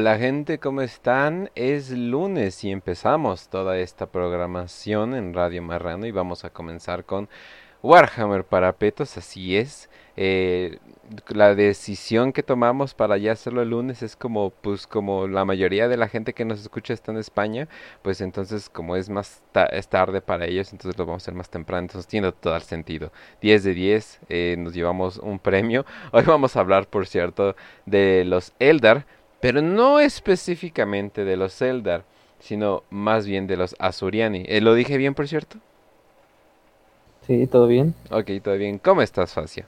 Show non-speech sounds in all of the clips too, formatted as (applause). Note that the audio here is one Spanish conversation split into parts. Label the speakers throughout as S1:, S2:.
S1: Hola gente, ¿cómo están? Es lunes y empezamos toda esta programación en Radio Marrano y vamos a comenzar con Warhammer para petos, así es. Eh, la decisión que tomamos para ya hacerlo el lunes es como, pues como la mayoría de la gente que nos escucha está en España, pues entonces como es más tarde para ellos, entonces lo vamos a hacer más temprano, entonces tiene todo el sentido. 10 de 10, eh, nos llevamos un premio. (laughs) Hoy vamos a hablar, por cierto, de los Eldar, pero no específicamente de los Eldar, sino más bien de los Asuriani. Eh, ¿Lo dije bien, por cierto?
S2: Sí, todo bien.
S1: Ok, todo bien. ¿Cómo estás, Facia?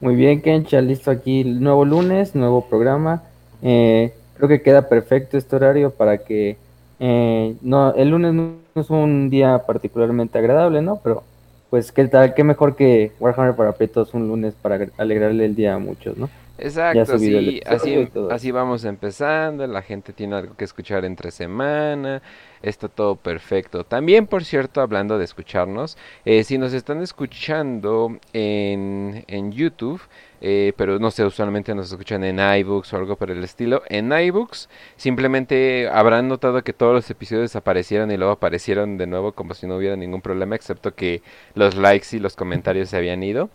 S2: Muy bien, Kencha, listo aquí nuevo lunes, nuevo programa. Eh, creo que queda perfecto este horario para que eh, no el lunes no es un día particularmente agradable, ¿no? Pero pues qué tal, qué mejor que Warhammer para Petos un lunes para alegrarle el día a muchos, ¿no?
S1: Exacto, así, así, así, vamos empezando, la gente tiene algo que escuchar entre semana, está todo perfecto. También, por cierto, hablando de escucharnos, eh, si nos están escuchando en, en YouTube, eh, pero no sé, usualmente nos escuchan en iBooks o algo por el estilo, en iBooks simplemente habrán notado que todos los episodios aparecieron y luego aparecieron de nuevo como si no hubiera ningún problema, excepto que los likes y los comentarios se habían ido.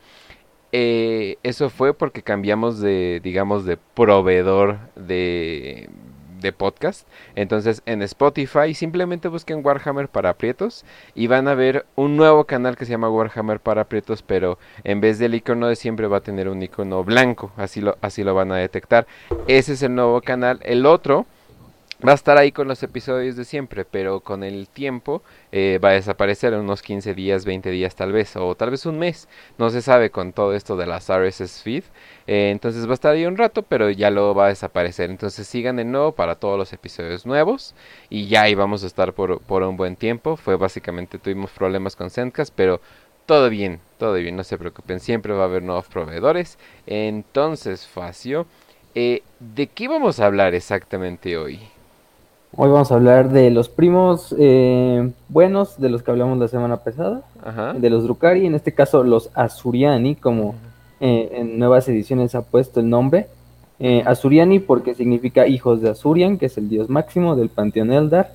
S1: Eh, eso fue porque cambiamos de, digamos, de proveedor de, de podcast. Entonces en Spotify simplemente busquen Warhammer para aprietos y van a ver un nuevo canal que se llama Warhammer para aprietos, pero en vez del icono de siempre va a tener un icono blanco, así lo, así lo van a detectar. Ese es el nuevo canal. El otro va a estar ahí con los episodios de siempre, pero con el tiempo eh, va a desaparecer en unos 15 días, 20 días tal vez, o tal vez un mes, no se sabe con todo esto de las RSS feed, eh, entonces va a estar ahí un rato, pero ya lo va a desaparecer, entonces sigan de nuevo para todos los episodios nuevos, y ya ahí vamos a estar por, por un buen tiempo, fue básicamente, tuvimos problemas con Sendcast, pero todo bien, todo bien, no se preocupen, siempre va a haber nuevos proveedores, entonces Facio, eh, ¿de qué vamos a hablar exactamente hoy?
S2: Hoy vamos a hablar de los primos eh, buenos de los que hablamos la semana pasada, de los Drukari, en este caso los Asuriani, como eh, en nuevas ediciones ha puesto el nombre. Eh, Asuriani porque significa hijos de Asurian, que es el dios máximo del panteón Eldar,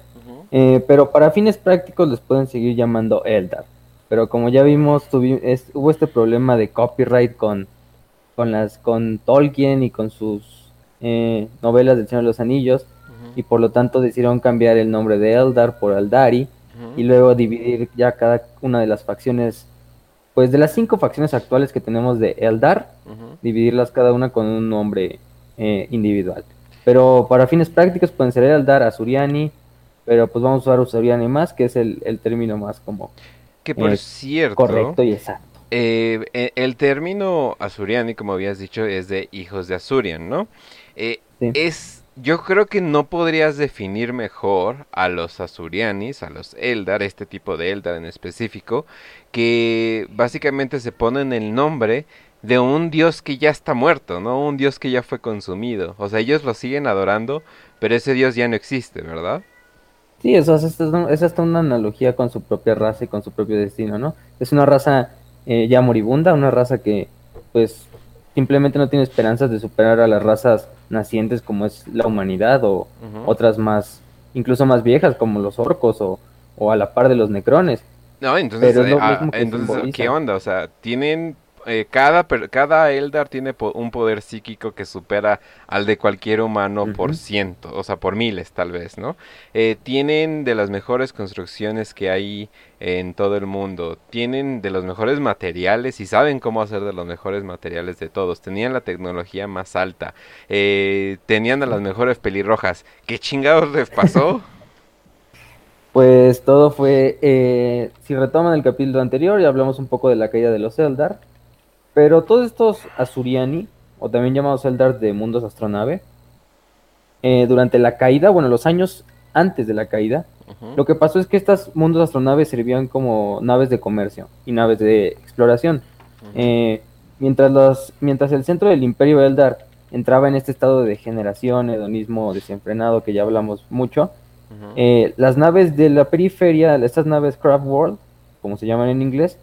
S2: pero para fines prácticos les pueden seguir llamando Eldar. Pero como ya vimos, hubo este problema de copyright con, con, las, con Tolkien y con sus novelas del Señor de los Anillos y por lo tanto decidieron cambiar el nombre de Eldar por Aldari y luego dividir ya cada una de las facciones, pues de las cinco facciones actuales que tenemos de Eldar, dividirlas cada una con un nombre eh, individual. Pero para fines prácticos pueden ser Eldar, Asuriani, pero pues vamos a usar Asuriani más, que es el, término más como...
S1: Que por eh, cierto...
S2: Correcto y exacto.
S1: Eh, el término Asuriani, como habías dicho, es de hijos de Asurian, ¿no? Es yo creo que no podrías definir mejor a los Asurianis, a los Eldar, este tipo de Eldar en específico, que básicamente se ponen el nombre de un dios que ya está muerto, ¿no? Un dios que ya fue consumido. O sea, ellos lo siguen adorando, pero ese dios ya no existe, ¿verdad?
S2: Sí, eso es, hasta una analogía con su propia raza y con su propio destino, ¿no? Es una raza eh, ya moribunda, una raza que, pues, simplemente no tiene esperanzas de superar a las razas nacientes como es la humanidad o otras más, incluso más viejas como los orcos o, o a la par de los necrones.
S1: No, entonces, ah, entonces ¿qué onda? O sea, tienen eh, cada, cada Eldar tiene un poder psíquico que supera al de cualquier humano por ciento, o sea, por miles tal vez, ¿no? Eh, tienen de las mejores construcciones que hay en todo el mundo, tienen de los mejores materiales y saben cómo hacer de los mejores materiales de todos, tenían la tecnología más alta, eh, tenían a las mejores pelirrojas. ¿Qué chingados les pasó? (laughs)
S2: Pues todo fue, si retoman el capítulo anterior y hablamos un poco de la caída de los Eldar, pero todos estos Asuriani, o también llamados Eldar de mundos astronave, eh, durante la caída, bueno, los años antes de la caída, lo que pasó es que estos mundos astronaves servían como naves de comercio y naves de exploración. Eh, mientras, los, mientras el centro del imperio Eldar entraba en este estado de degeneración, hedonismo desenfrenado que ya hablamos mucho, eh, las naves de la periferia, estas naves Craft World, como se llaman en inglés,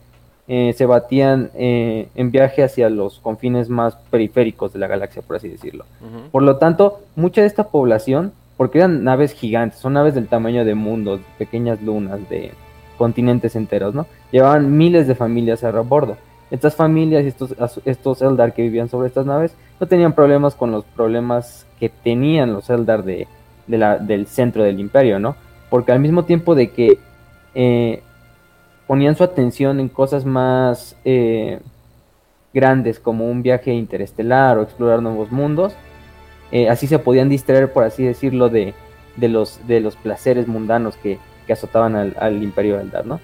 S2: eh, se batían eh, en viaje hacia los confines más periféricos de la galaxia, por así decirlo. Por lo tanto, mucha de esta población, porque eran naves gigantes, son naves del tamaño de mundos, pequeñas lunas, de continentes enteros, ¿no? Llevaban miles de familias a bordo. Estas familias y estos, estos Eldar que vivían sobre estas naves no tenían problemas con los problemas que tenían los Eldar de, la, del centro del imperio, ¿no? Porque al mismo tiempo de que eh, ponían su atención en cosas más eh, grandes como un viaje interestelar o explorar nuevos mundos. Eh, así se podían distraer, por así decirlo, de, de, los, de los placeres mundanos que, azotaban al, imperio Eldar, ¿no?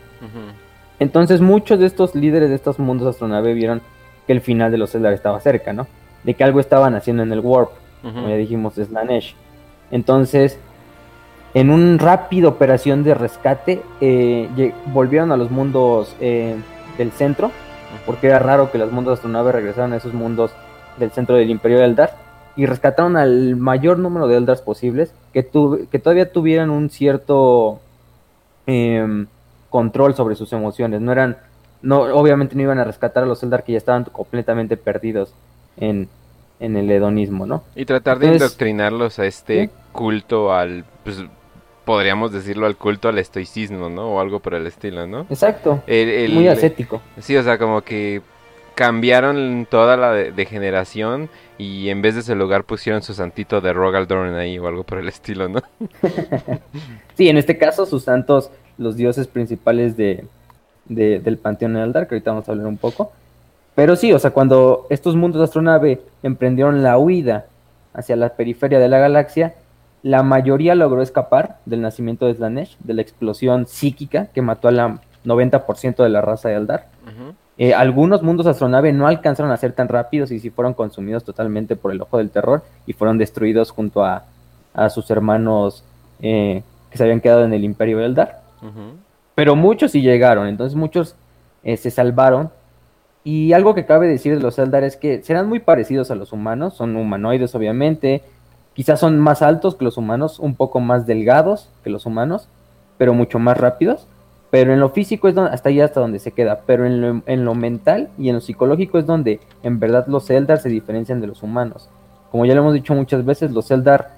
S2: Entonces muchos de estos líderes de estos mundos astronave vieron que el final de los Eldar estaba cerca, ¿no? De que algo estaban haciendo en el Warp, como ya dijimos, Slanesh. Entonces en una rápida operación de rescate, eh, volvieron a los mundos eh, del centro, porque era raro que los mundos de astronave regresaran a esos mundos del centro del Imperio de Eldar, y rescataron al mayor número de Eldars posibles, que, que todavía tuvieran un cierto em, control sobre sus emociones. No eran, no, obviamente no iban a rescatar a los Eldar que ya estaban completamente perdidos en, el hedonismo, ¿no?
S1: Y tratar de indoctrinarlos a este culto al pues, podríamos decirlo, al culto al estoicismo, ¿no? O algo por el estilo, ¿no?
S2: Exacto. Muy ascético.
S1: Sí, o sea, como que cambiaron toda la degeneración y en vez de ese lugar pusieron su santito de Rogaldorn ahí o algo por el estilo, ¿no? (laughs)
S2: sí, en este caso sus santos, los dioses principales de, del panteón Eldar, que ahorita vamos a hablar un poco. Pero sí, o sea, cuando estos mundos de astronave emprendieron la huida hacia la periferia de la galaxia, la mayoría logró escapar del nacimiento de Slanesh, de la explosión psíquica que mató a la 90% de la raza de Eldar. Eh, algunos mundos astronave no alcanzaron a ser tan rápidos y sí fueron consumidos totalmente por el ojo del terror y fueron destruidos junto a, sus hermanos eh, que se habían quedado en el imperio de Eldar. Pero muchos sí llegaron, entonces muchos eh, se salvaron. Y algo que cabe decir de los Eldar es que serán muy parecidos a los humanos, son humanoides obviamente, Quizás son más altos que los humanos, un poco más delgados que los humanos, pero mucho más rápidos. Pero en lo físico es donde, hasta ahí hasta donde se queda. Pero en lo, mental y en lo psicológico es donde en verdad los Eldar se diferencian de los humanos. Como ya lo hemos dicho muchas veces, los Eldar,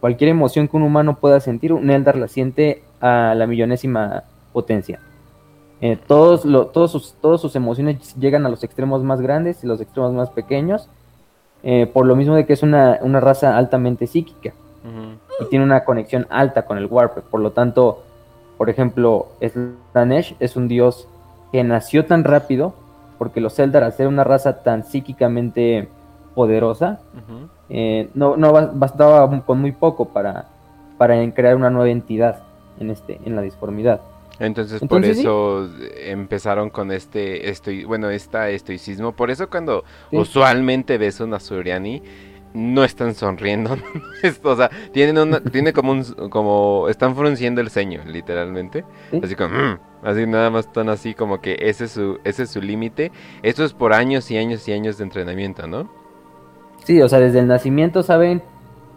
S2: cualquier emoción que un humano pueda sentir, un Eldar la siente a la millonésima potencia. Eh, todos, todos, sus, sus emociones llegan a los extremos más grandes y los extremos más pequeños. Eh, por lo mismo de que es una, raza altamente psíquica y tiene una conexión alta con el Warp. Por lo tanto, por ejemplo, Slanesh es un dios que nació tan rápido porque los Eldar, al ser una raza tan psíquicamente poderosa, eh, no, no bastaba con muy poco para, para crear una nueva entidad en, este, en la disformidad.
S1: Entonces, por eso empezaron con este, estoy, bueno, esta estoicismo. Por eso cuando usualmente ves una Suriani, no están sonriendo. (laughs) o sea, tienen una, (laughs) tiene como un, como, están frunciendo el ceño, literalmente. Así como, mm", así nada más están así como que ese es su, ese es su límite. Esto es por años y años y años de entrenamiento, ¿no?
S2: Sí, o sea, desde el nacimiento saben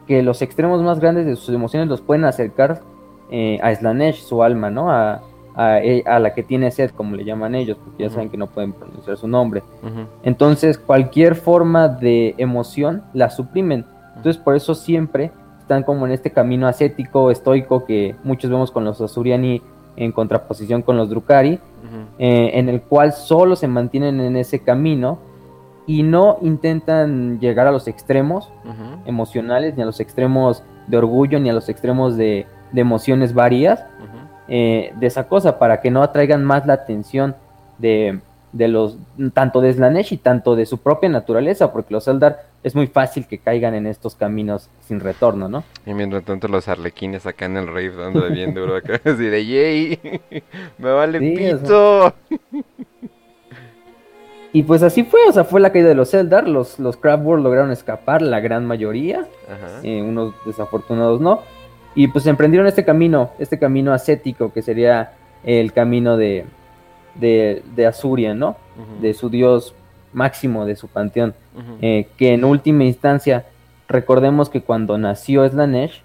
S2: que los extremos más grandes de sus emociones los pueden acercar eh, a Slanesh, su alma, ¿no? A, e, a, la que tiene sed, como le llaman ellos, porque ya saben que no pueden pronunciar su nombre. Entonces, cualquier forma de emoción la suprimen. Entonces, por eso siempre están como en este camino ascético, estoico, que muchos vemos con los Asuriani en contraposición con los Drukari, eh, en el cual solo se mantienen en ese camino y no intentan llegar a los extremos emocionales, ni a los extremos de orgullo, ni a los extremos de, de emociones varias, eh, de esa cosa para que no atraigan más la atención de, los tanto de Slanesh y tanto de su propia naturaleza, porque los Eldar es muy fácil que caigan en estos caminos sin retorno, ¿no?
S1: Y mientras tanto los arlequines acá en el rave dando de bien duro acá, (laughs) así de yay, (laughs) me vale pito. (laughs)
S2: Y pues así fue, o sea, fue la caída de los Eldar, los, los World lograron escapar, la gran mayoría, eh, unos desafortunados no, y pues emprendieron este camino, este camino ascético que sería el camino de, de, de Asuria, ¿no? De su dios máximo, de su panteón. Eh, que en última instancia, recordemos que cuando nació Slanesh,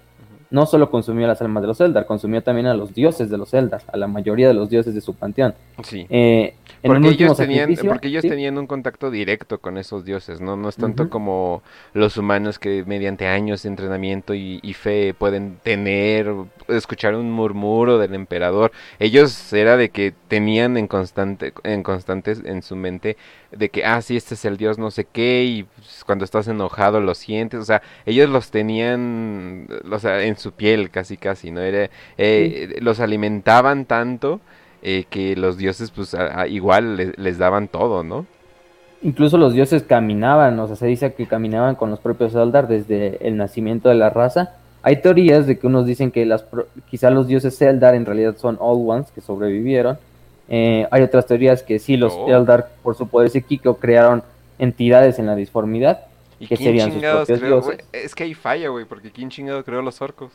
S2: no solo consumió las almas de los Eldar, consumió también a los dioses de los Eldar, a la mayoría de los dioses de su panteón.
S1: Sí. Eh, porque, ellos tenían, porque ellos tenían un contacto directo con esos dioses, ¿no? No es tanto como los humanos que mediante años de entrenamiento y, fe pueden tener, escuchar un murmuro del emperador. Ellos era de que tenían en constante, en constantes en su mente de que, ah, sí, este es el dios no sé qué, y pues, cuando estás enojado lo sientes, o sea, ellos los tenían, o sea, en su piel casi casi, ¿no? Era, eh, Los alimentaban tanto eh, que los dioses pues igual les, daban todo, ¿no?
S2: Incluso los dioses caminaban, o sea, se dice que caminaban con los propios Eldar desde el nacimiento de la raza. Hay teorías de que unos dicen que las, quizá los dioses Eldar en realidad son Old Ones que sobrevivieron. Eh, hay otras teorías que sí, los Eldar por su poder psíquico crearon entidades en la disformidad.
S1: ¿Y que serían sus propios dioses. Es que hay falla, güey, porque ¿quién chingado creó los orcos?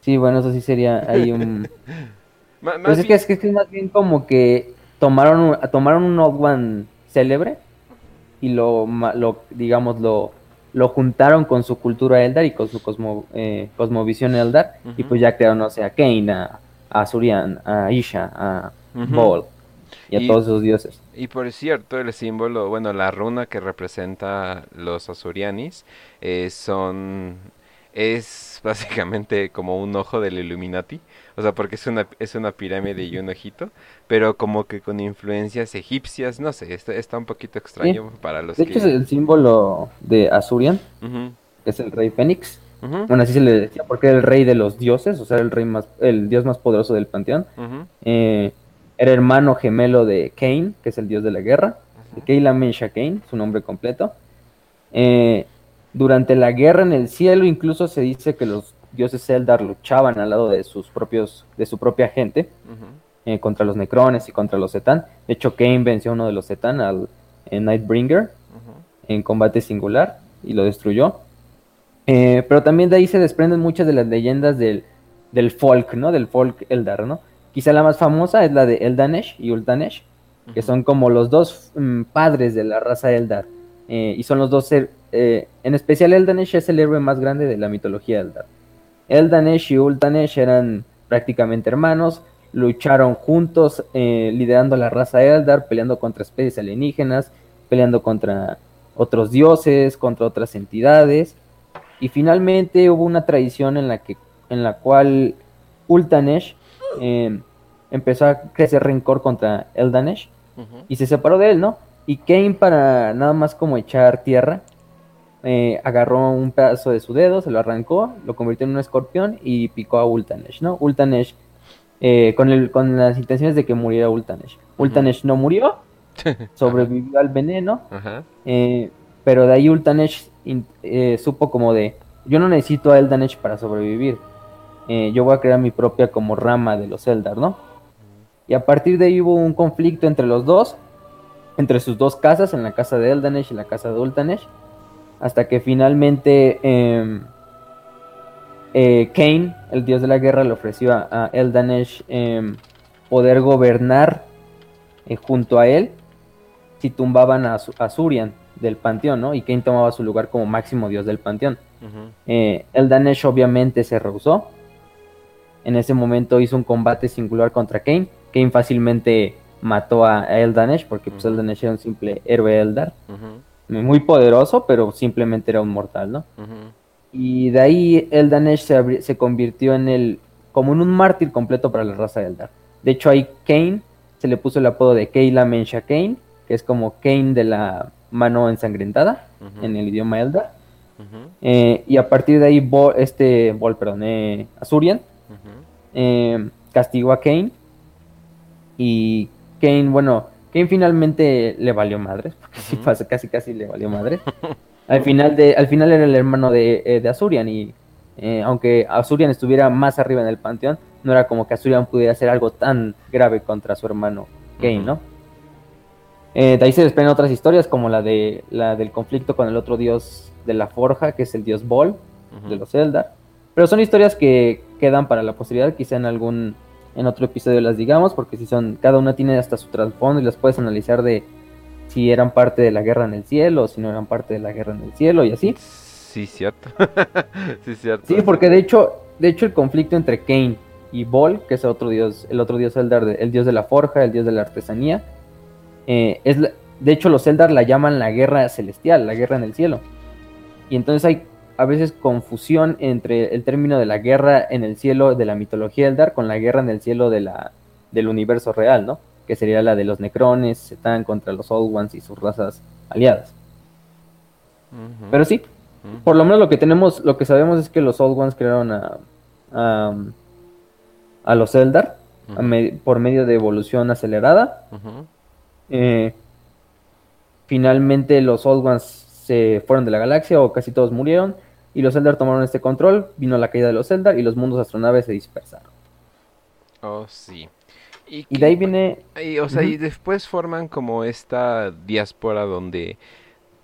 S2: Sí, bueno, eso sí sería ahí un... (laughs) pues es, que, es, que, es más bien como que tomaron, tomaron un Old One célebre y lo, lo digamos, lo, lo juntaron con su cultura Eldar y con su cosmo, eh, cosmovisión Eldar y pues ya crearon, o sea, a Kane, a, a Surian, a Isha, a Bol y a todos esos dioses.
S1: Y por cierto, el símbolo, bueno, la runa que representa los Asurianis eh, son es básicamente como un ojo del Illuminati, o sea, porque es una, es una pirámide y un ojito, pero como que con influencias egipcias, no sé, está, está un poquito extraño para los
S2: de hecho es el símbolo de Asurian, que es el rey Fénix, bueno, así se le decía, porque era el rey de los dioses, o sea, el rey más, el dios más poderoso del panteón, eh, era hermano gemelo de Cain, que es el dios de la guerra, de Keila Mensha Cain, su nombre completo, eh, durante la guerra en el cielo incluso se dice que los dioses Eldar luchaban al lado de sus propios, de su propia gente, eh, contra los Necrones y contra los Zetan. De hecho, Kane venció a uno de los Zetan, al Nightbringer, en combate singular y lo destruyó. Eh, pero también de ahí se desprenden muchas de las leyendas del, del folk, ¿no? Del folk Eldar, ¿no? Quizá la más famosa es la de Eldanesh y Ultanesh, que son como los dos mm, padres de la raza Eldar. Eh, y son los dos eh, en especial Eldanesh es el héroe más grande de la mitología Eldar. Eldanesh y Ultanesh eran prácticamente hermanos, lucharon juntos eh, liderando la raza Eldar, peleando contra especies alienígenas, peleando contra otros dioses, contra otras entidades. Y finalmente hubo una tradición en la, que, en la cual Ultanesh em, empezó a crecer rencor contra Eldanesh y se separó de él, ¿no? Y Kane para nada más como echar tierra, eh, agarró un pedazo de su dedo, se lo arrancó, lo convirtió en un escorpión y picó a Ultanesh, ¿no? Ultanesh, eh, con, el, con las intenciones de que muriera Ultanesh. Ultanesh no murió, (laughs) sobrevivió al veneno, eh, pero de ahí Ultanesh supo como de, yo no necesito a Eldanesh para sobrevivir, yo voy a crear mi propia como rama de los Eldar, ¿no? Y a partir de ahí hubo un conflicto entre los dos, entre sus dos casas, en la casa de Eldanesh y la casa de Ultanesh hasta que finalmente eh, eh, Kane, el dios de la guerra, le ofreció a, Eldanesh em, poder gobernar eh, junto a él si tumbaban a, a, Surian del panteón, ¿no? Y Kane tomaba su lugar como máximo dios del panteón. Eldanesh obviamente se rehusó. En ese momento hizo un combate singular contra Kane. Kane fácilmente mató a Eldanesh porque pues, Eldanesh era un simple héroe Eldar muy poderoso, pero simplemente era un mortal, ¿no? Y de ahí Eldanesh se, se convirtió en el, como en un mártir completo para la raza Eldar. De hecho, ahí Kane se le puso el apodo de Keila Mensha Kane, que es como Kane de la mano ensangrentada en el idioma Eldar. Eh, y a partir de ahí, este, Bol, perdón, eh, Azurian eh, castigó a Kane. Y Kane, bueno, Kane finalmente le valió madre, porque sí pasa, casi casi le valió madre. (laughs) al final de, al final era el hermano de, de Azurian y aunque Azurian estuviera más arriba en el panteón, no era como que Azurian pudiera hacer algo tan grave contra su hermano Kane, ¿no? Eh, de ahí se desprenden otras historias como la de la del conflicto con el otro dios de la forja, que es el dios Bol, de los Eldar. Pero son historias que quedan para la posibilidad, quizá en algún en otro episodio las digamos, porque si son, cada una tiene hasta su trasfondo y las puedes analizar de si eran parte de la guerra en el cielo o si no eran parte de la guerra en el cielo y así.
S1: sí, cierto. (laughs) sí, cierto.
S2: Sí, porque de hecho, de hecho el conflicto entre Kane y Bol, que es otro dios, el otro dios Eldar, el dios de la forja, el dios de la artesanía, eh, es de hecho los Eldar la llaman la guerra celestial, la guerra en el cielo. Y entonces hay a veces confusión entre el término de la guerra en el cielo de la mitología Eldar con la guerra en el cielo de la, del universo real, ¿no? Que sería la de los Necrones, Setán contra los Old Ones y sus razas aliadas. Pero sí, por lo menos lo que tenemos, lo que sabemos es que los Old Ones crearon a, a, los Eldar por medio de evolución acelerada. Eh, finalmente los Old Ones se fueron de la galaxia o casi todos murieron y los Eldar tomaron este control, vino la caída de los Eldar y los mundos astronaves se dispersaron.
S1: Oh, sí.
S2: Y, de ahí viene...
S1: Y, o sea, y después forman como esta diáspora donde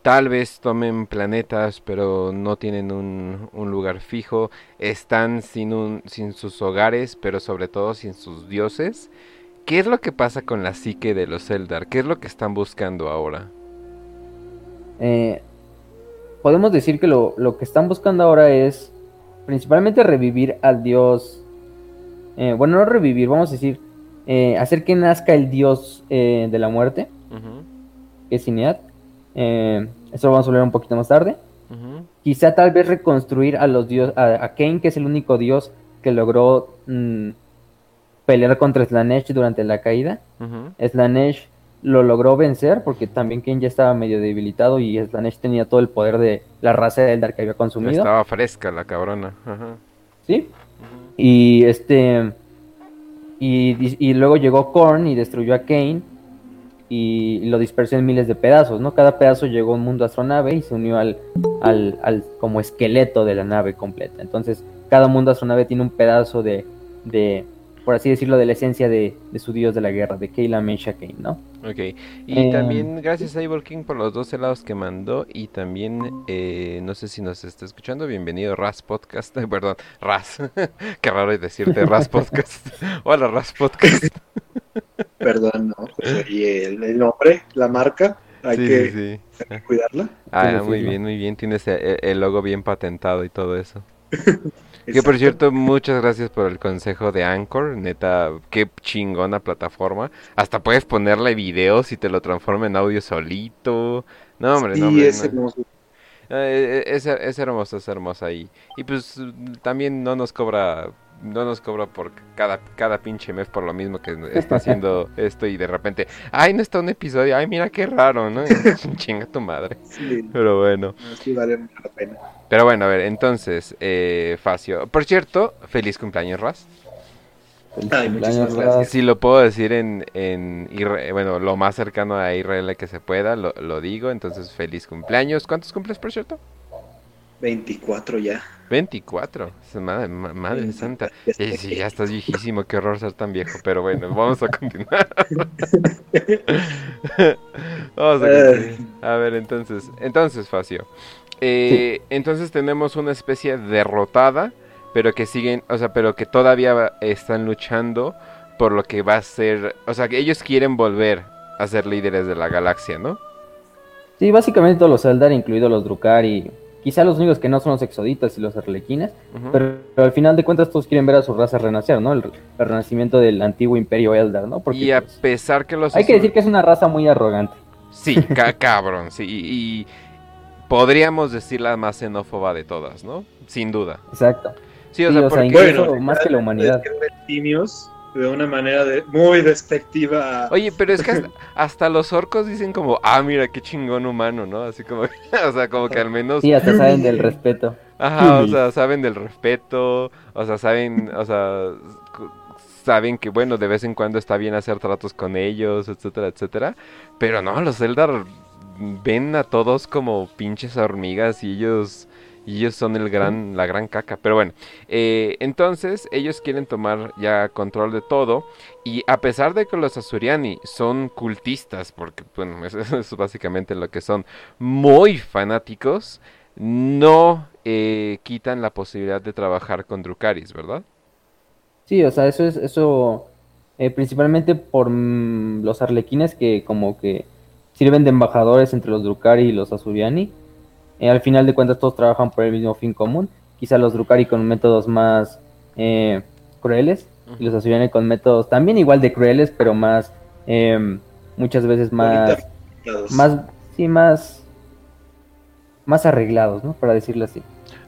S1: tal vez tomen planetas, pero no tienen un, un, lugar fijo, están sin, un, sin sus hogares, pero sobre todo sin sus dioses. ¿Qué es lo que pasa con la psique de los Eldar? ¿Qué es lo que están buscando ahora?
S2: Eh, podemos decir que lo, que están buscando ahora es principalmente revivir al dios. Eh, bueno, no revivir, vamos a decir, eh, hacer que nazca el dios eh, de la muerte, que es Cinead. eso lo vamos a hablar un poquito más tarde. Quizá tal vez reconstruir a los dioses, a, a, Kane, que es el único dios que logró mm, pelear contra Slanesh durante la caída. Slanesh lo logró vencer porque también Kane ya estaba medio debilitado y Slanesh tenía todo el poder de la raza de Eldar que había consumido.
S1: Estaba fresca la cabrona.
S2: Sí. Y este y, luego llegó Korn y destruyó a Kane y, lo dispersó en miles de pedazos, ¿no? Cada pedazo llegó a un mundo astronave y se unió al, al, al como esqueleto de la nave completa. Entonces, cada mundo astronave tiene un pedazo de, de por así decirlo, de la esencia de, su dios de la guerra, de Keila Mesha Kane, ¿no?
S1: Ok, y eh, también gracias a Evil King por los dos helados que mandó y también, eh, no sé si nos está escuchando, bienvenido Ras Podcast, (laughs) perdón, Ras, (laughs) qué raro decirte Ras Podcast, (laughs) hola Ras Podcast.
S3: Perdón, no, pues el, nombre, la marca, hay, que, cuidarla.
S1: Ah, muy bien, muy bien, tienes el, el logo bien patentado y todo eso. Que por cierto, muchas gracias por el consejo de Anchor, neta, qué chingona plataforma. Hasta puedes ponerle videos y te lo transforma en audio solito. No, hombre, no, hombre, es hermoso. Eh, eh, es, es, hermoso, es hermoso ahí. Y pues también no nos cobra no nos cobra por cada, cada pinche mes por lo mismo que está haciendo (laughs) esto y de repente, ay, no está un episodio, ay, mira qué raro, ¿no? (laughs) Chinga tu madre. Pero bueno.
S3: Sí, vale la pena.
S1: Pero bueno, a ver, entonces, eh, Facio. Por cierto, feliz cumpleaños, Raz.
S3: Ay, muchísimas gracias.
S1: Si lo puedo decir en, en bueno, lo más cercano a Israel que se pueda, lo, lo digo. Entonces, feliz cumpleaños. ¿Cuántos cumples, por cierto?
S3: 24 ya.
S1: 24, madre, madre santa. Y si ya estás viejísimo, qué horror ser tan viejo. Pero bueno, vamos a continuar. (laughs) (laughs) vamos a continuar. A ver, entonces, entonces, Facio. Eh, entonces tenemos una especie derrotada, pero que siguen, o sea, pero que todavía están luchando por lo que va a ser, o sea, que ellos quieren volver a ser líderes de la galaxia, ¿no?
S2: Sí, básicamente todos los Eldar, incluidos los Drukari, quizá los únicos que no son los exoditas y los arlequines, pero, al final de cuentas todos quieren ver a su raza renacer, ¿no? El, renacimiento del antiguo imperio Eldar, ¿no?
S1: Porque, y a pues, pesar que los...
S2: Hay que decir que es una raza muy arrogante.
S1: Sí, (laughs) cabrón, sí, y, podríamos decir la más xenófoba de todas, ¿no? Sin duda.
S2: Exacto.
S1: Sí, o sea,
S2: incluso más que la humanidad
S3: de una manera de, muy despectiva.
S1: Oye, pero es que (laughs) hasta, los orcos dicen como, ah, mira qué chingón humano, ¿no? Así como, (laughs) o sea, como que al menos...
S2: Sí, hasta saben del respeto.
S1: Ajá, o sea, saben del respeto, o sea, saben, o sea, saben que, bueno, de vez en cuando está bien hacer tratos con ellos, etcétera, etcétera. Pero no, los Eldar ven a todos como pinches hormigas y ellos y ellos son el gran, la gran caca. Pero bueno, eh, entonces ellos quieren tomar ya control de todo. Y a pesar de que los Asuriani son cultistas, porque bueno, (laughs) eso es básicamente lo que son, muy fanáticos, no eh, quitan la posibilidad de trabajar con Drukaris, ¿verdad?
S2: Sí, o sea, eso es, eso, eh, principalmente por mm, los arlequines que como que sirven de embajadores entre los Drukari y los Asuriani Eh, al final de cuentas todos trabajan por el mismo fin común. Quizá los Drukari con métodos más eh, crueles y los Asuriani con métodos también igual de crueles, pero más em, muchas veces más más sí más más arreglados, ¿no? Para decirlo así.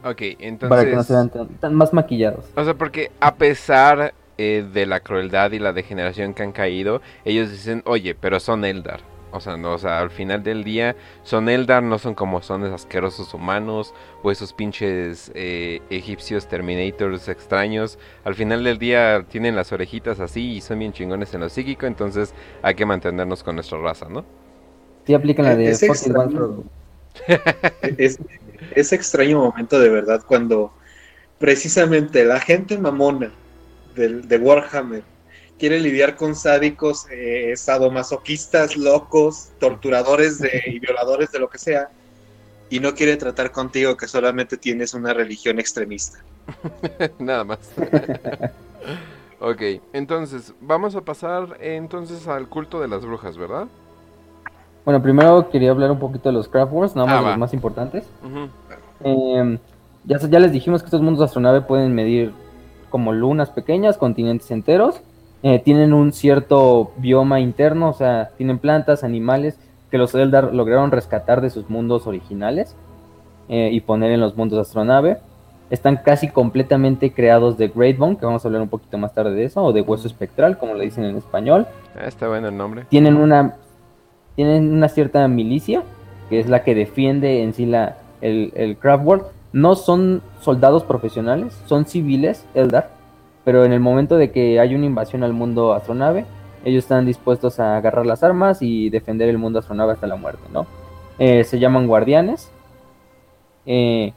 S1: Ok, entonces...
S2: Para que no se vean tan, más maquillados.
S1: O sea, porque a pesar eh, de la crueldad y la degeneración que han caído, ellos dicen, oye, pero son Eldar. O sea, no, o sea, al final del día son Eldar, no son como son esos asquerosos humanos o esos pinches eh, egipcios Terminators extraños. Al final del día tienen las orejitas así y son bien chingones en lo psíquico, entonces hay que mantenernos con nuestra raza, ¿no?
S2: Sí aplican la de
S3: es, (laughs) ese extraño momento de verdad cuando precisamente la gente mamona de, Warhammer quiere lidiar con sádicos, eh, sadomasoquistas, locos, torturadores de, (laughs) y violadores de lo que sea, y no quiere tratar contigo que solamente tienes una religión extremista. (laughs)
S1: Nada más. (laughs) ok, entonces, vamos a pasar entonces al culto de las brujas, ¿verdad?
S2: Bueno, primero quería hablar un poquito de los Craft Wars, nada más de ah, los más importantes. Em, ya, ya les dijimos que estos mundos de astronave pueden medir como lunas pequeñas, continentes enteros. Eh, tienen un cierto bioma interno, o sea, tienen plantas, animales que los Eldar lograron rescatar de sus mundos originales eh, y poner en los mundos de astronave. Están casi completamente creados de Great Bone, que vamos a hablar un poquito más tarde de eso, o de hueso espectral, como le dicen en español.
S1: Ah, está bueno el nombre.
S2: Tienen una tienen una cierta milicia, que es la que defiende en sí la, el, el Craft World. No son soldados profesionales, son civiles, Eldar, pero en el momento de que hay una invasión al mundo astronave, ellos están dispuestos a agarrar las armas y defender el mundo astronave hasta la muerte, ¿no? Eh, se llaman guardianes. Eh,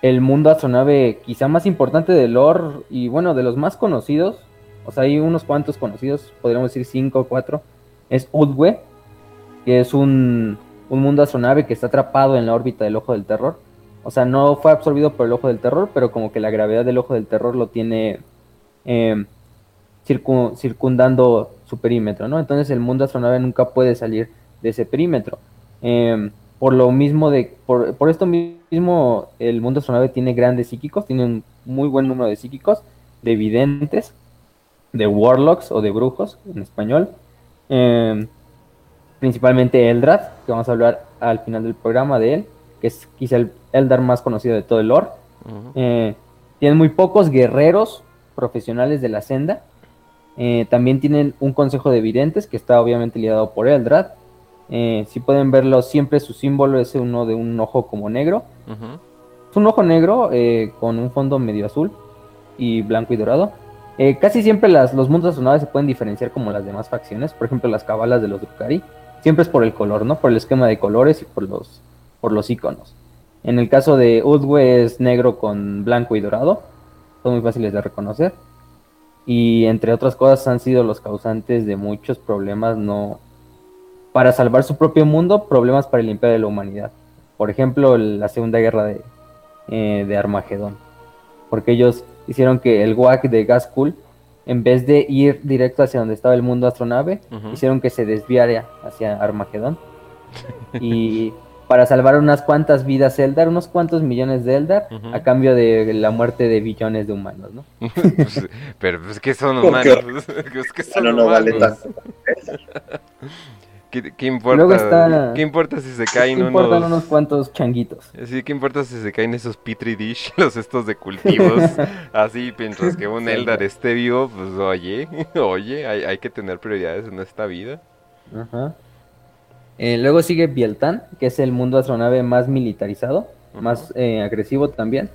S2: el mundo astronave quizá más importante de lore y bueno, de los más conocidos, o sea, hay unos cuantos conocidos, podríamos decir cinco o cuatro, es Udwe, que es un, mundo astronave que está atrapado en la órbita del Ojo del Terror. O sea, no fue absorbido por el Ojo del Terror, pero como que la gravedad del Ojo del Terror lo tiene em, circundando su perímetro, ¿no? Entonces el mundo astronave nunca puede salir de ese perímetro. Em, por lo mismo de, por, por, esto mismo, el mundo astronave tiene grandes psíquicos, tiene un muy buen número de psíquicos, de videntes, de warlocks o de brujos en español. Eh, principalmente Eldrad, que vamos a hablar al final del programa de él, que es quizá el Eldar más conocido de todo el lore. Eh, tienen muy pocos guerreros profesionales de la senda. Eh, también tienen un consejo de videntes que está obviamente liderado por Eldrad. Eh, si pueden verlo, siempre su símbolo es uno de un ojo como negro. Es un ojo negro con un fondo medio azul y blanco y dorado. casi siempre las, los mundos azunados se pueden diferenciar como las demás facciones. Por ejemplo, las cabalas de los Drukari siempre es por el color, ¿no? Por el esquema de colores y por los, por los iconos. En el caso de Udwe es negro con blanco y dorado, son muy fáciles de reconocer. Y entre otras cosas han sido los causantes de muchos problemas, no para salvar su propio mundo, problemas para el imperio de la humanidad. Por ejemplo, la Segunda Guerra de, eh, de Armagedón. Porque ellos hicieron que el WAC de Gaskul en vez de ir directo hacia donde estaba el mundo astronave, hicieron que se desviara hacia Armagedón. (laughs) y para salvar unas cuantas vidas Eldar, unos cuantos millones de Eldar, a cambio de la muerte de billones de humanos, ¿no?
S1: Pues, pero es que son humanos. (laughs) es que son no, humanos. ¿Qué, importa? ¿Qué importa si se caen
S2: ¿qué (laughs) importan unos... cuantos changuitos?
S1: Sí, ¿qué importa si se caen esos Petri Dish, (laughs) los estos de cultivos? Así, mientras que un Eldar esté vivo, pues oye, oye, hay, hay que tener prioridades en esta vida.
S2: Ajá. Eh, luego sigue Bieltan, que es el mundo astronave más militarizado, más eh, agresivo también.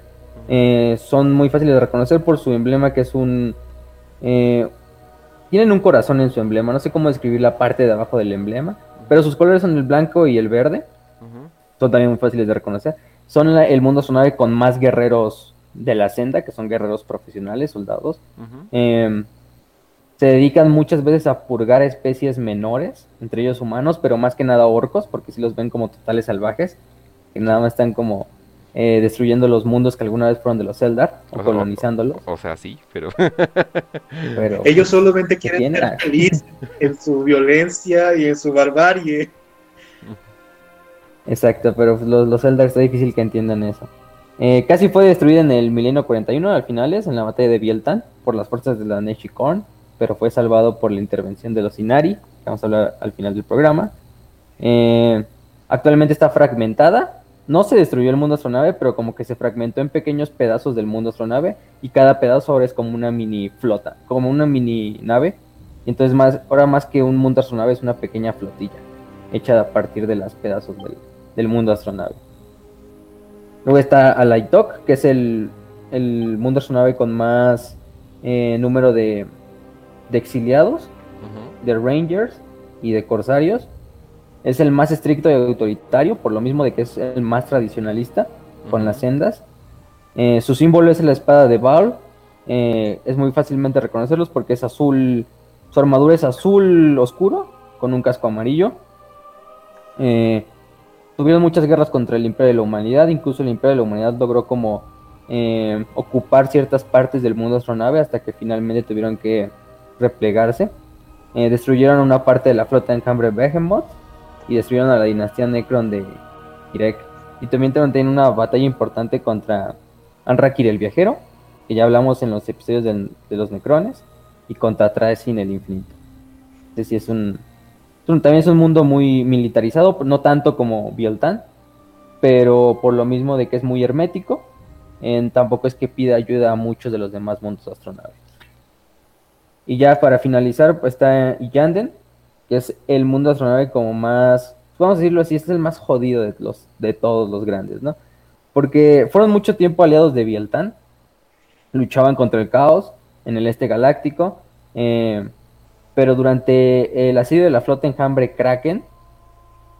S2: Eh, son muy fáciles de reconocer por su emblema, que es un, tienen un corazón en su emblema, no sé cómo describir la parte de abajo del emblema, pero sus colores son el blanco y el verde. Son también muy fáciles de reconocer. Son el mundo sonave con más guerreros de la senda, que son guerreros profesionales, soldados. Se dedican muchas veces a purgar especies menores, entre ellos humanos, pero más que nada orcos, porque si los ven como totales salvajes, que nada más están como eh, destruyendo los mundos que alguna vez fueron de los Eldar o, colonizándolos.
S1: O, sea, sí, pero... (laughs)
S3: Ellos solamente quieren ser felices en su violencia y en su barbarie. (laughs)
S2: Exacto, pero los, los Eldar está difícil que entiendan eso. Eh, casi fue destruida en el milenio 41 al finales, en la batalla de Bieltan, por las fuerzas de la Neshikorn, pero fue salvado por la intervención de los Inari, que vamos a hablar al final del programa. Eh, actualmente está fragmentada, no se destruyó el mundo astronave, pero como que se fragmentó en pequeños pedazos del mundo astronave, y cada pedazo ahora es como una mini flota, como una mini nave. Entonces más, ahora más que un mundo astronave es una pequeña flotilla, hecha a partir de los pedazos del, del mundo astronave. Luego está Alaitok, que es el, el mundo astronave con más eh, número de, exiliados, de rangers y de corsarios. Es el más estricto y autoritario, por lo mismo de que es el más tradicionalista con las sendas. Eh, su símbolo es la espada de Baal. Eh, es muy fácilmente reconocerlos porque es azul. Su armadura es azul oscuro con un casco amarillo. Eh, tuvieron muchas guerras contra el Imperio de la Humanidad, incluso el Imperio de la Humanidad logró como ocupar ciertas partes del mundo astronave hasta que finalmente tuvieron que replegarse. Eh, destruyeron una parte de la flota en Cambre Behemoth y destruyeron a la dinastía Necron de Irek. Y también tuvieron una batalla importante contra Anrakir el Viajero, que ya hablamos en los episodios de, los Necrones, y contra Traesin el Infinito. Este es un, también es un mundo muy militarizado, no tanto como Bieltan, pero por lo mismo de que es muy hermético, tampoco es que pida ayuda a muchos de los demás mundos astronaves. Y ya para finalizar pues, está Yanden, que es el mundo astronave como más, vamos a decirlo así, este es el más jodido de, los, de todos los grandes, ¿no? Porque fueron mucho tiempo aliados de Bieltan, luchaban contra el caos en el este galáctico, eh, pero durante el asedio de la flota enjambre Kraken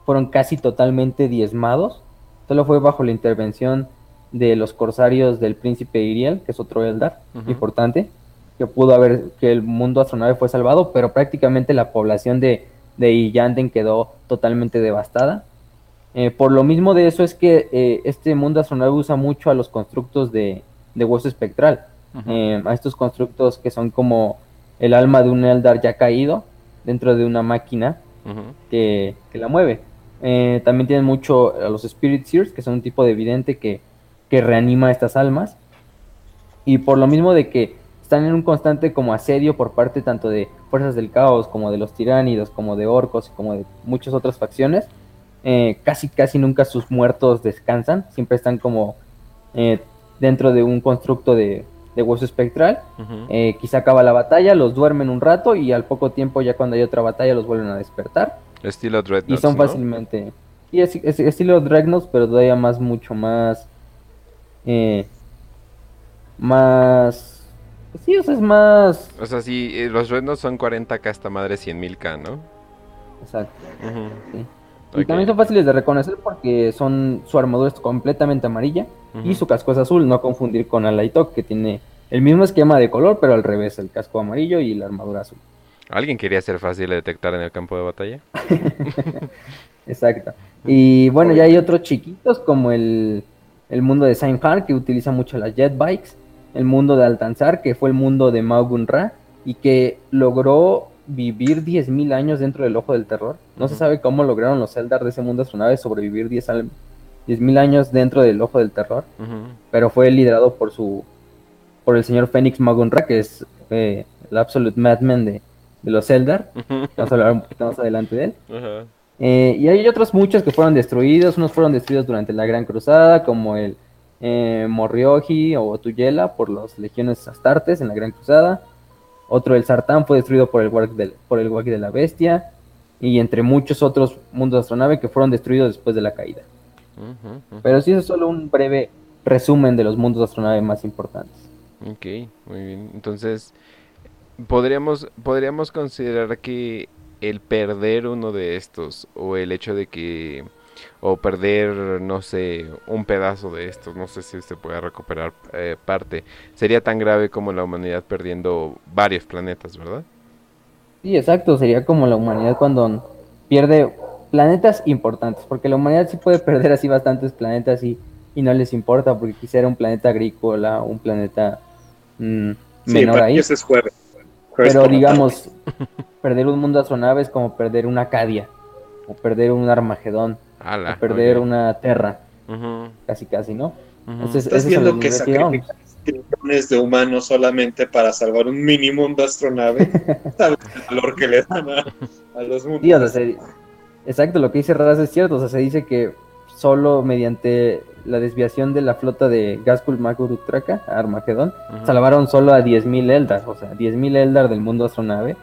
S2: fueron casi totalmente diezmados. Solo fue bajo la intervención de los corsarios del príncipe Iriel, que es otro Eldar importante, que pudo haber que el mundo astronave fue salvado, pero prácticamente la población de, de Iyanden quedó totalmente devastada. Eh, por lo mismo de eso es que eh, este mundo astronave usa mucho a los constructos de, de hueso espectral, eh, a estos constructos que son como el alma de un Eldar ya caído dentro de una máquina que, la mueve. También tienen mucho a los Spirit Seers, que son un tipo de vidente que, que reanima estas almas. Y por lo mismo de que están en un constante como asedio por parte tanto de fuerzas del caos, como de los tiránidos, como de orcos, como de muchas otras facciones, eh, casi casi nunca sus muertos descansan, siempre están como eh, dentro de un constructo de, de hueso espectral. Eh, quizá acaba la batalla, los duermen un rato y al poco tiempo, ya cuando hay otra batalla, los vuelven a despertar.
S1: Estilo Dreadnoughts.
S2: Y son fácilmente. Y es, estilo Dreadnoughts, pero todavía más, mucho más. Más. Pues sí, o sea, es más.
S1: O sea, sí, eh, los Dreadnoughts son 40k esta madre 100.000k, ¿no?
S2: Exacto. Y también son fáciles de reconocer porque son su armadura es completamente amarilla y su casco es azul, no confundir con Alaitok que tiene el mismo esquema de color, pero al revés, el casco amarillo y la armadura azul.
S1: ¿Alguien quería ser fácil de detectar en el campo de batalla? (laughs)
S2: Exacto. Y bueno, ya hay otros chiquitos como el, el mundo de Saint que utiliza mucho las jet bikes, el mundo de Altanzar, que fue el mundo de Maugun Ra, y que logró vivir 10.000 años dentro del ojo del terror. No se sabe cómo lograron los Eldar de ese mundo astronave sobrevivir 10.000 10, años dentro del ojo del terror, pero fue liderado por su por el señor Fénix Magunra, que es eh, el absolute madman de, de los Eldar. Vamos a hablar un poquito más adelante de él. Eh, y hay otros muchos que fueron destruidos. Unos fueron destruidos durante la Gran Cruzada, como el eh, Morrioji o Tuyela por las legiones astartes en la Gran Cruzada. Otro, el Sartán, fue destruido por el Warg de, por el de la Bestia. Y entre muchos otros mundos de astronave que fueron destruidos después de la caída. Pero sí, es solo un breve resumen de los mundos de astronave más importantes.
S1: Ok, muy bien. Entonces, podríamos, podríamos considerar que el perder uno de estos o el hecho de que o perder, no sé, un pedazo de estos, no sé si se puede recuperar eh, parte, sería tan grave como la humanidad perdiendo varios planetas, ¿verdad?
S2: Sí, exacto, sería como la humanidad cuando pierde planetas importantes, porque la humanidad sí puede perder así bastantes planetas y, y no les importa, porque quisiera un planeta agrícola, un planeta mm, menor ahí. Pero digamos, perder un mundo astronave es como perder una Acadia o perder un Armagedón a perder una terra. Casi, casi, ¿no?
S3: Estás viendo que sacrificas millones de humanos solamente para salvar un mini mundo astronave. (laughs) ¿Sabes el valor que le dan a, los mundos?
S2: exacto, lo que dice Raz es cierto. O sea, se dice que solo mediante la desviación de la flota de Gaskul Magurutraka a Armagedón, salvaron solo a 10.000 Eldar, o sea, 10.000 Eldar del mundo astronave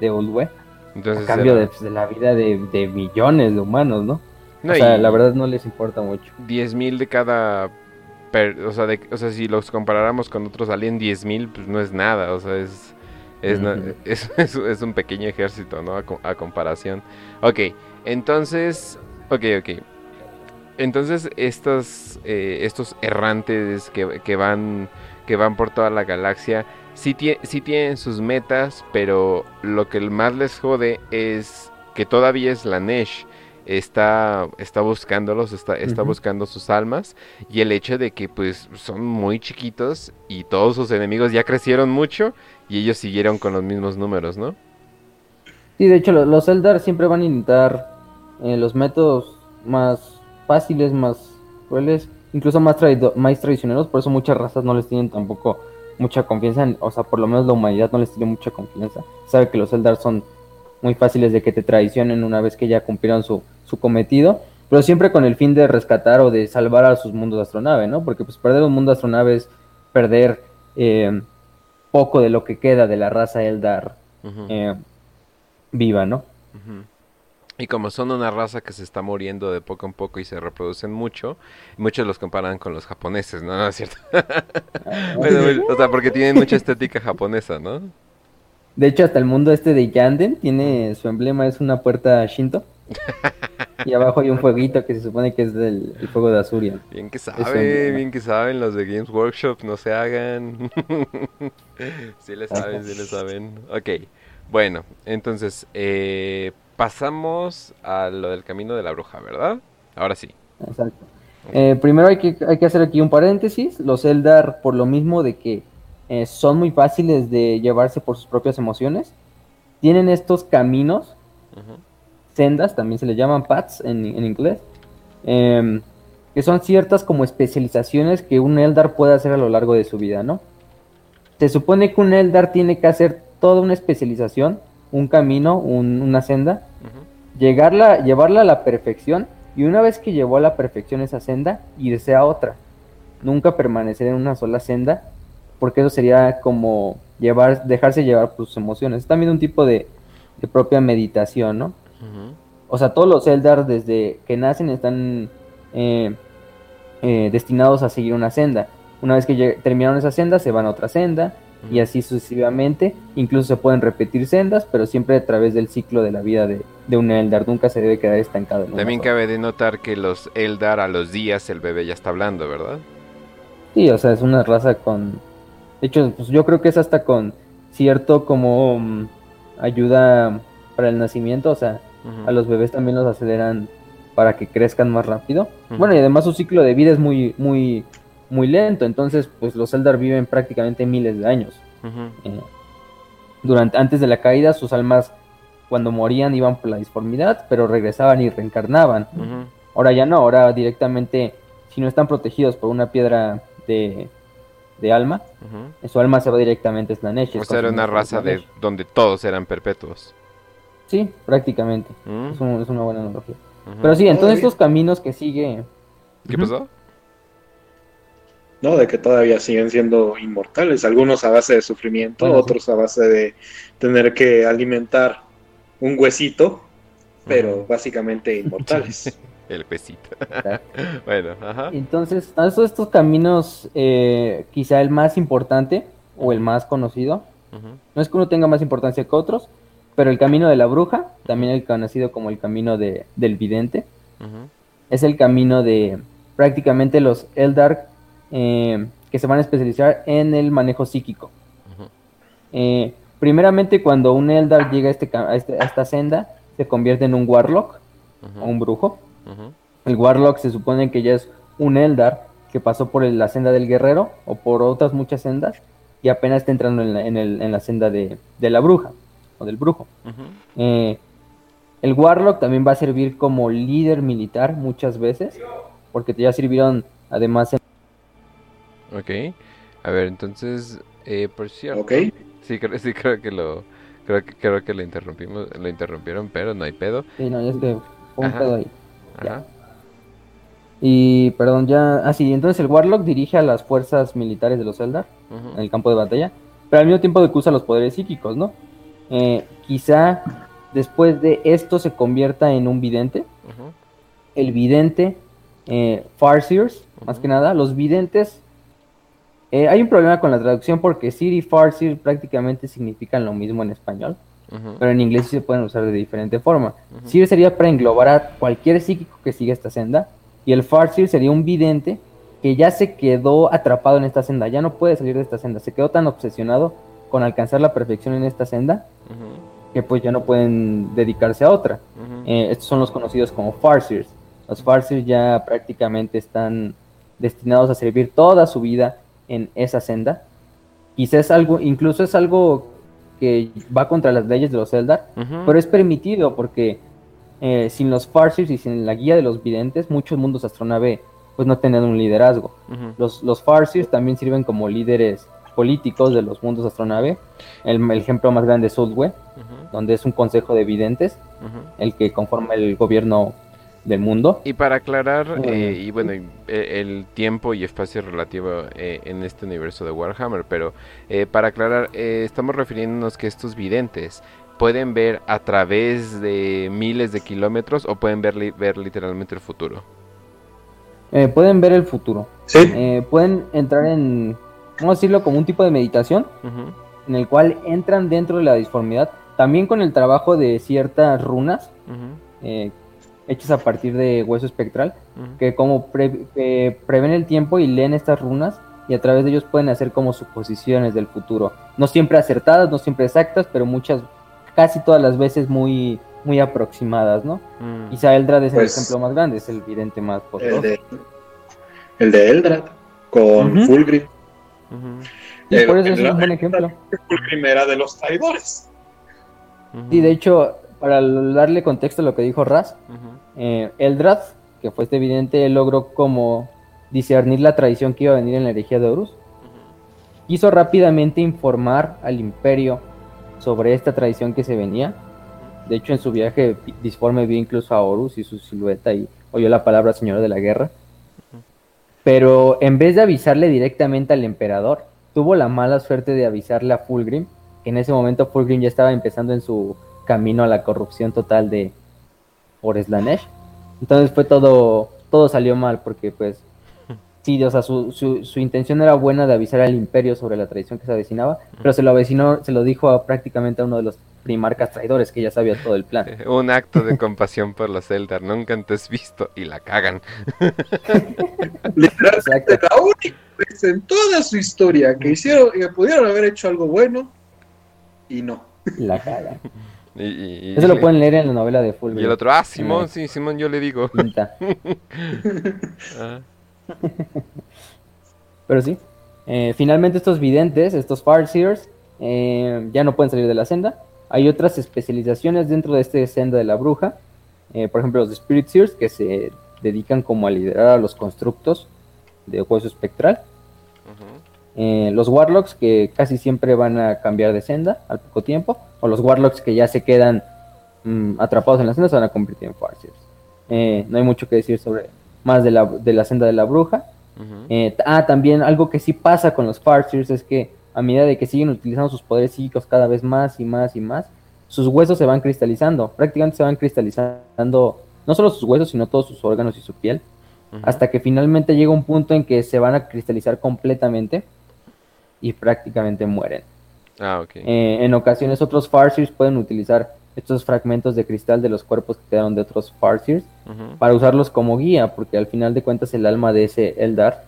S2: de Oldwe, a cambio de, pues, de, la vida de, millones de humanos, ¿no? O sea, la verdad no les importa mucho.
S1: 10.000 de cada... o, sea, de, o sea, si los comparáramos con otros alien, 10.000 pues no es nada, o sea, es... Es, (laughs) es, es, un pequeño ejército, ¿no? A, a comparación. Ok, entonces... Ok, ok. Entonces estos, eh, estos errantes que, van, que van por toda la galaxia sí, tienen sus metas, pero lo que más les jode es que todavía es la Nesh. Está, está buscándolos, está, está buscando sus almas y el hecho de que pues son muy chiquitos y todos sus enemigos ya crecieron mucho y ellos siguieron con los mismos números, ¿no?
S2: Sí, de hecho los Eldar siempre van a intentar eh, los métodos más fáciles, más crueles, incluso más, más traicioneros, por eso muchas razas no les tienen tampoco mucha confianza, o sea, por lo menos la humanidad no les tiene mucha confianza. Sabe que los Eldar son muy fáciles de que te traicionen una vez que ya cumplieron su, su cometido, pero siempre con el fin de rescatar o de salvar a sus mundos de astronave, ¿no? Porque pues perder un mundo de astronave es perder eh, poco de lo que queda de la raza Eldar eh, viva, ¿no?
S1: Y como son una raza que se está muriendo de poco en poco y se reproducen mucho, muchos los comparan con los japoneses, ¿no? (laughs) ¿No es cierto? Ah, o sea, porque tienen mucha estética japonesa, ¿no?
S2: De hecho, hasta el mundo este de Yanden tiene su emblema, es una puerta Shinto. (laughs) y abajo hay un fueguito que se supone que es del fuego de Azuria.
S1: Bien que saben, bien que saben, los de Games Workshop, no se hagan. (laughs) sí le saben, sí le saben. Ok, bueno, entonces, eh, pasamos a lo del camino de la bruja, ¿verdad? Ahora sí.
S2: Exacto. Eh, primero hay que, hay que hacer aquí un paréntesis. Los Eldar, por lo mismo de que eh, son muy fáciles de llevarse por sus propias emociones, tienen estos caminos, sendas, también se le llaman paths en, inglés, em, que son ciertas como especializaciones que un Eldar puede hacer a lo largo de su vida, ¿no? Se supone que un Eldar tiene que hacer toda una especialización un camino, una senda, llegarla, llevarla a la perfección y una vez que llevó a la perfección esa senda, irse a otra. Nunca permanecer en una sola senda, porque eso sería como llevar, dejarse llevar por sus emociones. Es también un tipo de, propia meditación, ¿no? O sea, todos los Eldar desde que nacen están eh, eh, destinados a seguir una senda. Una vez que terminaron esa senda, se van a otra senda, y así sucesivamente. Incluso se pueden repetir sendas, pero siempre a través del ciclo de la vida de, un Eldar. Nunca se debe quedar estancado.
S1: También cabe de notar que los Eldar a los días el bebé ya está hablando, ¿verdad?
S2: Sí, o sea, es una raza con... De hecho, pues yo creo que es hasta con cierto como mm, ayuda para el nacimiento, o sea, a los bebés también los aceleran para que crezcan más rápido. Bueno, y además su ciclo de vida es muy, muy, muy lento, entonces pues los Eldar viven prácticamente miles de años. Eh, durante, antes de la caída sus almas cuando morían iban por la disformidad, pero regresaban y reencarnaban. Ahora ya no, ahora directamente, si no están protegidos por una piedra de, de alma, su alma se va directamente a Slanesh.
S1: O sea, era una raza de donde todos eran perpetuos.
S2: Sí, prácticamente. es, una buena analogía. Pero sí, entonces estos caminos que sigue...
S1: ¿Qué pasó?
S3: ¿no? De que todavía siguen siendo inmortales, algunos a base de sufrimiento, otros a base de tener que alimentar un huesito, pero básicamente inmortales. (laughs)
S1: El huesito. (laughs) bueno, ajá.
S2: Entonces, todos estos caminos, eh, quizá el más importante o el más conocido, no es que uno tenga más importancia que otros, pero el camino de la bruja, también el conocido como el camino de, del vidente, es el camino de prácticamente los Eldar eh, que se van a especializar en el manejo psíquico. Eh, primeramente, cuando un Eldar llega este a, este, a, esta senda, se convierte en un Warlock o un brujo. El Warlock se supone que ya es un Eldar que pasó por la senda del guerrero o por otras muchas sendas y apenas está entrando en la, senda de, la bruja o del brujo. Eh, El Warlock también va a servir como líder militar muchas veces, porque ya sirvieron además en...
S1: Ok, a ver, entonces, eh, por cierto...
S3: Ok.
S1: Sí, creo, sí, creo que lo... Creo que, creo que lo interrumpimos, lo interrumpieron, pero no hay pedo.
S2: Sí, no, es que fue un pedo ahí. Ajá. Y, perdón, ya... Ah, sí, entonces el Warlock dirige a las fuerzas militares de los Eldar en el campo de batalla, pero al mismo tiempo de que usa los poderes psíquicos, ¿no? Eh, quizá después de esto se convierta en un vidente. El vidente, eh, Farseers, más que nada, los videntes... Eh, hay un problema con la traducción porque Sir y Farseer prácticamente significan lo mismo en español, pero en inglés sí se pueden usar de diferente forma. Sir sería para englobar a cualquier psíquico que siga esta senda, y el Farseer sería un vidente que ya se quedó atrapado en esta senda, ya no puede salir de esta senda, se quedó tan obsesionado con alcanzar la perfección en esta senda que pues ya no pueden dedicarse a otra. Eh, estos son los conocidos como Farseers. Los Farseers ya prácticamente están destinados a servir toda su vida en esa senda. Quizás es algo, incluso es algo va contra las leyes de los Eldar, pero es permitido porque eh, sin los Farseers y sin la guía de los videntes, muchos mundos astronave pues no tienen un liderazgo. Los, los Farseers también sirven como líderes políticos de los mundos astronave. El, ejemplo más grande es Soulway, donde es un consejo de videntes, el que conforma el gobierno del mundo.
S1: Y para aclarar, eh, y bueno, e, el tiempo y espacio relativo eh, en este universo de Warhammer, pero para aclarar, estamos refiriéndonos que estos videntes pueden ver a través de miles de kilómetros o pueden ver, ver literalmente el futuro?
S2: Eh, pueden ver el futuro.
S3: ¿Sí?
S2: Eh, pueden entrar en, vamos a decirlo, como un tipo de meditación, en el cual entran dentro de la disformidad, también con el trabajo de ciertas runas, eh, hechas a partir de hueso espectral, que como prevén el tiempo y leen estas runas, y a través de ellos pueden hacer como suposiciones del futuro. No siempre acertadas, no siempre exactas, pero muchas casi todas las veces muy, muy aproximadas, ¿no? Mm. Quizá Eldrad es el pues, ejemplo más grande, es el vidente más poderoso.
S3: El de, Eldrad, con Fulgrim.
S2: Y por eso es un buen ejemplo.
S3: Fulgrim era de los traidores.
S2: Sí, de hecho, para darle contexto a lo que dijo Raz, eh, Eldrad, que fue este vidente, logró como discernir la tradición que iba a venir en la herejía de Horus. Quiso rápidamente informar al imperio sobre esta tradición que se venía. De hecho, en su viaje, Disforme vio incluso a Horus y su silueta y oyó la palabra Señor de la Guerra. Pero en vez de avisarle directamente al emperador, tuvo la mala suerte de avisarle a Fulgrim, que en ese momento Fulgrim ya estaba empezando en su camino a la corrupción total de Oreslanesh. Entonces fue todo, todo salió mal, porque pues sí, o sea, su, su, intención era buena de avisar al imperio sobre la traición que se avecinaba, pero se lo avecinó, se lo dijo a, prácticamente a uno de los primarcas traidores que ya sabía todo el plan. (laughs)
S1: Un acto de compasión por los Eldar, nunca antes visto, y la cagan. (laughs)
S3: Literalmente la única vez en toda su historia que hicieron, que pudieron haber hecho algo bueno, y no.
S2: La cagan. Eso lo pueden leer en la novela de Fulvio.
S1: Y el otro, ah, Simón, sí, Simón, yo le digo. (laughs)
S2: ah. (laughs) (laughs) Pero sí, eh, finalmente estos videntes, estos Farseers, eh, ya no pueden salir de la senda. Hay otras especializaciones dentro de este senda de la bruja. Eh, por ejemplo, los Spirit Seers, que se dedican como a liderar a los constructos de hueso espectral. Los Warlocks, que casi siempre van a cambiar de senda al poco tiempo. O los Warlocks que ya se quedan mm, atrapados en la senda se van a convertir en Farseers. no hay mucho que decir sobre más de la, de la senda de la bruja. Eh, ah, también algo que sí pasa con los Farseers es que a medida de que siguen utilizando sus poderes psíquicos cada vez más y más y más, sus huesos se van cristalizando, prácticamente se van cristalizando no solo sus huesos, sino todos sus órganos y su piel, hasta que finalmente llega un punto en que se van a cristalizar completamente y prácticamente mueren.
S1: Ah,
S2: eh, en ocasiones otros Farseers pueden utilizar estos fragmentos de cristal de los cuerpos que quedaron de otros Farseers para usarlos como guía, porque al final de cuentas el alma de ese Eldar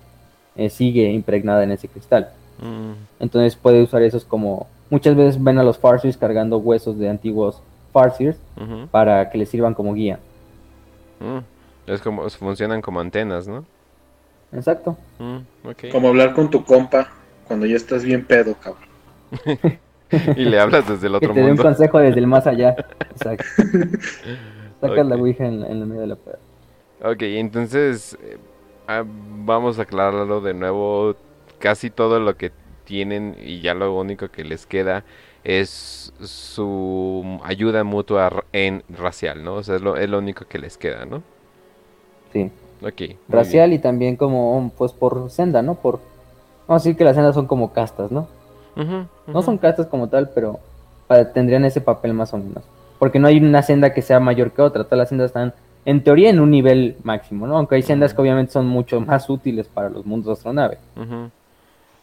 S2: eh, sigue impregnada en ese cristal. Mm. Entonces puede usar esos como... Muchas veces ven a los Farseers cargando huesos de antiguos Farseers para que les sirvan como guía.
S1: Mm. Es como, funcionan como antenas, ¿no?
S2: Exacto.
S3: Mm, como hablar con tu compa cuando ya estás bien pedo, cabrón. (laughs)
S1: y le hablas desde el otro
S2: que
S1: te
S2: mundo. un consejo desde el más allá. Exacto. (laughs) Sacas la Ouija en, en, la medio de la puerta.
S1: Ok, entonces eh, ah, vamos a aclararlo de nuevo. Casi todo lo que tienen y ya lo único que les queda es su ayuda mutua en racial, ¿no? O sea, es lo, es lo único que les queda, ¿no?
S2: Sí.
S1: Ok.
S2: Racial y también como, pues por senda, ¿no? Por, vamos a decir que las sendas son como castas, ¿no? No son castas como tal, pero tendrían ese papel más o menos. Porque no hay una senda que sea mayor que otra, todas las sendas están en teoría en un nivel máximo, ¿no? Aunque hay sendas que obviamente son mucho más útiles para los mundos de astronave.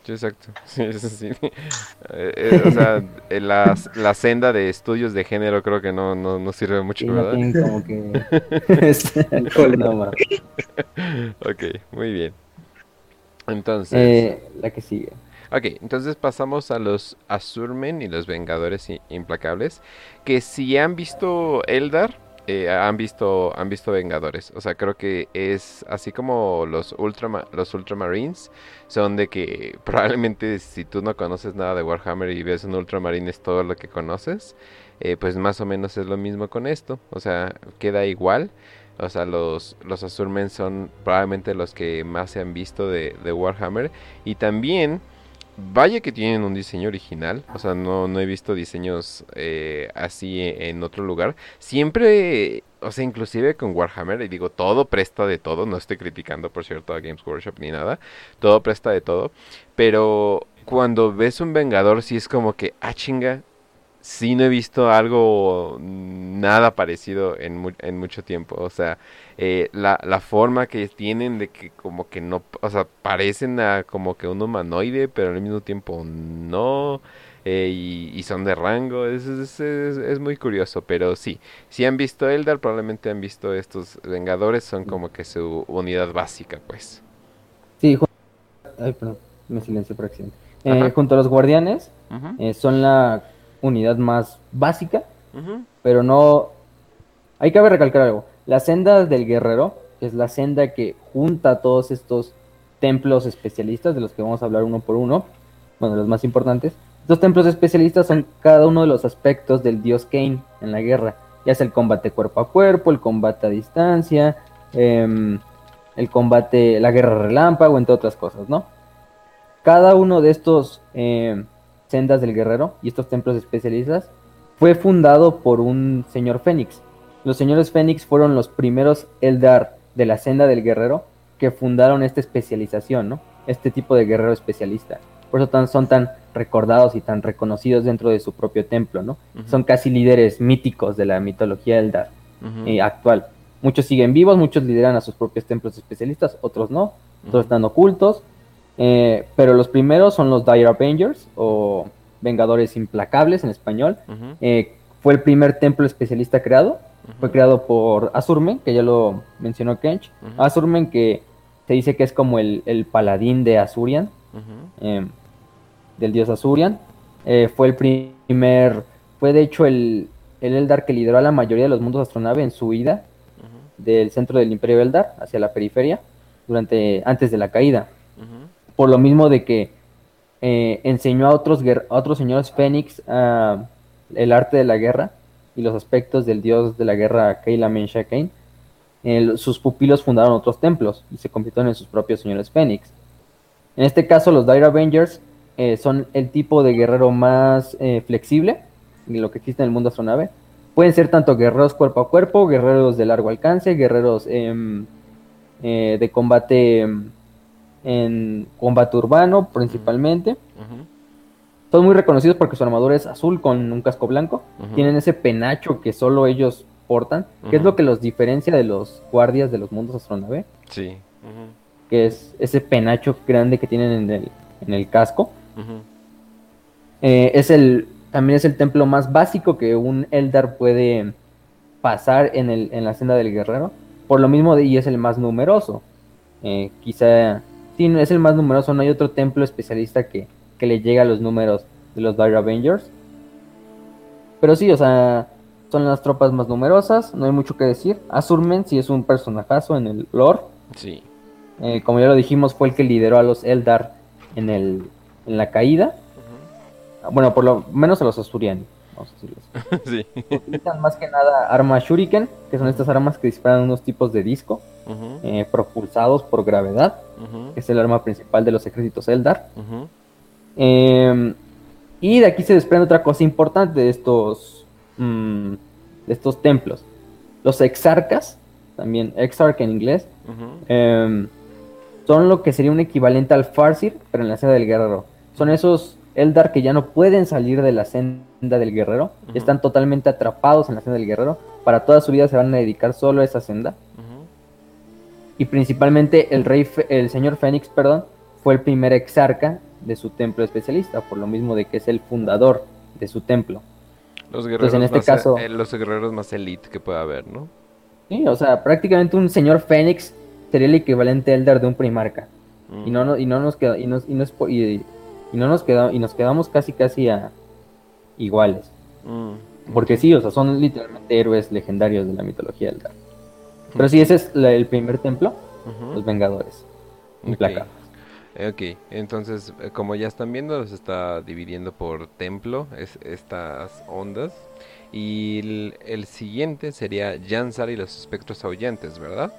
S1: Sí, exacto. (laughs) Sí, sí. Eh, eh, o sea, eh, la, la, senda de estudios de género creo que no, no, no sirve mucho, ¿verdad?
S2: como que... (laughs) (laughs)
S1: ok, muy bien. Entonces...
S2: la que sigue.
S1: Ok, entonces pasamos a los Azurmen y los Vengadores Implacables. Que si han visto Eldar, eh, han visto han visto Vengadores. O sea, creo que es así como los Ultra los Ultramarines son de que (laughs) probablemente si tú no conoces nada de Warhammer y ves un Ultramarine es todo lo que conoces, eh, pues más o menos es lo mismo con esto. O sea, queda igual. O sea, los, los Azurmen son probablemente los que más se han visto de, de Warhammer. Y también Vaya que tienen un diseño original, o sea, no, no he visto diseños eh, así en otro lugar. Siempre, o sea, inclusive con Warhammer, y digo, todo presta de todo, no estoy criticando, por cierto, a Games Workshop ni nada, todo presta de todo, pero cuando ves un Vengador, sí es como que, ah, chinga, sí no he visto algo nada parecido en, en mucho tiempo, o sea, eh, la, la, forma que tienen de que como que no, o sea, parecen a como que un humanoide, pero al mismo tiempo no, eh, y, son de rango, es, es, es, muy curioso, pero sí, si han visto Eldar, probablemente han visto estos Vengadores, son como que su unidad básica, pues.
S2: Sí, Ay, perdón, me silencio por accidente. Eh, junto a los guardianes, son la unidad más básica, pero no... Hay que recalcar algo la senda del guerrero es la senda que junta todos estos templos especialistas, de los que vamos a hablar uno por uno, bueno, los más importantes. Estos templos especialistas son cada uno de los aspectos del dios Kane en la guerra, ya sea el combate cuerpo a cuerpo, el combate a distancia, em, el combate, la guerra relámpago, entre otras cosas, ¿no? Cada uno de estos em, sendas del guerrero y estos templos especialistas fue fundado por un señor Fénix, los señores Fénix fueron los primeros Eldar de la senda del guerrero que fundaron esta especialización, ¿no? Este tipo de guerrero especialista. Por eso tan, son tan recordados y tan reconocidos dentro de su propio templo, ¿no? Son casi líderes míticos de la mitología Eldar eh, actual. Muchos siguen vivos, muchos lideran a sus propios templos especialistas, otros no, otros están ocultos. Eh, pero los primeros son los Dire Avengers o Vengadores Implacables en español. Eh, fue el primer templo especialista creado fue creado por Azurmen, que ya lo mencionó Kench. Azurmen que se dice que es como el, paladín de Azurian, em, del dios Azurian. Eh, fue el primer, fue de hecho el, el Eldar que lideró a la mayoría de los mundos astronave en su ida del centro del Imperio Eldar hacia la periferia durante antes de la caída. Por lo mismo de que eh, enseñó a otros, otros señores Fénix el arte de la guerra y los aspectos del dios de la guerra Keila Menshakain, sus pupilos fundaron otros templos y se convirtieron en sus propios señores Fénix. En este caso, los Dire Avengers eh, son el tipo de guerrero más eh, flexible de lo que existe en el mundo astronave. Pueden ser tanto guerreros cuerpo a cuerpo, guerreros de largo alcance, guerreros em, de combate em, en combate urbano principalmente. Son muy reconocidos porque su armadura es azul con un casco blanco. Tienen ese penacho que solo ellos portan, que es lo que los diferencia de los guardias de los mundos astronave.
S1: Sí.
S2: Que es ese penacho grande que tienen en el, en el casco. Eh, es el, también es el templo más básico que un Eldar puede pasar en, el, en la senda del guerrero. Por lo mismo, y es el más numeroso. Eh, quizá, sí, es el más numeroso. No hay otro templo especialista que, que le llega a los números de los Dire Avengers. Pero sí, o sea, son las tropas más numerosas, no hay mucho que decir. Azurmen sí es un personajazo en el lore.
S1: Sí.
S2: Eh, como ya lo dijimos, fue el que lideró a los Eldar en, el, en la caída. bueno, por lo menos a los Asturiani, vamos a decirles. (laughs) sí. Utilizan más que nada armas Shuriken, que son estas armas que disparan unos tipos de disco, eh, propulsados por gravedad, que es el arma principal de los ejércitos Eldar. Em, y de aquí se desprende otra cosa importante de estos, mm, de estos templos. Los exarcas, también exarch en inglés, em, son lo que sería un equivalente al Farsir, pero en la senda del guerrero. Son esos Eldar que ya no pueden salir de la senda del guerrero, están totalmente atrapados en la senda del guerrero, para toda su vida se van a dedicar solo a esa senda. Y principalmente el rey, el señor Fénix, perdón, fue el primer exarca de su templo especialista, por lo mismo de que es el fundador de su templo.
S1: Los guerreros, en este más, caso, eh, los guerreros más elite que pueda haber, ¿no?
S2: Sí, o sea, prácticamente un señor Fénix sería el equivalente Eldar de un primarca. Y no, no, y no nos queda, y, nos, y, nos, y, no nos queda, y nos quedamos casi casi a iguales. Mm. Porque sí, o sea, son literalmente héroes legendarios de la mitología Eldar. Pero sí, ese es el primer templo, los Vengadores.
S1: Okay. ok, entonces, eh, como ya están viendo, se está dividiendo por templo es, estas ondas. Y el, siguiente sería Jansar y los espectros aullantes, ¿verdad?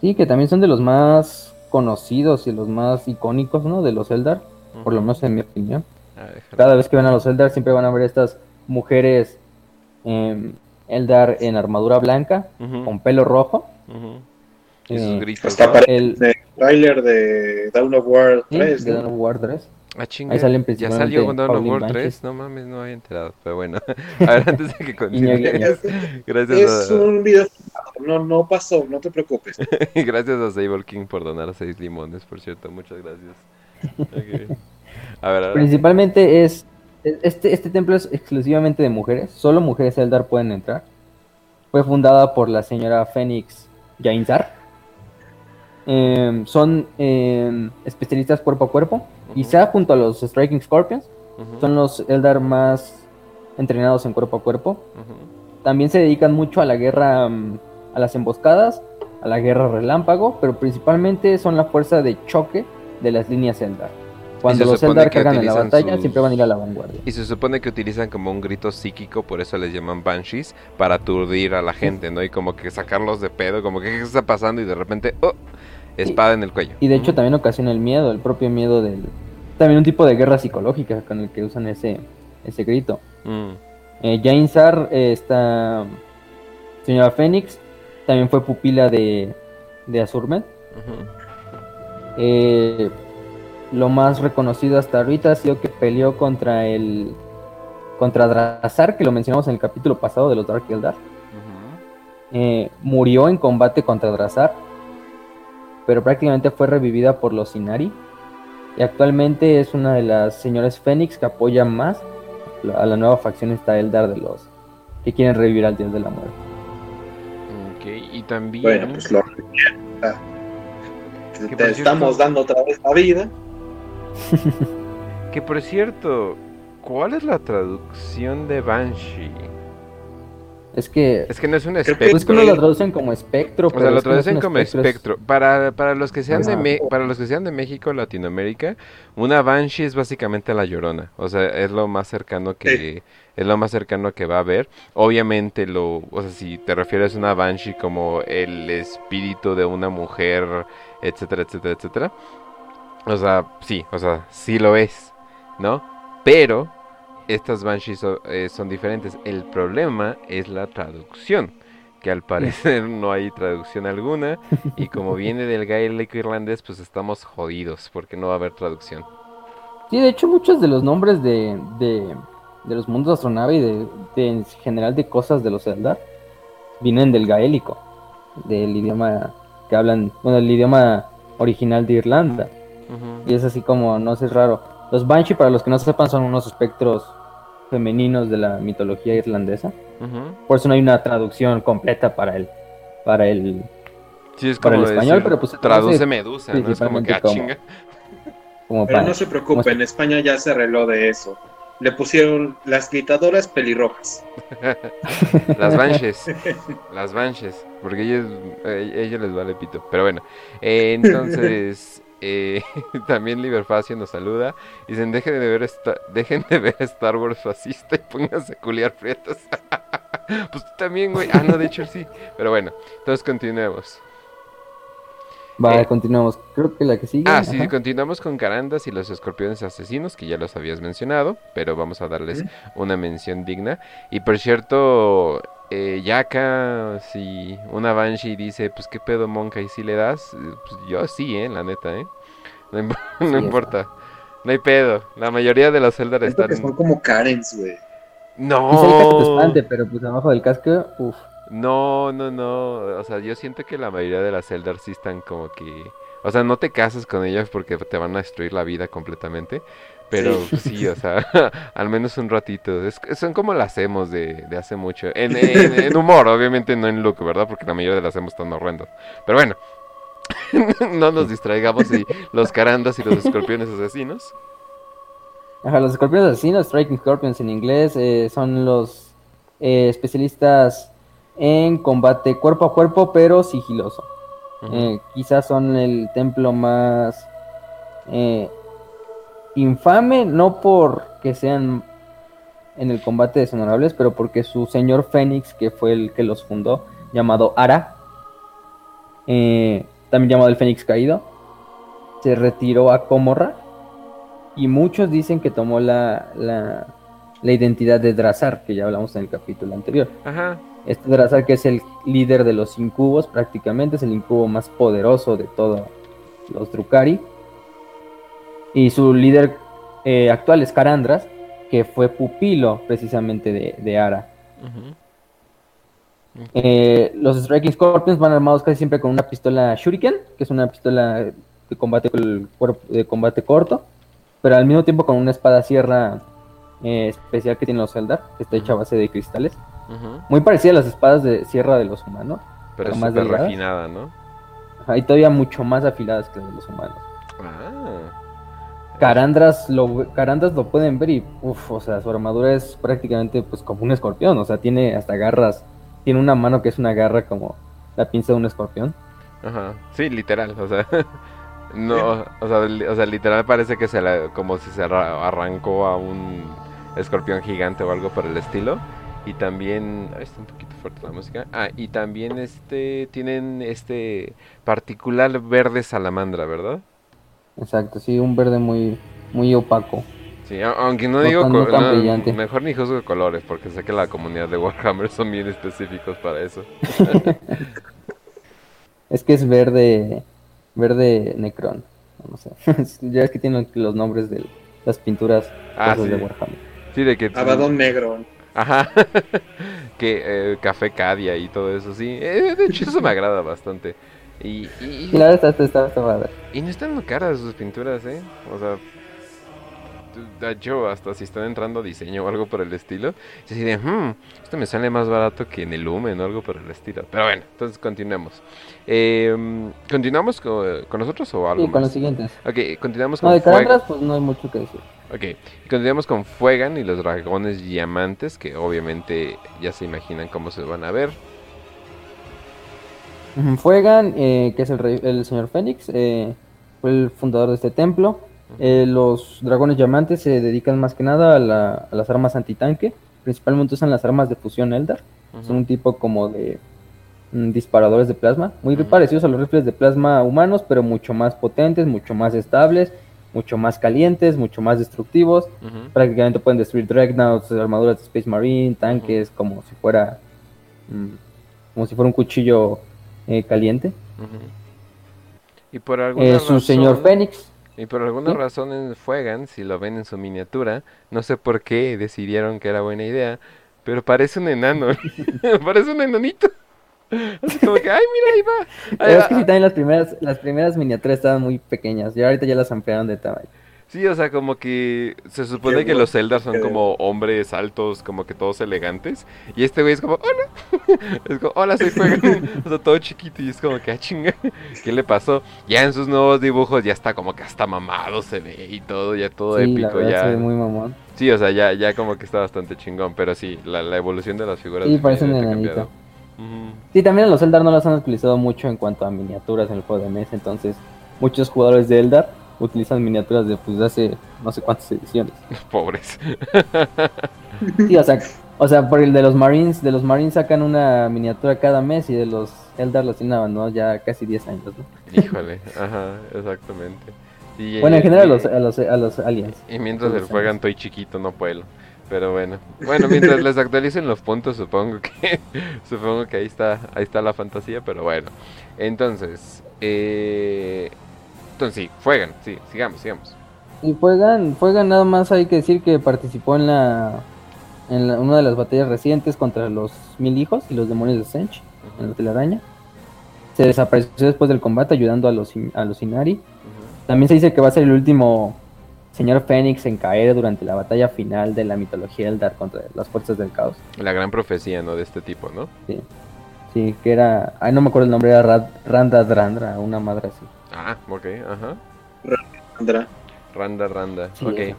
S2: Sí, que también son de los más conocidos y los más icónicos, ¿no? De los Eldar, por lo menos en mi opinión. Ah, Cada vez que ven a los Eldar siempre van a ver estas mujeres eh, Eldar en armadura blanca, con pelo rojo.
S3: Eh, gritos. el trailer de Dawn of War 3.
S2: De Dawn of War 3.
S1: Ah, chinga. Ahí salen ya salió con Dawn of War 3. No mames, no había enterado. Pero bueno, (laughs) a ver, antes de que (laughs) continúe. (laughs)
S3: Gracias es un video. No, no pasó, no te preocupes.
S1: gracias a Sable King por donar 6 limones, por cierto. Muchas gracias.
S2: A ver, Principalmente es este, este templo es exclusivamente de mujeres, solo mujeres Eldar pueden entrar. Fue fundada por la señora Fénix Jainsar. Em, son em, especialistas cuerpo a cuerpo. Y sea junto a los Striking Scorpions, son los Eldar más entrenados en cuerpo a cuerpo. También se dedican mucho a la guerra, mm, a las emboscadas, a la guerra relámpago, pero principalmente son la fuerza de choque de las líneas Eldar. Cuando los Eldar cargan en la batalla, siempre van a ir a la vanguardia.
S1: Y se supone que utilizan como un grito psíquico, por eso les llaman Banshees, para aturdir a la gente, ¿no? Y como que sacarlos de pedo, como que qué está pasando y de repente, ¡oh! Espada en el cuello.
S2: Y de hecho también ocasiona el miedo, el propio miedo del... También un tipo de guerra psicológica con el que usan ese, ese grito. Mm. Eh, Jainsar, eh, esta señora Fénix, también fue pupila de, de Azurmet. Eh, lo más reconocido hasta ahorita ha sido que peleó contra el contra Drazar, que lo mencionamos en el capítulo pasado de los Dark Eldar. Eh, murió en combate contra Drazar, pero prácticamente fue revivida por los Inari. Y actualmente es una de las señores Fénix que apoya más a la nueva facción esta Eldar de los que quieren revivir al Dios de la Muerte.
S1: Ok, y también.
S3: Bueno, pues lo. Te, estamos dando otra vez la vida. (laughs)
S1: que por cierto, ¿cuál es la traducción de Banshee?
S2: Es que.
S1: Es que no es un espectro.
S2: Es que no lo traducen como espectro.
S1: O sea, lo traducen como espectro. Para, para, los que sean de para los que sean de México, Latinoamérica, una Banshee es básicamente la llorona. O sea, es lo más cercano que. Es lo más cercano que va a haber. Obviamente, lo, o sea, si te refieres a una Banshee como el espíritu de una mujer, etcétera, etcétera, etcétera. O sea, sí, o sea, sí lo es, ¿no? Pero estas Banshees eh, son, diferentes. El problema es la traducción, que al parecer (laughs) no hay traducción alguna. Y como (laughs) viene del gaélico irlandés, pues estamos jodidos, porque no va a haber traducción.
S2: Sí, de hecho muchos de los nombres de, de, los mundos de astronave y de, en general de cosas de los Eldar vienen del gaélico, del idioma que hablan, bueno, el idioma original de Irlanda. Y es así como, no sé, es raro. Los Banshee, para los que no sepan, son unos espectros femeninos de la mitología irlandesa. Por eso no hay una traducción completa para el, para el,
S1: para el español, pero pues traduce Medusa, ¿no? Es como que ah, chinga.
S3: pero no se preocupen, en España ya se arregló de eso. Le pusieron las gritadoras pelirrojas. (laughs)
S1: las Banshees. las Banshees. Porque ellos, eh, ellos les vale pito. Pero bueno. Eh, entonces, (laughs) eh, (laughs) también Liberfacio nos saluda. Dicen, dejen de ver, dejen de ver Star Wars fascista y pónganse a culiar prietos. pues tú también, güey. Ah, no, de hecho sí. Pero bueno, entonces continuemos.
S2: Vale, eh, continuamos. Creo que la que sigue.
S1: Ah, sí, continuamos con Carandas y los escorpiones asesinos, que ya los habías mencionado, pero vamos a darles una mención digna. Y por cierto, eh, Yaka, si una Banshee dice, pues qué pedo, Monka, y si le das, pues yo sí, eh, la neta, eh. No, (laughs) importa. No hay pedo. La mayoría de los Eldar están.
S3: Que son como Karens, güey.
S1: No.
S2: pero pues abajo del casco, uff.
S1: No, no, no. O sea, yo siento que la mayoría de las Eldar sí están como que. O sea, no te casas con ellas porque te van a destruir la vida completamente. Pero sí, o sea, (laughs) (laughs) al menos un ratito. Es, son como las hemos de, de hace mucho. (laughs) En, en, humor, obviamente no en look, ¿verdad? Porque la mayoría de las hemos están horrendas. Pero bueno, no nos distraigamos y los carandas y los escorpiones asesinos.
S2: Ajá, los escorpiones asesinos, Striking Scorpions en inglés, eh, son los eh, especialistas en combate cuerpo a cuerpo, pero sigiloso. Eh, quizás son el templo más infame, no porque sean en el combate deshonorables, pero porque su señor Fénix, que fue el que los fundó, llamado Ara, también llamado el Fénix Caído, se retiró a Comorra y muchos dicen que tomó la, la, identidad de Drazar, que ya hablamos en el capítulo anterior. Ajá. Este Drazar que es el líder de los incubos, prácticamente es el incubo más poderoso de todos los Drukari. Y su líder eh, actual es Karandras, que fue pupilo precisamente de, de Ara. Eh, los Striking Scorpions van armados casi siempre con una pistola Shuriken, que es una pistola de combate, de combate corto pero al mismo tiempo con una espada sierra eh, especial que tienen los Eldar, que está hecha a base de cristales. Muy parecida a las espadas de sierra de los humanos.
S1: Pero, más refinada, ¿no?
S2: y todavía mucho más afiladas que las de los humanos. Ah. Carandras lo, Carandras lo pueden ver y, uff, o sea, su armadura es prácticamente pues como un escorpión, o sea, tiene hasta garras, tiene una mano que es una garra como la pinza de un escorpión.
S1: Ajá, sí, literal, o sea, (laughs) No, o sea, o sea, literal parece que se la, como si se arrancó a un escorpión gigante o algo por el estilo. Y también, está un poquito fuerte la música. Ah, y también este tienen este particular verde salamandra, ¿verdad?
S2: Exacto, sí, un verde muy muy opaco.
S1: Sí, aunque no, digo mejor ni juzgo colores porque sé que la comunidad de Warhammer son bien específicos para eso. (laughs)
S2: es que es verde Verde Necron. No sé. (laughs) ya es que tienen los nombres de las pinturas
S1: ah, de Warhammer. Sí, de que.
S3: Abadón negro.
S1: Ajá. (laughs) que eh, café Cadia y todo eso, sí. Eh, de hecho, eso me agrada bastante. Y, y,
S2: la verdad está, está, está,
S1: Y no están caras sus pinturas, ¿eh? O sea, de hecho, hasta si están entrando a diseño o algo por el estilo, se de, hmm, esto me sale más barato que en el Lumen o algo por el estilo. Pero bueno, entonces continuemos. Eh, ¿Continuamos con, nosotros o algo?
S2: Sí, con los siguientes.
S1: Ok, continuamos con
S2: No, de Fuegan. pues no hay mucho que decir.
S1: Ok, continuamos con Fuegan y los dragones diamantes, que obviamente ya se imaginan cómo se van a ver.
S2: Fuegan, eh, que es el, rey, el señor Fénix, eh, fue el fundador de este templo. Eh, los dragones diamantes se dedican más que nada a, las armas antitanque. Principalmente usan las armas de fusión Eldar. Son un tipo como de mm, disparadores de plasma. Muy parecidos a los rifles de plasma humanos, pero mucho más potentes, mucho más estables, mucho más calientes, mucho más destructivos. Prácticamente pueden destruir Dreadnoughts, armaduras de Space Marine, tanques, como si fuera. Mm, como si fuera un cuchillo eh, caliente.
S1: Y por alguna
S2: eh, Su señor Fénix
S1: y por alguna razón en Fuegan, si lo ven en su miniatura, no sé por qué decidieron que era buena idea, pero parece un enano. (laughs) (laughs) parece un enanito. Así como que, ay, mira, ahí va.
S2: es que sí, también las primeras, las primeras miniaturas estaban muy pequeñas. Y ahorita ya las ampliaron de tamaño.
S1: Sí, o sea, como que se supone que los Zelda son como hombres altos, como que todos elegantes. Y este güey es como, hola. (laughs) es como, hola, soy Fuegan. (laughs) o sea, todo chiquito. Y es como que, ah, chinga, ¿qué le pasó? Ya en sus nuevos dibujos ya está como que hasta mamado se ve y todo, ya todo
S2: sí,
S1: épico.
S2: La
S1: ya
S2: se ve muy mamón.
S1: Sí, o sea, ya, ya como que está bastante chingón. Pero sí, la, la evolución de las figuras.
S2: Sí, parece un enanito. Sí, también los Zelda no las han utilizado mucho en cuanto a miniaturas en el juego de mesa, entonces muchos jugadores de Eldar utilizan miniaturas de pues hace no sé cuántas ediciones. (laughs)
S1: Pobres. (laughs)
S2: sí, o sea, o sea, por el de los Marines, de los Marines sacan una miniatura cada mes y de los Eldar los tienen ¿no? ya casi 10 años, ¿no?
S1: Híjole, ajá, exactamente.
S2: bueno, en general a, los, a, los, a los aliens.
S1: Y mientras el juegan estoy chiquito, no puedo. Pero bueno, bueno, mientras les actualicen los puntos, supongo que (laughs) supongo que ahí está ahí está la fantasía, pero bueno. Entonces, eh, entonces sí, juegan, sí, sigamos, sigamos.
S2: Y juegan, juegan nada más hay que decir que participó en la en una de las batallas recientes contra los mil hijos y los demonios de Sench en la telaraña. Se desapareció después del combate ayudando a los a los Inari. También se dice que va a ser el último señor Fénix en caer durante la batalla final de la mitología Eldar contra las fuerzas del caos.
S1: La gran profecía, ¿no? De este tipo, ¿no?
S2: Sí. Sí, que era. Ay, no me acuerdo el nombre, era Randa Drandra, una madre así.
S1: Ah, ok, ajá.
S3: Randa.
S1: Randa, Randa, ok.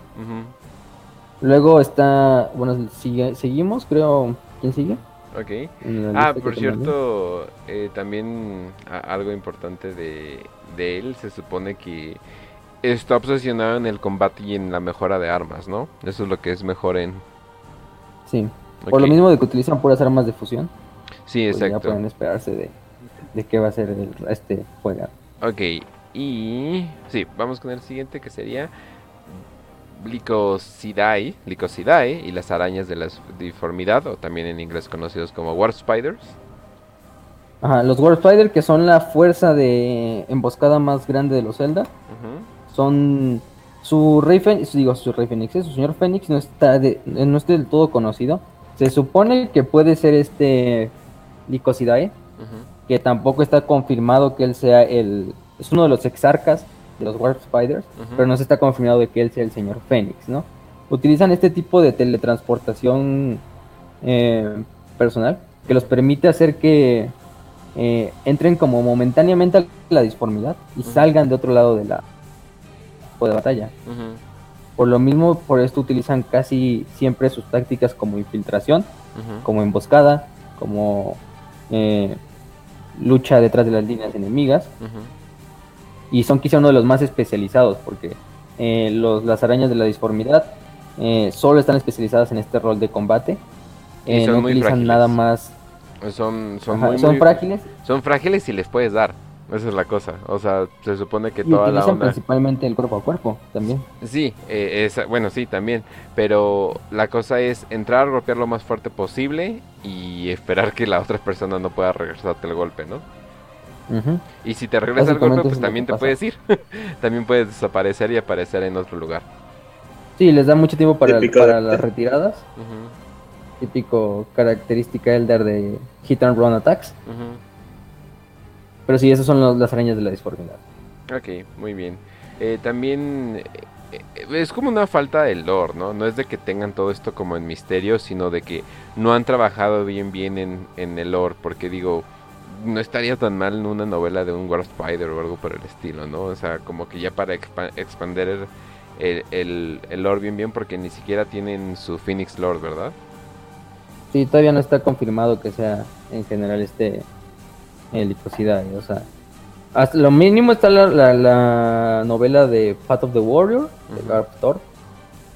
S2: Luego está. Bueno, sigue, seguimos, creo. ¿Quién sigue?
S1: Ok. Ah, por cierto, eh, también algo importante de, de él, se supone que está obsesionado en el combate y en la mejora de armas, ¿no? Eso es lo que es mejor en...
S2: Sí. Por lo mismo de que utilizan puras armas de fusión.
S1: Sí, exacto.
S2: Pues ya pueden esperarse de, de qué va a ser este juego.
S1: Ok, y... Sí, vamos con el siguiente que sería... Licosidae, Licosidae y las arañas de la deformidad, o también en inglés conocidos como War Spiders.
S2: Ajá, los War Spiders que son la fuerza de emboscada más grande de los Zelda. Son su rey Fénix, digo su rey Fénix, su señor Fénix no está no está del todo conocido. Se supone que puede ser este Licosidae, que tampoco está confirmado que él sea el es uno de los exarcas de los Warp Spiders, pero no se está confirmado de que él sea el señor Fénix, ¿no? Utilizan este tipo de teletransportación eh, personal que los permite hacer que eh, entren como momentáneamente a la disformidad y salgan de otro lado de la, de batalla. Por lo mismo, por esto utilizan casi siempre sus tácticas como infiltración, como emboscada, como eh, lucha detrás de las líneas enemigas. Y son quizá uno de los más especializados, porque eh, los, las arañas de la disformidad eh, solo están especializadas en este rol de combate. no utilizan nada más.
S1: Son, son,
S2: son frágiles.
S1: Son frágiles y les puedes dar. Esa es la cosa. O sea, se supone que toda la onda.
S2: principalmente el cuerpo a cuerpo también.
S1: Sí, eh, bueno, sí, también. Pero la cosa es entrar golpear lo más fuerte posible y esperar que la otra persona no pueda regresarte el golpe, ¿no? Y si te regresa el golpe, pues también te puedes ir. (laughs) también puedes desaparecer y aparecer en otro lugar.
S2: Sí, les da mucho tiempo para, para las retiradas. Típico característica Elder de Hit and Run Attacks. Pero sí, esas son las arañas de la disformidad.
S1: Ok, muy bien. Eh, también eh, es como una falta de lore, ¿no? No es de que tengan todo esto como en misterio, sino de que no han trabajado bien bien en, en el lore, porque digo, no estaría tan mal en una novela de un War Spider o algo por el estilo, ¿no? O sea, como que ya para expandir el, el, el, lore bien bien, porque ni siquiera tienen su Phoenix Lord, ¿verdad?
S2: Sí, todavía no está confirmado que sea en general este helicosidad, o sea, hasta lo mínimo está la, novela de Path of the Warrior, de Garp Thor,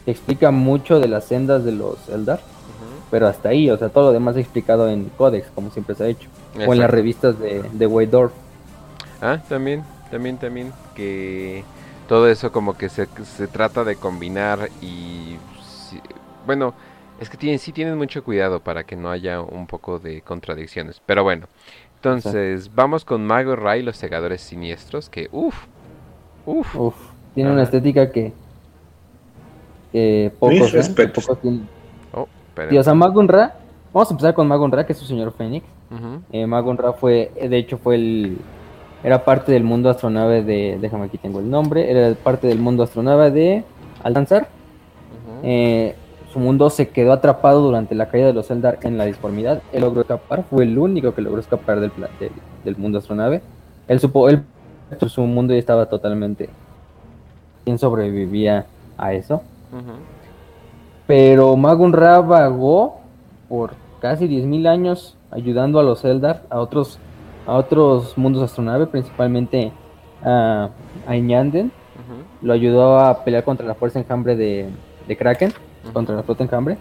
S2: que explica mucho de las sendas de los Eldar, pero hasta ahí, o sea, todo lo demás explicado en Codex, como siempre se ha hecho, o en las revistas de, de Waydorf.
S1: Ah, también, también, también, que todo eso como que se, se trata de combinar y, bueno, es que tienen, sí tienen mucho cuidado para que no haya un poco de contradicciones, pero bueno. Entonces, vamos con Mago Ray, los segadores siniestros, que uff, uff. Uf,
S2: tiene una estética que, que pocos, ¿eh? pocos tienen. Oh, y, o sea, Magun Ra, vamos a empezar con Magun Ra, que es su señor Fénix. Uh Magun Ra fue, de hecho, fue el, era parte del mundo astronave de, déjame aquí tengo el nombre, era parte del mundo astronave de Aldanzar. eh, su mundo se quedó atrapado durante la caída de los Eldar en la disformidad. Él logró escapar, fue el único que logró escapar del, del, mundo astronave. Él supo, él, su mundo ya estaba totalmente. ¿Quién sobrevivía a eso? Pero Magun Ra vagó por casi 10.000 años ayudando a los Eldar, a otros, a otros mundos astronave, principalmente a, a lo ayudó a pelear contra la fuerza enjambre de, de Kraken, contra la flota enjambre.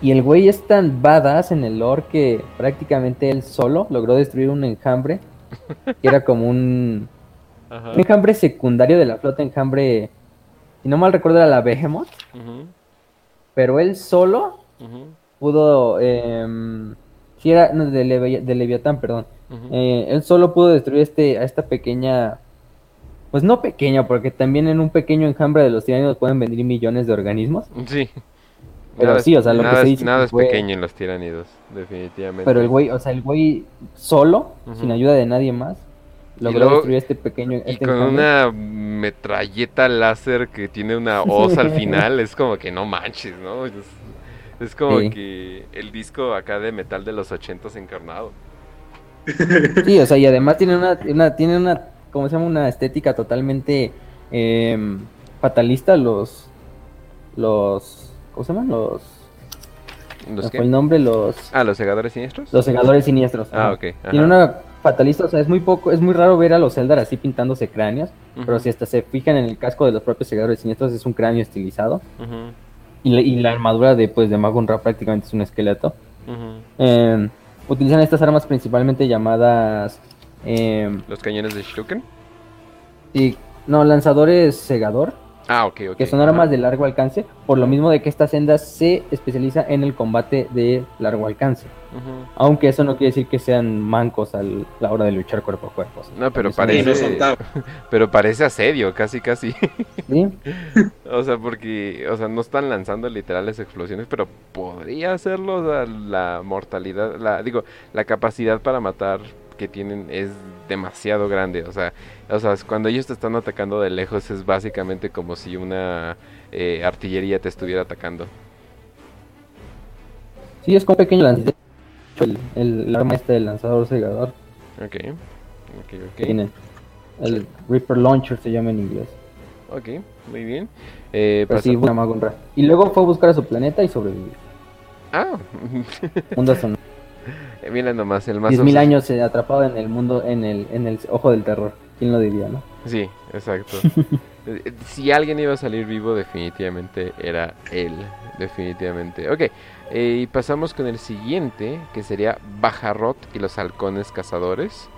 S2: Y el güey es tan badass en el lore que prácticamente él solo logró destruir un enjambre, (laughs) que era como un, enjambre secundario de la flota enjambre, si no mal recuerdo era la Behemoth, pero él solo pudo, eh, si era de, Leviatán, perdón, eh, él solo pudo destruir este, a esta pequeña pues no pequeña, porque también en un pequeño enjambre de los tiranidos pueden venir millones de organismos.
S1: Sí.
S2: Pero sí, o sea, lo que se dice.
S1: Nada es pequeño en los tiranidos, definitivamente.
S2: Pero el güey, o sea, el güey solo, sin ayuda de nadie más, logró destruir este pequeño.
S1: y este con una metralleta láser que tiene una hoz al (laughs) final, es como que no manches, ¿no? Es, como que el disco acá de metal de los ochentas encarnado. (laughs)
S2: Sí, o sea, y además tiene una, una tiene una como se llama? Una estética totalmente em, fatalista. Los, los, ¿cómo se llaman? Los, ¿Los el nombre? Los...
S1: Ah, los segadores siniestros.
S2: Los segadores siniestros.
S1: Ah, ok.
S2: Tiene una fatalista, o sea, es muy poco, es muy raro ver a los Eldar así pintándose cráneos, pero si hasta se fijan en el casco de los propios segadores siniestros es un cráneo estilizado. y, la, armadura de pues de Magunra prácticamente es un esqueleto. Em, utilizan estas armas principalmente llamadas
S1: Em, ¿Los cañones de Shuriken?
S2: Y, no, lanzadores segador.
S1: Ah, ok, ok.
S2: Que son armas de largo alcance, por lo mismo de que esta senda se especializa en el combate de largo alcance. Aunque eso no quiere decir que sean mancos a la hora de luchar cuerpo a cuerpo.
S1: No, pero parece. (laughs) pero parece asedio, casi, casi. ¿Sí? (laughs) o sea, porque. O sea, no están lanzando literales explosiones, pero podría hacerlo. la mortalidad. La, digo, la capacidad para matar que tienen es demasiado grande. O sea, o sea, cuando ellos te están atacando de lejos es básicamente como si una eh, artillería te estuviera atacando.
S2: Sí, es como pequeño lanzador. El, arma este del lanzador segador.
S1: Ok, ok, ok.
S2: el Reaper Launcher se llama en inglés.
S1: Ok, muy bien. Eh,
S2: y luego fue a buscar a su planeta y sobrevivir.
S1: Ah.
S2: Mundo son
S1: eh, mira nomás, el más...
S2: 10.000 años atrapado en el mundo, en el, en el ojo del terror. ¿Quién lo diría, no?
S1: Sí, exacto. Eh, (laughs) si alguien iba a salir vivo, definitivamente era él. Definitivamente. Ok, eh, y pasamos con el siguiente, que sería Bajarrot y los halcones cazadores.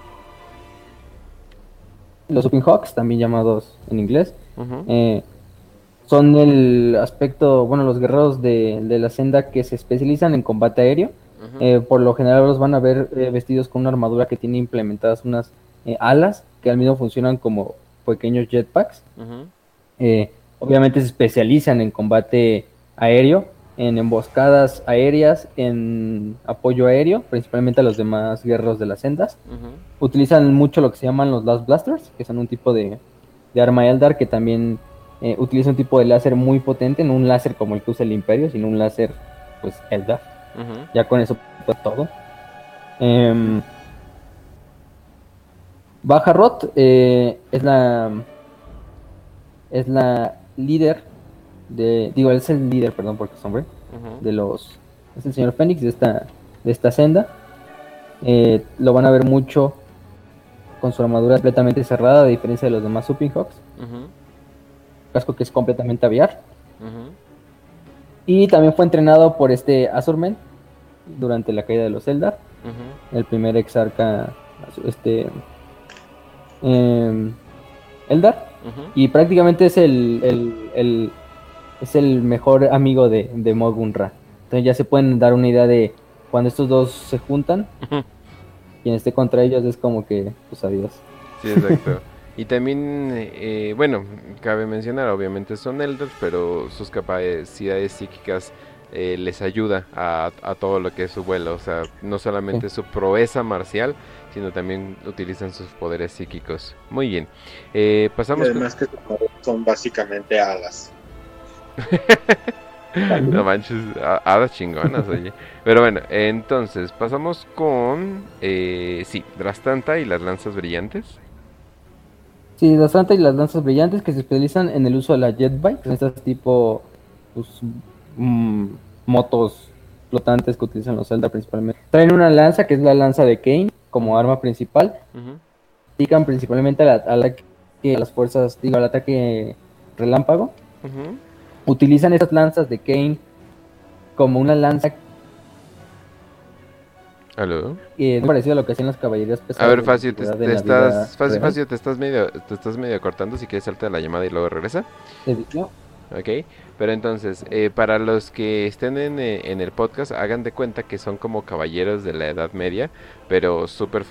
S2: Los Hawks, también llamados en inglés, son el aspecto, bueno, los guerreros de, de la senda que se especializan en combate aéreo eh, por lo general los van a ver eh, vestidos con una armadura que tiene implementadas unas eh, alas que al mismo funcionan como pequeños jetpacks. obviamente se especializan en combate aéreo, en emboscadas aéreas, en apoyo aéreo, principalmente a los demás guerreros de las sendas. Utilizan mucho lo que se llaman los Last Blasters, que son un tipo de, de arma Eldar que también utiliza un tipo de láser muy potente, no un láser como el que usa el Imperio, sino un láser pues Eldar. Ya con eso fue todo. Eh, Baja Roth eh, es la es la líder de digo es el líder perdón porque es hombre de los es el señor Fénix de esta de esta senda. Eh, lo van a ver mucho con su armadura completamente cerrada a diferencia de los demás Supping Hawks casco que es completamente aviar y también fue entrenado por este Azurmen durante la caída de los Eldar. El primer exarca, este. Em, Eldar. Y prácticamente es el, es el mejor amigo de, de Mogunra. Entonces ya se pueden dar una idea de cuando estos dos se juntan. Quien esté contra ellos es como que, pues adiós.
S1: Sí, exacto. (laughs) Y también, eh, bueno, cabe mencionar, obviamente son elders, pero sus capacidades psíquicas eh, les ayuda a, todo lo que es su vuelo. O sea, no solamente su proeza marcial, sino también utilizan sus poderes psíquicos. Muy bien. Eh, pasamos.
S3: además que son básicamente alas. (laughs)
S1: no manches, hadas chingonas, oye. Pero bueno, entonces pasamos con. Eh, sí, Drastanta y las lanzas brillantes.
S2: Sí, las Santa y las lanzas brillantes que se especializan en el uso de la jetbike, estas tipo pues, mm, motos flotantes que utilizan los Zelda principalmente. Traen una lanza que es la lanza de Kane como arma principal.
S4: dedican principalmente al, ataque a las fuerzas, digo, al ataque relámpago. Utilizan esas lanzas de Kane como una lanza
S1: ¿Aló?
S4: Y es parecido a lo que hacían las caballerías
S1: pesadas. A ver, Facio, te, estás, Facio, te estás medio, te estás medio cortando. Si quieres saltar la llamada y luego regresa. Ok, pero entonces, eh, para los que estén en, eh, en, el podcast, hagan de cuenta que son como caballeros de la Edad Media, pero súper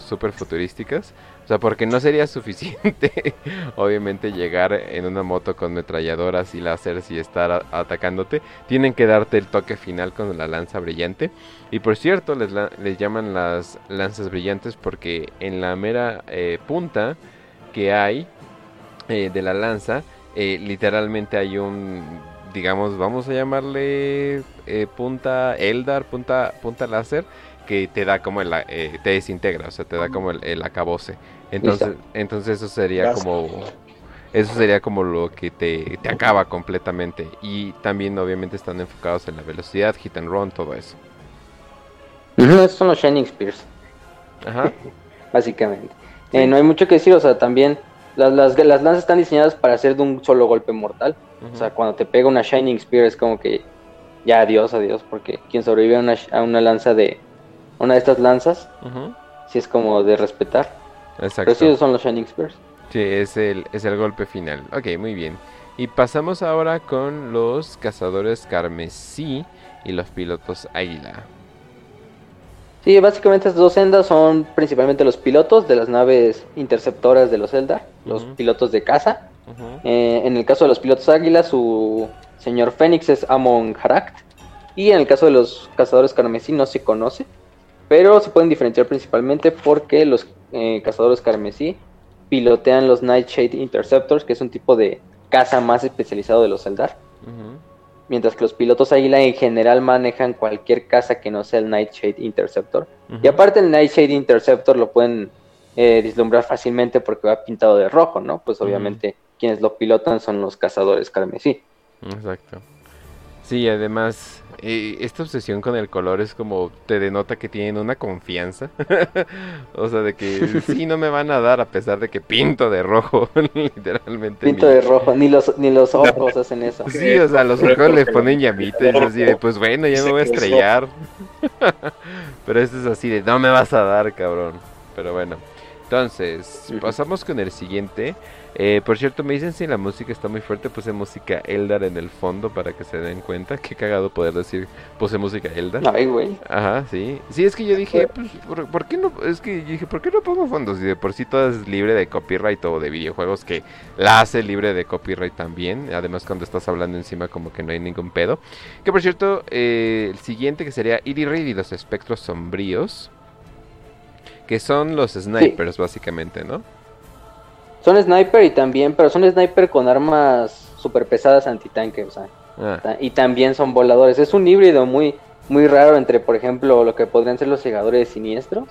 S1: super futurísticas. O sea, porque no sería suficiente, (laughs) obviamente, llegar en una moto con metralladoras y láseres y estar atacándote. Tienen que darte el toque final con la lanza brillante. Y por cierto, les, les llaman las lanzas brillantes porque en la mera eh, punta que hay de la lanza, eh, literalmente hay un, digamos, vamos a llamarle eh, punta Eldar, punta, punta láser, que te da como el, eh, te desintegra, o sea, te da como el, el acabose. Entonces, entonces eso sería como, eso sería como lo que te, te acaba completamente. Y también obviamente están enfocados en la velocidad, hit and run, todo eso.
S2: Esos son los Shining Spears. Ajá. (laughs) Básicamente. no hay mucho que decir, o sea, también las, las, las, lanzas están diseñadas para hacer de un solo golpe mortal. O sea, cuando te pega una Shining Spear es como que ya adiós, adiós, porque quien sobrevive a una, a una lanza de. Una de estas lanzas, sí es como de respetar. Exacto. Pero sí son los Shining Spears.
S1: Sí, es el, es el golpe final. Ok, muy bien. Y pasamos ahora con los cazadores carmesí y los pilotos águila.
S2: Sí, básicamente estas dos sendas son principalmente los pilotos de las naves interceptoras de los Eldar, los pilotos de caza. Eh, en el caso de los pilotos águila, su señor Fénix es Amon Harakt. Y en el caso de los cazadores carmesí no se conoce, pero se pueden diferenciar principalmente porque los eh, cazadores carmesí pilotean los Nightshade Interceptors, que es un tipo de caza más especializado de los Eldar mientras que los pilotos Águila en general manejan cualquier casa que no sea el Nightshade Interceptor. Y aparte el Nightshade Interceptor lo pueden eh, vislumbrar fácilmente porque va pintado de rojo, ¿no? Pues obviamente quienes lo pilotan son los cazadores carmesí.
S1: Exacto. Sí, además esta obsesión con el color es como te denota que tienen una confianza. (laughs) o sea, de que (laughs) sí no me van a dar a pesar de que pinto de rojo, (laughs) literalmente.
S2: Pinto de rojo, ni los, ni los ojos hacen eso.
S1: Sí, o sea, los ojos le ponen llamitas y así de, pues bueno, ya me voy a estrellar. Pero esto es así de, no me vas a dar, cabrón. Pero bueno. Entonces, pasamos con el siguiente. Eh, por cierto, me dicen si la música está muy fuerte, puse música Eldar en el fondo para que se den cuenta. Qué cagado poder decir, puse música Eldar.
S2: Ay, güey.
S1: Ajá, sí. Sí, es que yo dije, pues, ¿por, qué no? Es que dije, ¿por qué no pongo fondos? Y de por sí todo es libre de copyright o de videojuegos que la hace libre de copyright también. Además, cuando estás hablando encima, como que no hay ningún pedo. Que por cierto, eh, el siguiente que sería Iri y los espectros sombríos. Que son los snipers, básicamente, ¿no?
S2: Son sniper y también, pero son sniper con armas super pesadas antitanque, o sea. Ah. Y también son voladores. Es un híbrido muy, muy raro entre, por ejemplo, lo que podrían ser los llegadores siniestros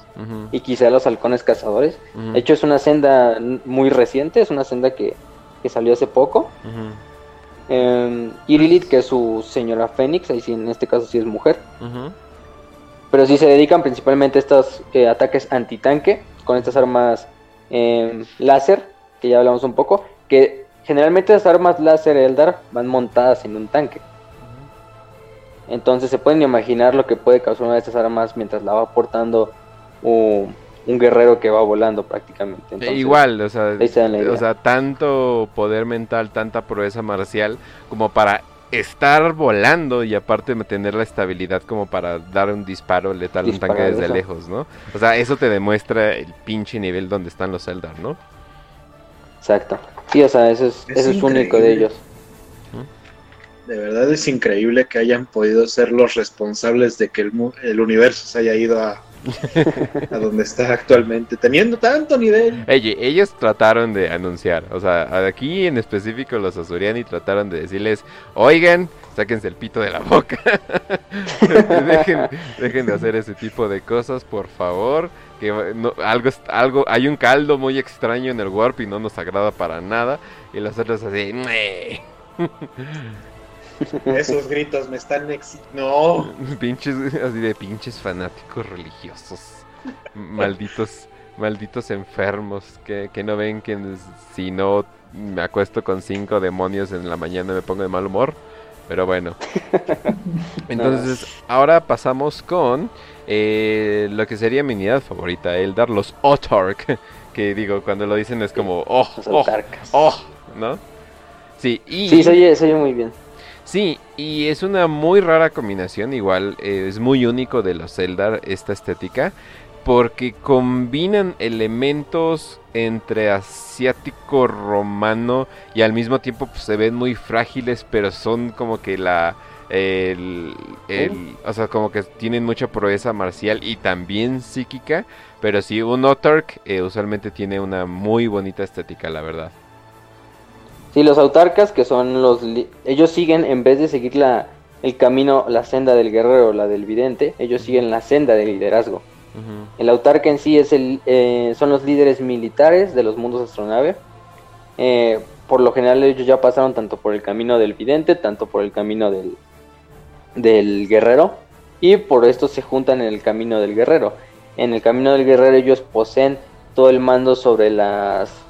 S2: y quizá los halcones cazadores. De hecho, es una senda muy reciente, es una senda que, que salió hace poco. Uh que es su señora Fénix, ahí sí, en este caso sí es mujer pero sí se dedican principalmente a estos eh, ataques antitanque con estas armas eh, láser, que ya hablamos un poco, que generalmente las armas láser Eldar van montadas en un tanque. Entonces se pueden imaginar lo que puede causar una de estas armas mientras la va portando un, guerrero que va volando prácticamente.
S1: E igual, o sea, o sea, tanto poder mental, tanta proeza marcial como para estar volando y aparte tener la estabilidad como para dar un disparo letal a un tanque desde lejos, ¿no? O sea, eso te demuestra el pinche nivel donde están los Eldar, ¿no?
S2: Exacto. Sí, o sea, eso es, eso es único de ellos.
S3: De verdad es increíble que hayan podido ser los responsables de que el, el universo se haya ido a, (laughs) a donde está actualmente, teniendo tanto nivel.
S1: ellos trataron de anunciar, o sea, aquí en específico los Azuriani trataron de decirles, oigan, sáquense el pito de la boca, (laughs) dejen, de hacer ese tipo de cosas, por favor, que algo, algo, hay un caldo muy extraño en el Warp y no nos agrada para nada, y los otros así,
S3: Esos gritos me están No. (laughs)
S1: Pinches, así de pinches fanáticos religiosos. Malditos Malditos enfermos que, que no ven que si no me acuesto con cinco demonios en la mañana me pongo de mal humor. Pero bueno. (laughs) Entonces, ahora pasamos con eh, lo que sería mi unidad favorita, el dar los Otark. (laughs) Que digo, cuando lo dicen es como, oh, oh, oh, ¿no?
S2: Sí, y... Sí, se oye, muy bien.
S1: Sí, y es una muy rara combinación, igual eh, es muy único de los Eldar esta estética, porque combinan elementos entre asiático romano y al mismo tiempo pues, se ven muy frágiles pero son como que la el, o sea como que tienen mucha proeza marcial y también psíquica pero sí un Otark eh, usualmente tiene una muy bonita estética la verdad.
S2: Sí los autarcas que son los ellos siguen en vez de seguir la el camino la senda del guerrero la del vidente ellos siguen la senda del liderazgo el autarca en sí es el, eh, son los líderes militares de los mundos astronave. Eh, por lo general ellos ya pasaron tanto por el camino del vidente, tanto por el camino del, del guerrero. Y por esto se juntan en el camino del guerrero. En el camino del guerrero ellos poseen todo el mando sobre las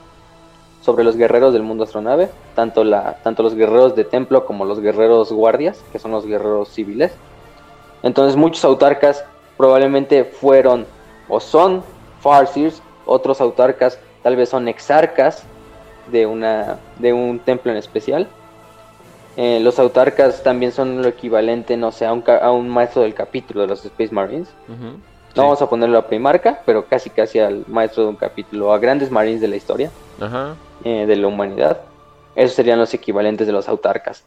S2: sobre los guerreros del mundo astronave, tanto, la, tanto los guerreros de templo como los guerreros guardias, que son los guerreros civiles. Entonces muchos autarcas probablemente fueron o son farsirs, otros autarcas tal vez son exarcas de, una, de un templo en especial. Eh, los autarcas también son lo equivalente, no sé, a un, a un maestro del capítulo de los Space Marines. No vamos a ponerlo a primarca, pero casi casi al maestro de un capítulo, a grandes marines de la historia, eh, de la humanidad. Esos serían los equivalentes de los autarcas.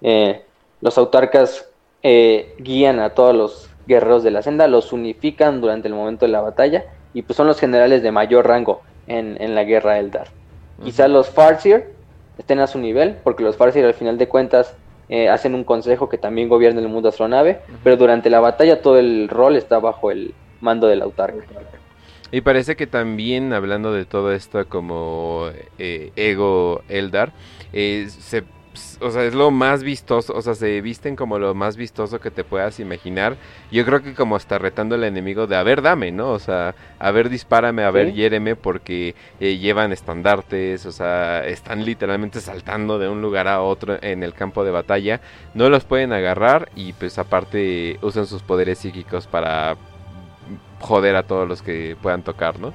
S2: Eh, los autarcas guían a todos los guerreros de la senda, los unifican durante el momento de la batalla y pues son los generales de mayor rango en, la guerra Eldar. Quizá los Farseer estén a su nivel, porque los Farseer al final de cuentas eh, hacen un consejo que también gobierna el mundo astronave, pero durante la batalla todo el rol está bajo el mando del autarca.
S1: Y parece que también hablando de todo esto como eh, ego Eldar, eh, se o sea, es lo más vistoso, o sea, se visten como lo más vistoso que te puedas imaginar. Yo creo que como está retando al enemigo de, a ver, dame, ¿no? O sea, a ver, dispárame, a ver, hiéreme, porque eh, llevan estandartes, o sea, están literalmente saltando de un lugar a otro en el campo de batalla. No los pueden agarrar y pues aparte usan sus poderes psíquicos para joder a todos los que puedan tocar, ¿no?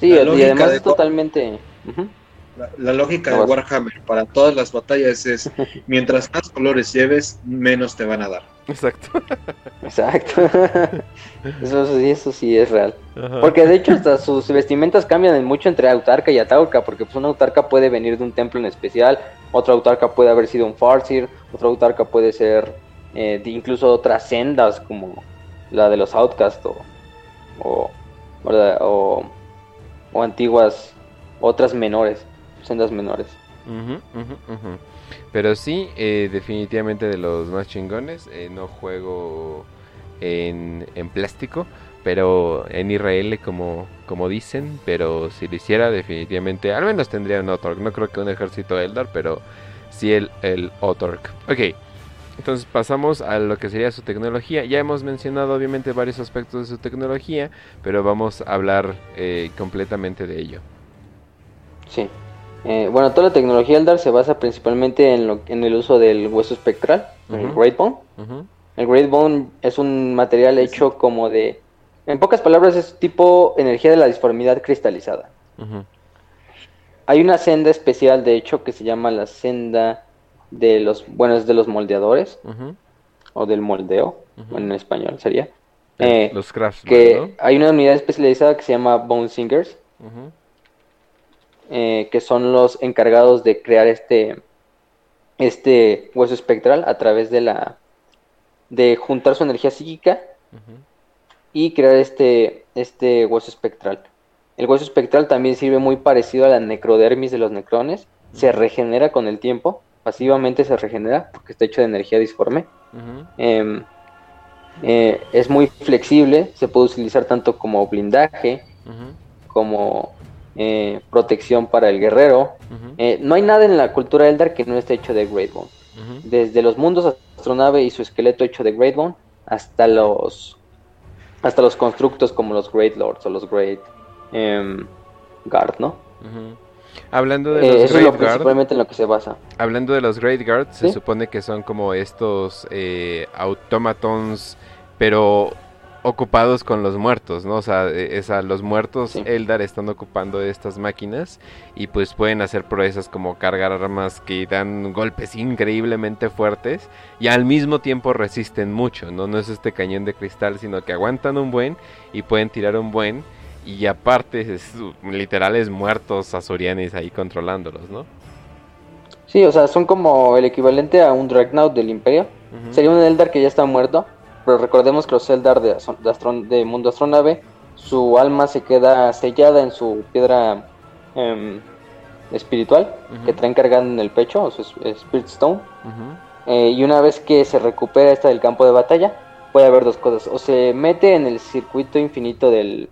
S2: Sí, y además es totalmente...
S3: La, lógica de Warhammer para todas las batallas es, (laughs) mientras más colores lleves, menos te van a dar.
S1: Exacto.
S2: Exacto. (laughs) Eso, eso sí es real. Porque de hecho hasta sus vestimentas cambian mucho entre autarca y atauca, porque pues una autarca puede venir de un templo en especial, otra autarca puede haber sido un farsir, otra autarca puede ser eh, incluso otras sendas como la de los outcasts o, o, o antiguas, otras menores sendas menores.
S1: Pero sí, eh, definitivamente de los más chingones. Eh, no juego en, en, plástico, pero en IRL como, como dicen. Pero si lo hiciera, definitivamente, al menos tendría un Otork. No creo que un ejército Eldar, pero sí el, el Otork. Ok. Entonces pasamos a lo que sería su tecnología. Ya hemos mencionado obviamente varios aspectos de su tecnología, pero vamos a hablar eh, completamente de ello.
S2: Sí. Eh, bueno, toda la tecnología Eldar se basa principalmente en, lo, en el uso del hueso espectral, el Great Bone. El Great Bone es un material hecho como de, en pocas palabras, es tipo energía de la disformidad cristalizada. Hay una senda especial, de hecho, que se llama la senda de los, bueno, es de los moldeadores, o del moldeo, en español sería.
S1: Eh, los crafts,
S2: que hay una unidad especializada que se llama Bone Singers. Eh, que son los encargados de crear este, este hueso espectral a través de la de juntar su energía psíquica y crear este, este hueso espectral. El hueso espectral también sirve muy parecido a la necrodermis de los necrones, se regenera con el tiempo, pasivamente se regenera porque está hecho de energía disforme. Em, eh, es muy flexible, se puede utilizar tanto como blindaje, como eh, protección para el guerrero. Eh, no hay nada en la cultura Eldar que no esté hecho de Great Bone. Desde los mundos astronave y su esqueleto hecho de Great hasta los hasta los constructos como los Great Lords o los Great em, Guard, ¿no?
S1: Hablando de eh, los
S2: Great Guard, en lo que se basa.
S1: Hablando de los Great Guard, se supone que son como estos eh, automatons, pero ocupados con los muertos, ¿no? O sea, e, los muertos Eldar están ocupando estas máquinas y pues pueden hacer proezas como cargar armas que dan golpes increíblemente fuertes y al mismo tiempo resisten mucho, ¿no? No es este cañón de cristal, sino que aguantan un buen y pueden tirar un buen y aparte es, literales muertos azurianis ahí controlándolos, ¿no?
S2: Sí, o sea, son como el equivalente a un Dreadnought del Imperio. Sería un Eldar que ya está muerto, pero recordemos que los Eldar de, de, Mundo Astronave, su alma se queda sellada en su piedra em, espiritual que traen cargada en el pecho, o su Spirit Stone. Eh, y una vez que se recupera esta del campo de batalla, puede haber dos cosas. O se mete en el circuito infinito del,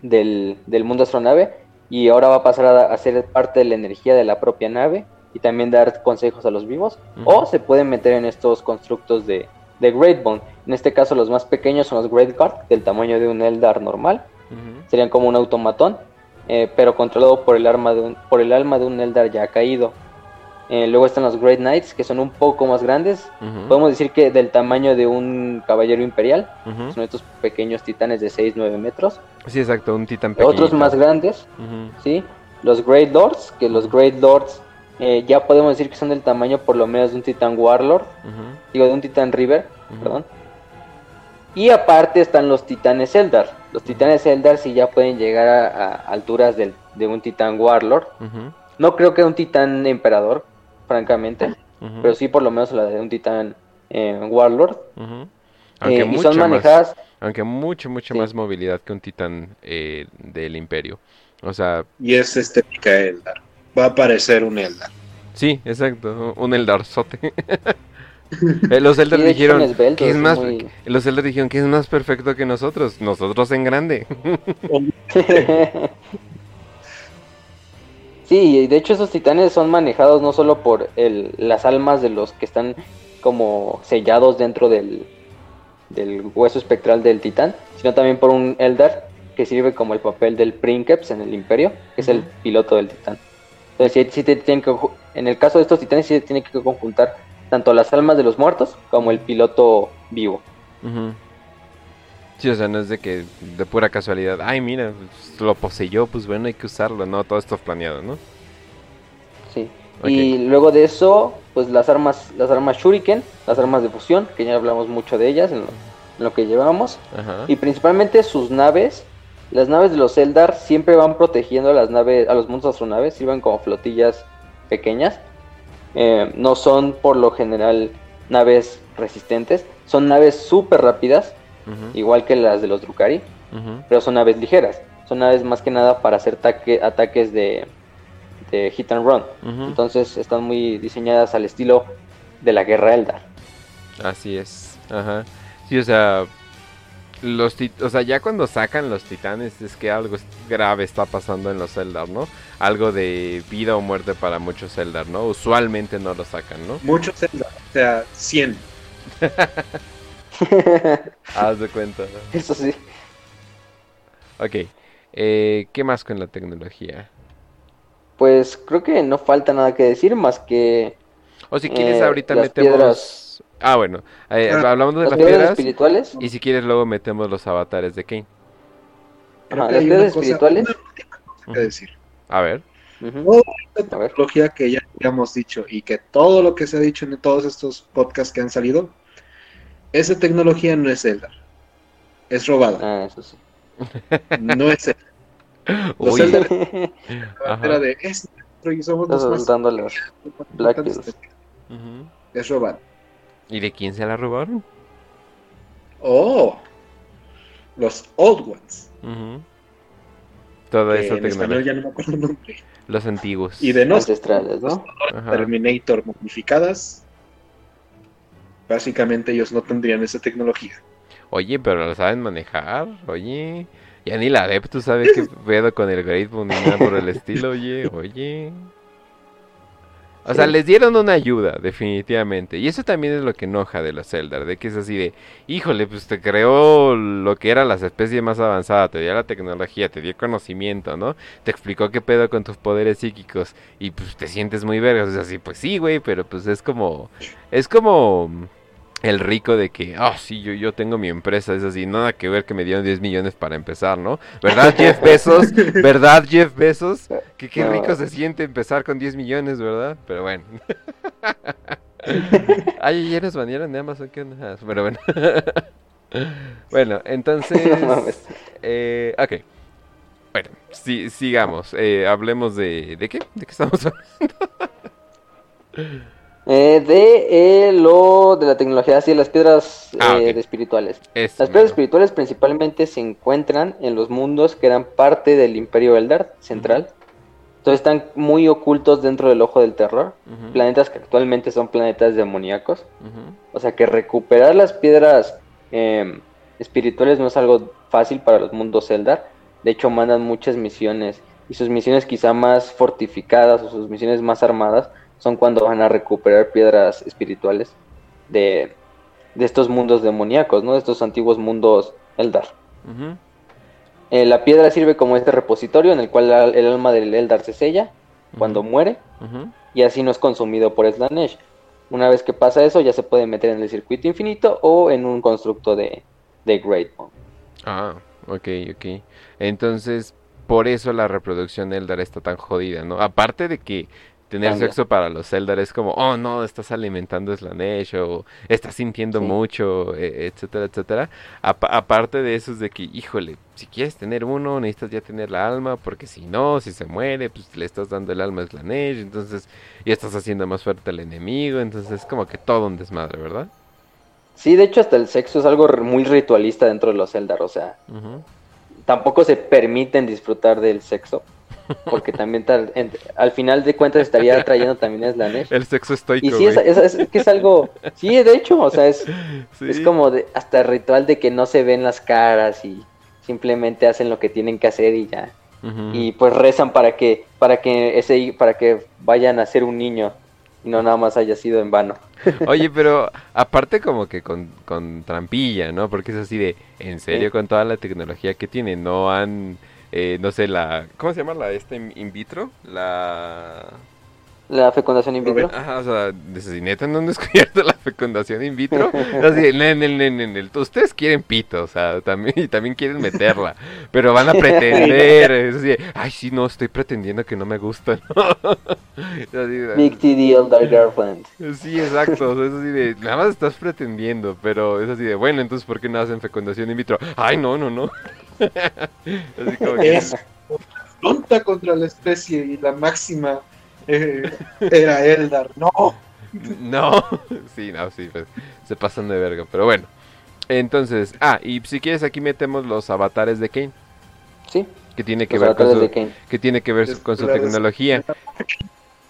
S2: del, del mundo astronave y ahora va a pasar a, a ser parte de la energía de la propia nave y también dar consejos a los vivos. O se puede meter en estos constructos de, de Great Bone. En este caso los más pequeños son los Great Guard, del tamaño de un Eldar normal. Serían como un automatón, eh, pero controlado por el, arma de un, por el alma de un Eldar ya caído. Eh, luego están los Great Knights, que son un poco más grandes. Podemos decir que del tamaño de un caballero imperial. Son estos pequeños titanes de 6-9 metros.
S1: Sí, exacto, un titán pequeño.
S2: Otros más grandes, ¿sí? Los Great Lords, que los Great Lords eh, ya podemos decir que son del tamaño por lo menos de un Titan Warlord, digo de un Titan River, perdón. Y aparte están los Titanes Eldar. Los Titanes Eldar sí ya pueden llegar a, alturas de un Titan Warlord. No creo que un Titán Emperador, francamente, pero sí por lo menos la de un Titán eh, Warlord.
S1: Aunque eh, y son manejadas. aunque mucho, mucho más movilidad que un Titán del Imperio. O sea.
S3: Y es este Eldar va a aparecer un Eldar.
S1: Sí, exacto, un Eldarzote. (laughs) Eh, los Eldar dijeron que es más los Eldar dijeron que es más perfecto que nosotros, nosotros en grande. (laughs)
S2: sí, y de hecho esos titanes son manejados no solo por el, las almas de los que están como sellados dentro del, del hueso espectral del titán, sino también por un Eldar que sirve como el papel del Princeps en el Imperio, que es el piloto del titán. Entonces, sí, tienen que, en el caso de estos titanes, sí se tiene que conjuntar tanto las almas de los muertos como el piloto vivo.
S1: Sí, o sea, no es de que de pura casualidad, ay, mira, lo poseyó, pues bueno, hay que usarlo, ¿no? Todo esto es planeado, ¿no?
S2: Sí. Y luego de eso, pues las armas, las armas Shuriken, las armas de fusión, que ya hablamos mucho de ellas en lo, que llevamos. Y principalmente sus naves, las naves de los Eldar siempre van protegiendo a las naves, a los mundos astronaves, sirven como flotillas pequeñas. Eh, no son por lo general naves resistentes, son naves súper rápidas, igual que las de los Drukari, pero son naves ligeras. Son naves más que nada para hacer ataques de, de, hit and run. Entonces están muy diseñadas al estilo de la guerra Eldar.
S1: Así es. Ajá. Sí, o sea, los o sea, ya cuando sacan los titanes es que algo grave está pasando en los Eldar, ¿no? Algo de vida o muerte para muchos Eldar, ¿no? Usualmente no lo sacan, ¿no?
S3: Muchos Eldar, o sea, 100. (laughs)
S1: Haz de cuenta.
S2: Eso sí.
S1: Ok. Eh, ¿Qué más con la tecnología?
S2: Pues creo que no falta nada que decir más que...
S1: O si quieres, eh, ahorita metemos... Ah, bueno. Eh, ah, hablamos de las, piedras,
S2: espirituales.
S1: Y si quieres, luego metemos los avatares de Kane.
S2: las piedras espirituales.
S3: decir.
S1: A ver.
S3: la tecnología que ya hemos dicho y que todo lo que se ha dicho en todos estos podcasts que han salido, esa tecnología no es Zelda. Es robada.
S2: Ah, eso sí.
S3: No es Zelda. (laughs) Los Zelda (laughs) era de es y somos los
S2: más. Black
S3: Es robada.
S1: ¿Y de quién se la robaron?
S3: Oh, los Old Ones.
S1: Todo eso
S3: en español ya no me acuerdo el nombre.
S1: Los antiguos.
S3: Y de
S2: ancestrales, ¿no?
S3: Terminator modificadas. Básicamente ellos no tendrían esa tecnología.
S1: Oye, pero lo saben manejar, oye. Ya ni la Adeptus sabe qué (laughs) pedo con el Great ni nada por el estilo, oye, oye. O sea, les dieron una ayuda, definitivamente. Y eso también es lo que enoja de los Eldar, de que es así de, híjole, pues te creó lo que eran las especies más avanzadas, te dio la tecnología, te dio conocimiento, ¿no? Te explicó qué pedo con tus poderes psíquicos y pues te sientes muy vergas. Es así, pues sí, güey, pero pues es como, es como el rico de que, ah, sí, yo, yo tengo mi empresa, es así, nada que ver que me dieron 10 millones para empezar, ¿no? ¿Verdad, Jeff Bezos? (laughs) ¿Verdad, Jeff Bezos? Que qué rico se siente empezar con 10 millones, ¿verdad? Pero bueno. (laughs) Ay, ya nos banearon de Amazon, ¿qué onda? Pero bueno. (laughs) bueno, entonces... Eh, ok. Bueno, sigamos. Eh, hablemos de... ¿De qué? ¿De qué estamos hablando?
S2: Eh, de eh, lo de la tecnología, así las piedras ah, eh, espirituales. las piedras espirituales principalmente se encuentran en los mundos que eran parte del Imperio Eldar central. Entonces están muy ocultos dentro del ojo del terror. Planetas que actualmente son planetas demoníacos. O sea que recuperar las piedras em, espirituales no es algo fácil para los mundos Eldar. De hecho, mandan muchas misiones. Y sus misiones quizá más fortificadas o sus misiones más armadas son cuando van a recuperar piedras espirituales de, estos mundos demoníacos, ¿no? De estos antiguos mundos Eldar. Eh, la piedra sirve como este repositorio en el cual el alma del Eldar se sella cuando muere y así no es consumido por Slanesh. Una vez que pasa eso ya se puede meter en el circuito infinito o en un constructo de, de Great
S1: Ah, ok, ok. Entonces, por eso la reproducción Eldar está tan jodida, ¿no? Aparte de que Tener sexo para los Eldar es como, oh no, estás alimentando Slanesh o estás sintiendo mucho, e, etcétera, etcétera. aparte de eso es de que, híjole, si quieres tener uno, necesitas ya tener la alma, porque si no, si se muere, pues le estás dando el alma a Slanesh, entonces ya estás haciendo más fuerte al enemigo, entonces es como que todo un desmadre, ¿verdad?
S2: Sí, de hecho hasta el sexo es algo muy ritualista dentro de los Eldar, o sea, tampoco se permiten disfrutar del sexo porque también al final de cuentas estaría trayendo también Slanesh.
S1: El sexo estoico.
S2: Y sí, es, que es algo, sí, de hecho, o sea, es, es como de, hasta el ritual de que no se ven las caras y simplemente hacen lo que tienen que hacer y ya. Y pues rezan para que, para que ese, para que vayan a ser un niño y no nada más haya sido en vano. (laughs)
S1: Oye, pero aparte como que con, con trampilla, ¿no? Porque es así de, en serio, con toda la tecnología que tienen, no han eh, no sé, la... ¿Cómo se llama la esta in vitro? La...
S2: La fecundación in vitro.
S1: Ajá, o sea, de neta no han descubierto (laughs) la fecundación in vitro. Así, en ustedes quieren pito, o sea, también, y también quieren meterla, pero van a pretender. Es así, ay, sí, no, estoy pretendiendo que no me gusta. (laughs)
S2: Big TD Dark Girlfriend.
S1: Sí, exacto, es así de, nada más estás pretendiendo, pero es así de, bueno, entonces, ¿por qué no hacen fecundación in vitro? Ay, no, no, no. (laughs)
S3: así como que... Es tonta contra la especie y la máxima eh, era Eldar, no.
S1: No, (laughs) sí, no, sí, pues, se pasan de verga, pero bueno. Entonces, ah, y si quieres aquí metemos los avatares de Kane.
S2: Sí.
S1: Que tiene que ver con su, que tiene que ver con su tecnología.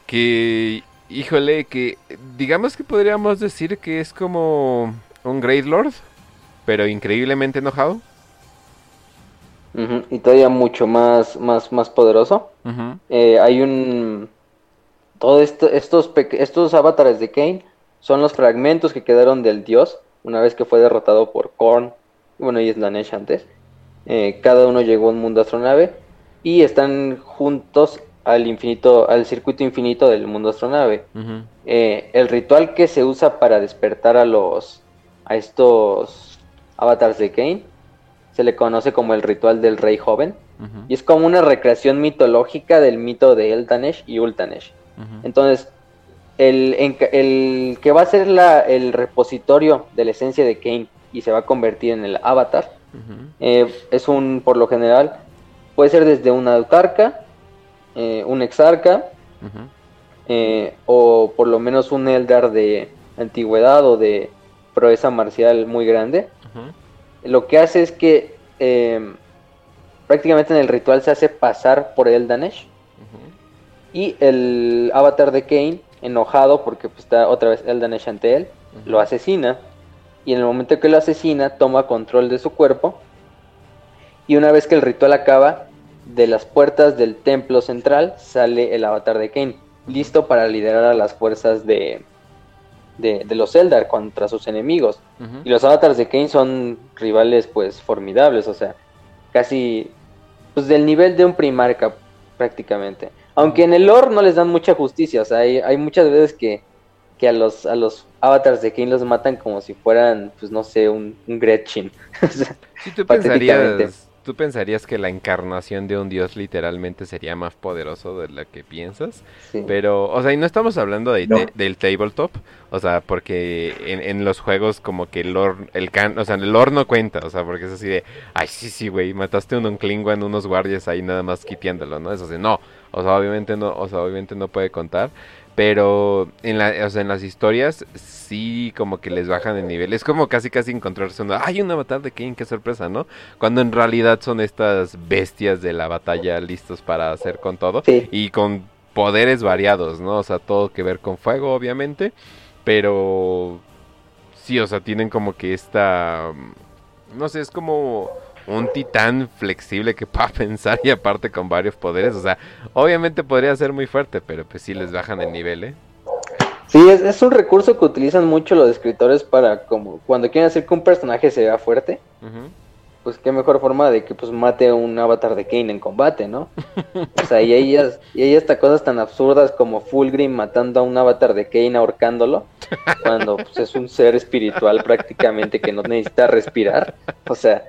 S1: Que, híjole, que digamos que podríamos decir que es como un Great Lord, pero increíblemente enojado.
S2: Y todavía mucho más, más, más poderoso. Eh, hay un todos esto, estos, estos avatares de Kane son los fragmentos que quedaron del dios una vez que fue derrotado por Korn, bueno, y Slanesh antes. Eh, cada uno llegó a un mundo astronave y están juntos al infinito, al circuito infinito del mundo astronave. Eh, el ritual que se usa para despertar a los a estos avatars de Kane se le conoce como el ritual del rey joven y es como una recreación mitológica del mito de Eltanesh y Ultanesh. Entonces, el, el, que va a ser la, el repositorio de la esencia de Kane y se va a convertir en el avatar, eh, es un, por lo general, puede ser desde una autarca, eh, un exarca, eh, o por lo menos un Eldar de antigüedad o de proeza marcial muy grande. Lo que hace es que prácticamente en el ritual se hace pasar por Eldanesh y el avatar de Kane, enojado porque pues, está otra vez Eldanesh ante él, lo asesina. Y en el momento que lo asesina, toma control de su cuerpo. Y una vez que el ritual acaba, de las puertas del templo central sale el avatar de Kane. listo para liderar a las fuerzas de, de, los Eldar contra sus enemigos. Y los avatars de Kane son rivales pues formidables, o sea, casi pues del nivel de un primarca prácticamente. Aunque en el lore no les dan mucha justicia, o sea, hay, hay muchas veces que, que, a los a los avatars de Kane los matan como si fueran, pues no sé, un, un Gretchen. (laughs)
S1: sí, tú pensarías tú pensarías que la encarnación de un dios literalmente sería más poderoso de lo que piensas. Pero, o sea, y no estamos hablando de, del tabletop, o sea, porque en, los juegos como que el lore, el can, o sea, el lore no cuenta, o sea, porque es así de, ay, sí, sí, güey, mataste un en unos guardias ahí nada más quitiéndolo, ¿no? Eso así, no, o sea, obviamente no, o sea, obviamente no puede contar. Pero en, la, o sea, en las historias sí como que les bajan el nivel. Es como casi casi encontrarse una... ¡Ay, un avatar de Kane! ¡Qué sorpresa! ¿no? Cuando en realidad son estas bestias de la batalla listos para hacer con todo. Y con poderes variados, ¿no? O sea, todo que ver con fuego, obviamente. Pero... Sí, o sea, tienen como que esta... No sé, es como un titán flexible que pueda (laughs) pensar y aparte con varios poderes. O sea, obviamente podría ser muy fuerte, pero pues sí les bajan el nivel, ¿eh?
S2: Sí, es, un recurso que utilizan mucho los escritores para como cuando quieren hacer que un personaje se vea fuerte. Pues qué mejor forma de que pues mate a un avatar de Kane en combate, ¿no? (laughs) o sea, y ellas, y hay hasta cosas tan absurdas como Fulgrim matando a un avatar de Kane ahorcándolo, cuando pues, es un ser espiritual prácticamente que no necesita respirar. O sea,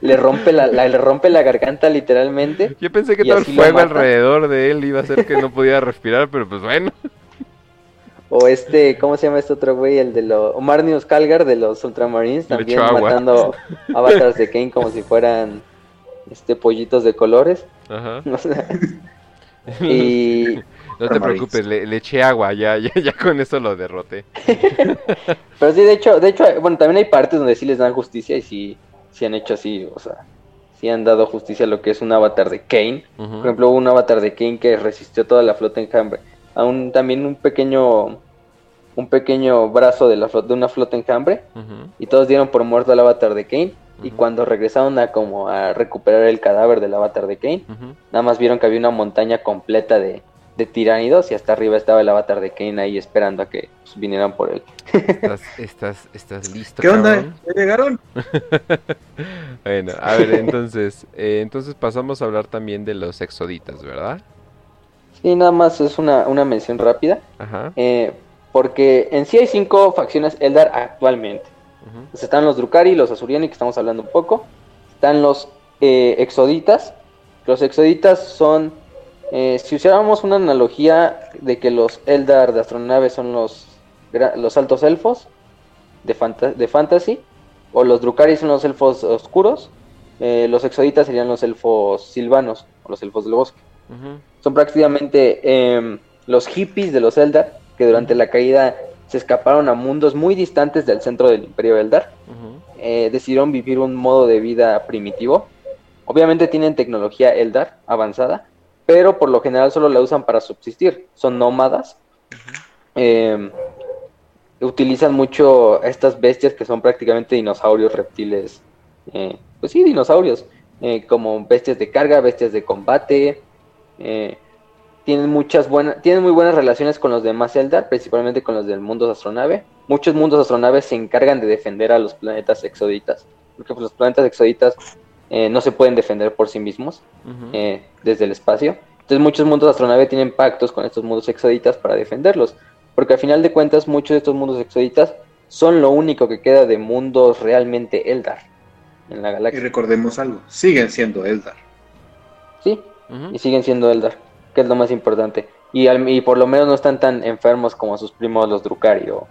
S2: le rompe la, le rompe la garganta literalmente.
S1: Yo pensé que todo el fuego alrededor de él iba a hacer que no pudiera respirar, pero pues bueno.
S2: O este, ¿cómo se llama este otro güey? El de los... Marnius Calgar de los Ultramarines, también matando avatars de Kane como si fueran este pollitos de colores. Ajá. (laughs) y...
S1: No te preocupes, le, eché agua, ya, ya, ya con eso lo derroté. (laughs)
S2: Pero sí, de hecho, de hecho, bueno, también hay partes donde sí les dan justicia y sí, si han hecho así, o sea, si han dado justicia a lo que es un avatar de Kane. Por ejemplo, un avatar de Kane que resistió toda la flota enjambre. Aún también un pequeño un pequeño brazo de, la flota, de una flota enjambre y todos dieron por muerto al avatar de Kane. Y cuando regresaron a como a recuperar el cadáver del avatar de Kane, nada más vieron que había una montaña completa de, de tiránidos y hasta arriba estaba el avatar de Kane ahí esperando a que pues, vinieran por él.
S1: ¿Estás, (laughs) estás, estás listo?
S3: ¿Qué onda? ¿Ya llegaron? (laughs)
S1: bueno, a ver, entonces, eh, entonces pasamos a hablar también de los exoditas, ¿verdad?
S2: Sí, nada más es una, una mención rápida. Ajá. Eh, porque en sí hay cinco facciones Eldar actualmente. están los Drukari, los Azuriani, que estamos hablando un poco. Están los eh, Exoditas. Los Exoditas son eh, si usáramos una analogía de que los Eldar de astronaves son los, los altos elfos de, de fantasy, o los Drukari son los elfos oscuros, eh, los Exoditas serían los elfos silvanos, o los elfos del bosque. Son prácticamente em, los hippies de los Eldar, que durante la caída se escaparon a mundos muy distantes del centro del Imperio Eldar. Eh, decidieron vivir un modo de vida primitivo. Obviamente tienen tecnología Eldar avanzada, pero por lo general solo la usan para subsistir. Son nómadas. Utilizan mucho estas bestias que son prácticamente dinosaurios, reptiles. Eh, pues sí, dinosaurios. Eh, como bestias de carga, bestias de combate. Eh, tienen muchas buenas, tienen muy buenas relaciones con los demás Eldar, principalmente con los del mundo astronave. Muchos mundos astronaves se encargan de defender a los planetas exoditas, porque pues, los planetas exoditas eh, no se pueden defender por sí mismos eh, desde el espacio. Entonces muchos mundos astronave tienen pactos con estos mundos exoditas para defenderlos, porque al final de cuentas muchos de estos mundos exoditas son lo único que queda de mundos realmente Eldar en la galaxia.
S3: Y recordemos algo, siguen siendo Eldar.
S2: Sí, y siguen siendo Eldar, que es lo más importante. Y, y, por lo menos no están tan enfermos como sus primos los Drukari o,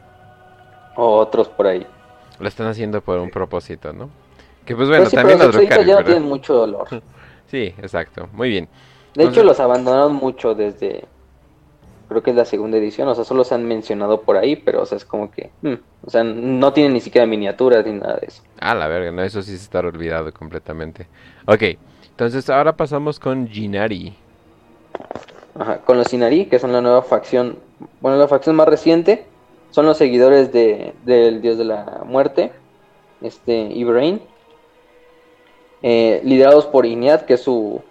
S2: o otros por ahí.
S1: Lo están haciendo por un propósito, ¿no? Que pues bueno, también
S2: los ya no tienen mucho dolor. (laughs)
S1: sí, exacto. Muy bien.
S2: De hecho, los abandonaron mucho desde. Creo que es la segunda edición. O sea, solo se han mencionado por ahí, pero o sea, es como que. Hmm, o sea, no tienen ni siquiera miniaturas ni nada de eso.
S1: Ah, la verga, no, eso sí se está olvidado completamente. Ok, entonces ahora pasamos con Jinari.
S2: Ajá, con los Jinari, que son la nueva facción. Bueno, la facción más reciente. Son los seguidores de, del dios de la muerte, este Ibrahim. Eh, liderados por Iñat, que es su,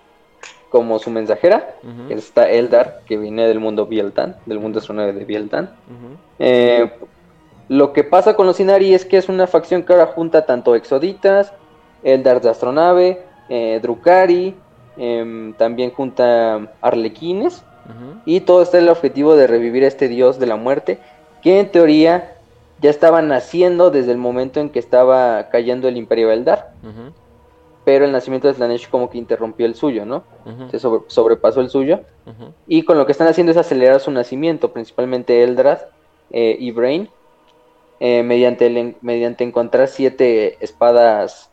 S2: como su mensajera. Está Eldar, que viene del mundo Bieltan, del mundo astronave de Bieltan. Eh, lo que pasa con los Inari es que es una facción que ahora junta tanto Exoditas, Eldar de astronave, eh, Drukari, em, también junta Arlequines. Y todo está en el objetivo de revivir a este dios de la muerte, que en teoría ya estaba naciendo desde el momento en que estaba cayendo el Imperio Eldar pero el nacimiento de Slanesh como que interrumpió el suyo, ¿no? Se sobrepasó el suyo. Y con lo que están haciendo es acelerar su nacimiento, principalmente Eldrad eh, y Brain, eh, mediante, mediante encontrar siete espadas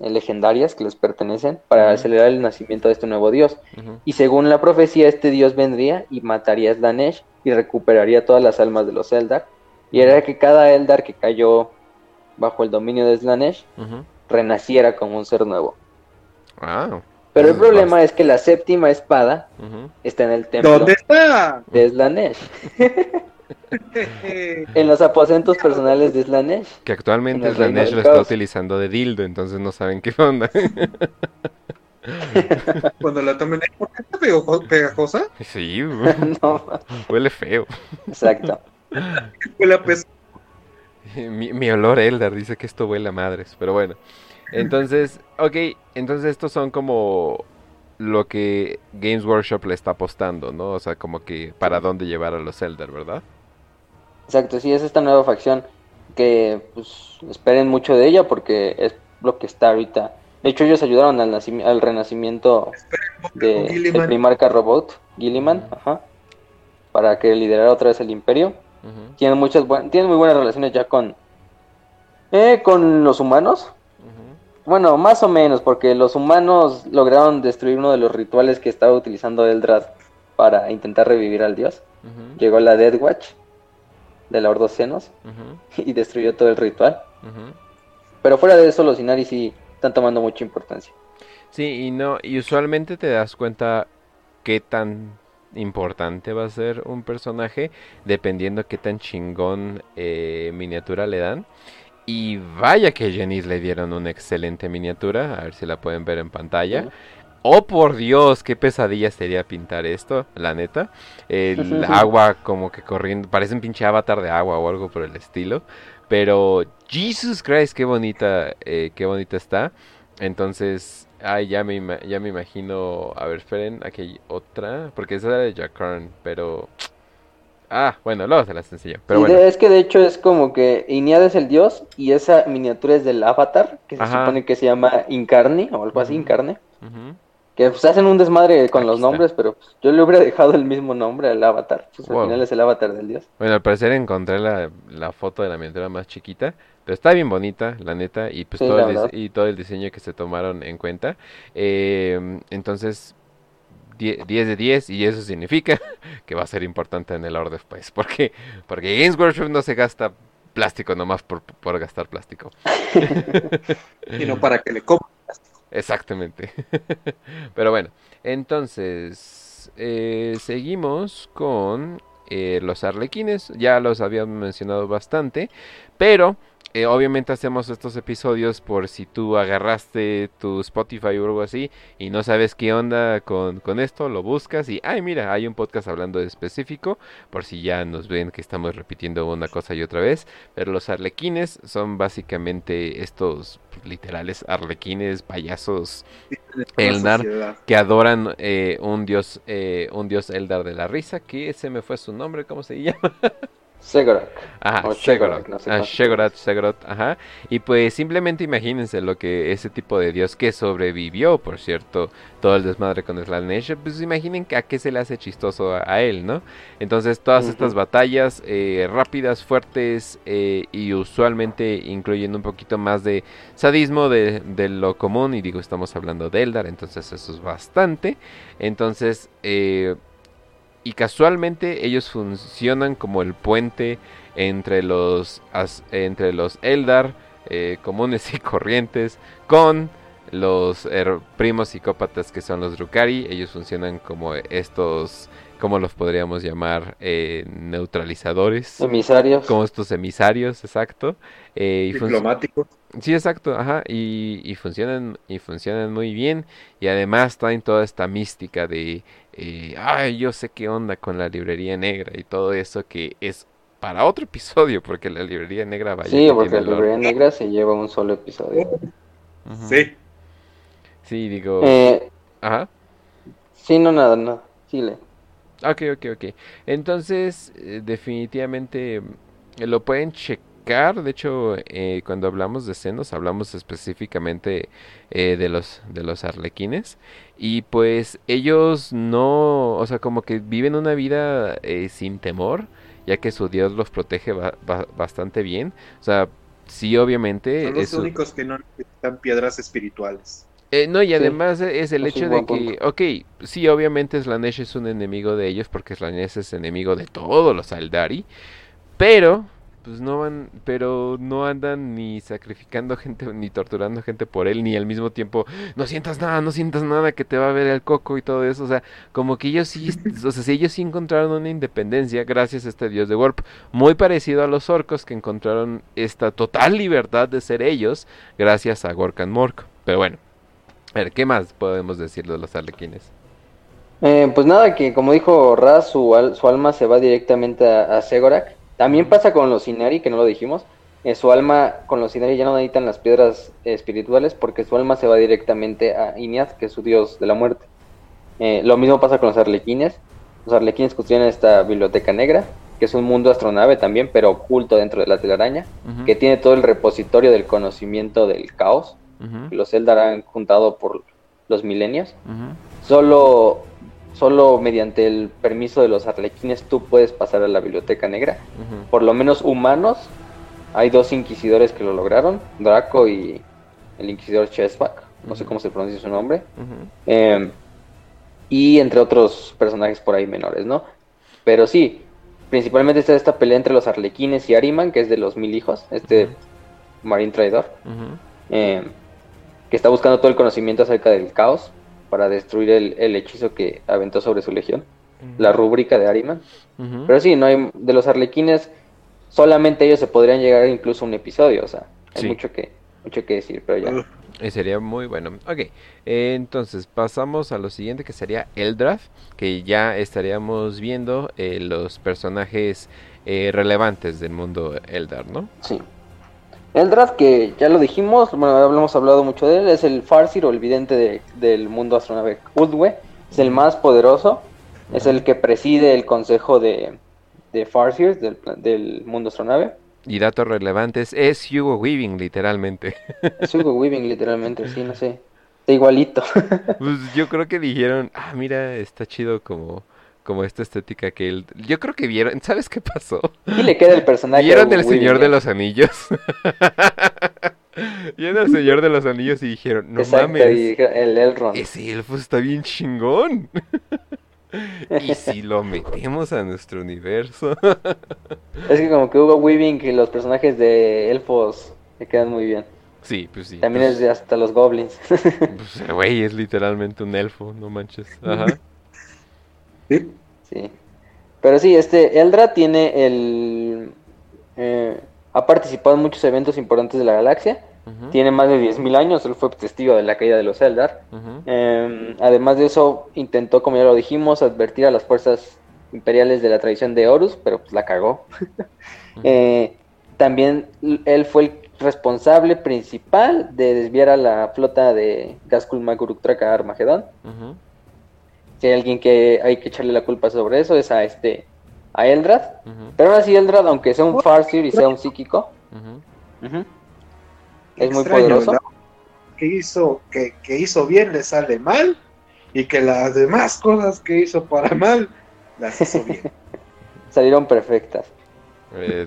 S2: eh, legendarias que les pertenecen para acelerar el nacimiento de este nuevo dios. Y según la profecía, este dios vendría y mataría a Slanesh y recuperaría todas las almas de los Eldar. Y era que cada Eldar que cayó bajo el dominio de Slanesh renaciera como un ser nuevo. Pero el problema es que la séptima espada está en el templo.
S3: ¿Dónde está?
S2: De Slanesh. (laughs) en los aposentos personales de Slanesh.
S1: Que actualmente Slanesh lo está utilizando de dildo, entonces no saben qué onda. (laughs)
S3: Cuando la tomen, ¿por qué está pegajosa?
S1: Sí, (laughs) huele feo.
S2: Exacto.
S3: Huele a peso (laughs)
S1: mi, olor Eldar dice que esto huele a madres, pero bueno. Entonces, (laughs) ok, entonces estos son como lo que Games Workshop le está apostando, ¿no? O sea, como que para dónde llevar a los Eldar, ¿verdad?
S2: Exacto, sí, es esta nueva facción que pues esperen mucho de ella porque es lo que está ahorita. De hecho, ellos ayudaron al, al renacimiento de, del primarca robot, Gilliman, ajá, para que liderara otra vez el imperio. Tiene muchas tiene muy buenas relaciones ya con eh, con los humanos. Bueno, más o menos, porque los humanos lograron destruir uno de los rituales que estaba utilizando Eldrad para intentar revivir al dios. Llegó la Dead Watch de la Ordocenos y destruyó todo el ritual. Pero fuera de eso, los Inari sí están tomando mucha importancia.
S1: Sí, y no, y usualmente te das cuenta qué tan importante va a ser un personaje dependiendo qué tan chingón eh, miniatura le dan. Y vaya que Jenis le dieron una excelente miniatura, a ver si la pueden ver en pantalla. Oh por Dios, qué pesadilla sería pintar esto, la neta. El agua como que corriendo, parece un pinche avatar de agua o algo por el estilo. Pero Jesus Christ, qué bonita, eh, qué bonita está. Entonces, Ay, ya me, ya me imagino. A ver, esperen, aquí hay otra. Porque esa era de Jack pero. Ah, bueno, luego se las enseño. Pero bueno.
S2: Es que de hecho es como que Inead es el dios y esa miniatura es del avatar, que se supone que se llama Incarne o algo así, Incarne. Que pues hacen un desmadre con los nombres, pero pues, yo le hubiera (laughs) dejado el mismo nombre al avatar. Pues al final es el avatar del dios.
S1: Bueno, al parecer encontré la, la foto de la miniatura más chiquita. Pero está bien bonita, la neta, y pues todo, el y todo el diseño que se tomaron en cuenta. Eh, entonces, 10 de 10 y eso significa (laughs) que va a ser importante en el orden pues. Porque, porque Games Workshop no se gasta plástico nomás por, por gastar plástico. (laughs)
S3: Sino para que le compren.
S1: Exactamente. (laughs) Pero bueno, entonces eh, seguimos con eh, los arlequines. Ya los habíamos mencionado bastante. Pero eh, obviamente hacemos estos episodios por si tú agarraste tu Spotify o algo así y no sabes qué onda con, esto, lo buscas y, ay, mira, hay un podcast hablando de específico, por si ya nos ven que estamos repitiendo una cosa y otra vez. Pero los arlequines son básicamente estos literales arlequines, payasos Eldar, que adoran eh, un dios, eh, un dios Eldar de la risa, que ese me fue su nombre, ¿cómo se llama? (laughs)
S2: Segorak.
S1: Ajá, Segorak. No ajá. Y pues simplemente imagínense lo que ese tipo de dios que sobrevivió, por cierto, todo el desmadre con Slanesh, pues imaginen a qué se le hace chistoso a, él, ¿no? Entonces todas estas batallas eh, rápidas, fuertes eh, y usualmente incluyendo un poquito más de sadismo de, de, lo común, y digo, estamos hablando de Eldar, entonces eso es bastante. Entonces, eh, y casualmente ellos funcionan como el puente entre los, entre los Eldar eh, comunes y corrientes con los primos psicópatas que son los Drukari. Ellos funcionan como estos ¿cómo los podríamos llamar? Eh, neutralizadores.
S2: Emisarios.
S1: Como estos emisarios, exacto.
S3: Eh, Diplomáticos.
S1: Sí, exacto, ajá, y, y, funcionan y funcionan muy bien y además traen toda esta mística de, eh, ay, yo sé qué onda con la librería negra y todo eso que es para otro (laughs) episodio porque la librería negra
S2: vaya. Sí, porque la librería negra se lleva un solo episodio.
S3: Sí.
S1: Sí, digo.
S2: Eh, ajá. Sí, no, nada, no. Sí, le.
S1: Ok, ok, ok. Entonces, eh, definitivamente lo pueden checar de hecho, eh, cuando hablamos de senos, hablamos específicamente eh, de los de los arlequines. Y pues ellos no, o sea, como que viven una vida eh, sin temor, ya que su Dios los protege bastante bien. O sea, sí, obviamente.
S3: Son los únicos que no necesitan piedras espirituales.
S1: no, y además es el hecho de que, ok, sí, obviamente Slanesh es un enemigo de ellos porque Slanesh es enemigo de todos los Aldari, pero pues no van, pero no andan ni sacrificando (laughs) gente ni torturando gente por él, ni al mismo tiempo, no sientas nada, no sientas nada que te va a ver el coco y todo eso, o sea, como que ellos sí, (laughs) o sea, si ellos sí encontraron una independencia gracias a este dios de Warp, muy parecido a los orcos que encontraron esta total libertad de ser ellos gracias a Gorkan Mork, pero bueno, a ver, ¿qué más podemos decir de los arlequines?
S2: Eh, pues nada, que como dijo Raz, su, su alma se va directamente a, a Segorak también pasa con los Inari, que no lo dijimos. Eh, su alma, con los Inari ya no necesitan las piedras espirituales porque su alma se va directamente a Ineath, que es su dios de la muerte. Eh, lo mismo pasa con los arlequines. Los arlequines construyen esta biblioteca negra, que es un mundo astronave también, pero oculto dentro de la telaraña, que tiene todo el repositorio del conocimiento del caos, que los Eldar han juntado por los milenios. Solo solo mediante el permiso de los arlequines tú puedes pasar a la biblioteca negra. Por lo menos humanos, hay dos inquisidores que lo lograron, Draco y el inquisidor Chesbach, no sé cómo se pronuncia su nombre. Em, y entre otros personajes por ahí menores, ¿no? Pero sí, principalmente está esta pelea entre los arlequines y Ariman, que es de los mil hijos, este marín traidor, em, que está buscando todo el conocimiento acerca del caos para destruir el, hechizo que aventó sobre su legión, la rúbrica de Ariman. Pero sí, no hay de los arlequines, solamente ellos se podrían llegar incluso a un episodio, o sea, hay mucho que mucho que decir, pero ya.
S1: Eh, sería muy bueno. Ok, eh, entonces pasamos a lo siguiente que sería el draft, que ya estaríamos viendo eh, los personajes relevantes del mundo Eldar, ¿no?
S2: Sí. Eldrad, que ya lo dijimos, bueno, hemos hablado mucho de él, es el Farsir o el vidente del mundo astronave Udwe, es el más poderoso, es el que preside el consejo de, de Farsirs del, mundo astronave.
S1: Y datos relevantes, es Hugo Weaving, literalmente. (laughs)
S2: Es Hugo Weaving, literalmente, sí, no sé. Está igualito. (laughs)
S1: Pues yo creo que dijeron, ah, mira, está chido como como esta estética que él... Yo creo que vieron... ¿Sabes qué pasó?
S2: Y le queda el personaje.
S1: Vieron el Señor de los Anillos. (laughs) Vieron el Señor de los Anillos y dijeron, no mames.
S2: el Elrond.
S1: Ese elfo está bien chingón. (laughs) y si lo metemos a nuestro universo.
S2: es que como que Hugo Weaving y los personajes de elfos le quedan muy bien.
S1: Sí, pues sí.
S2: También
S1: pues
S2: es de hasta los goblins. (laughs)
S1: pues, güey, es literalmente un elfo, no manches. Ajá.
S3: Sí.
S2: Sí. Pero sí, este Eldra tiene el... Eh, ha participado en muchos eventos importantes de la galaxia. Tiene más de 10.000 años, él fue testigo de la caída de los Eldar. Em, además de eso, intentó, como ya lo dijimos, advertir a las fuerzas imperiales de la tradición de Horus, pero pues la cagó. (laughs) Eh, también él fue el responsable principal de desviar a la flota de Gaskul Maguruk Traka Armagedón si hay alguien que hay que echarle la culpa sobre eso, es a este a Eldrad. Pero ahora sí, Eldrad, aunque sea un Farsir y sea un psíquico, es muy poderoso.
S3: Que hizo, que, hizo bien le sale mal, y que las demás cosas que hizo para mal las hizo bien. (laughs)
S2: Salieron perfectas.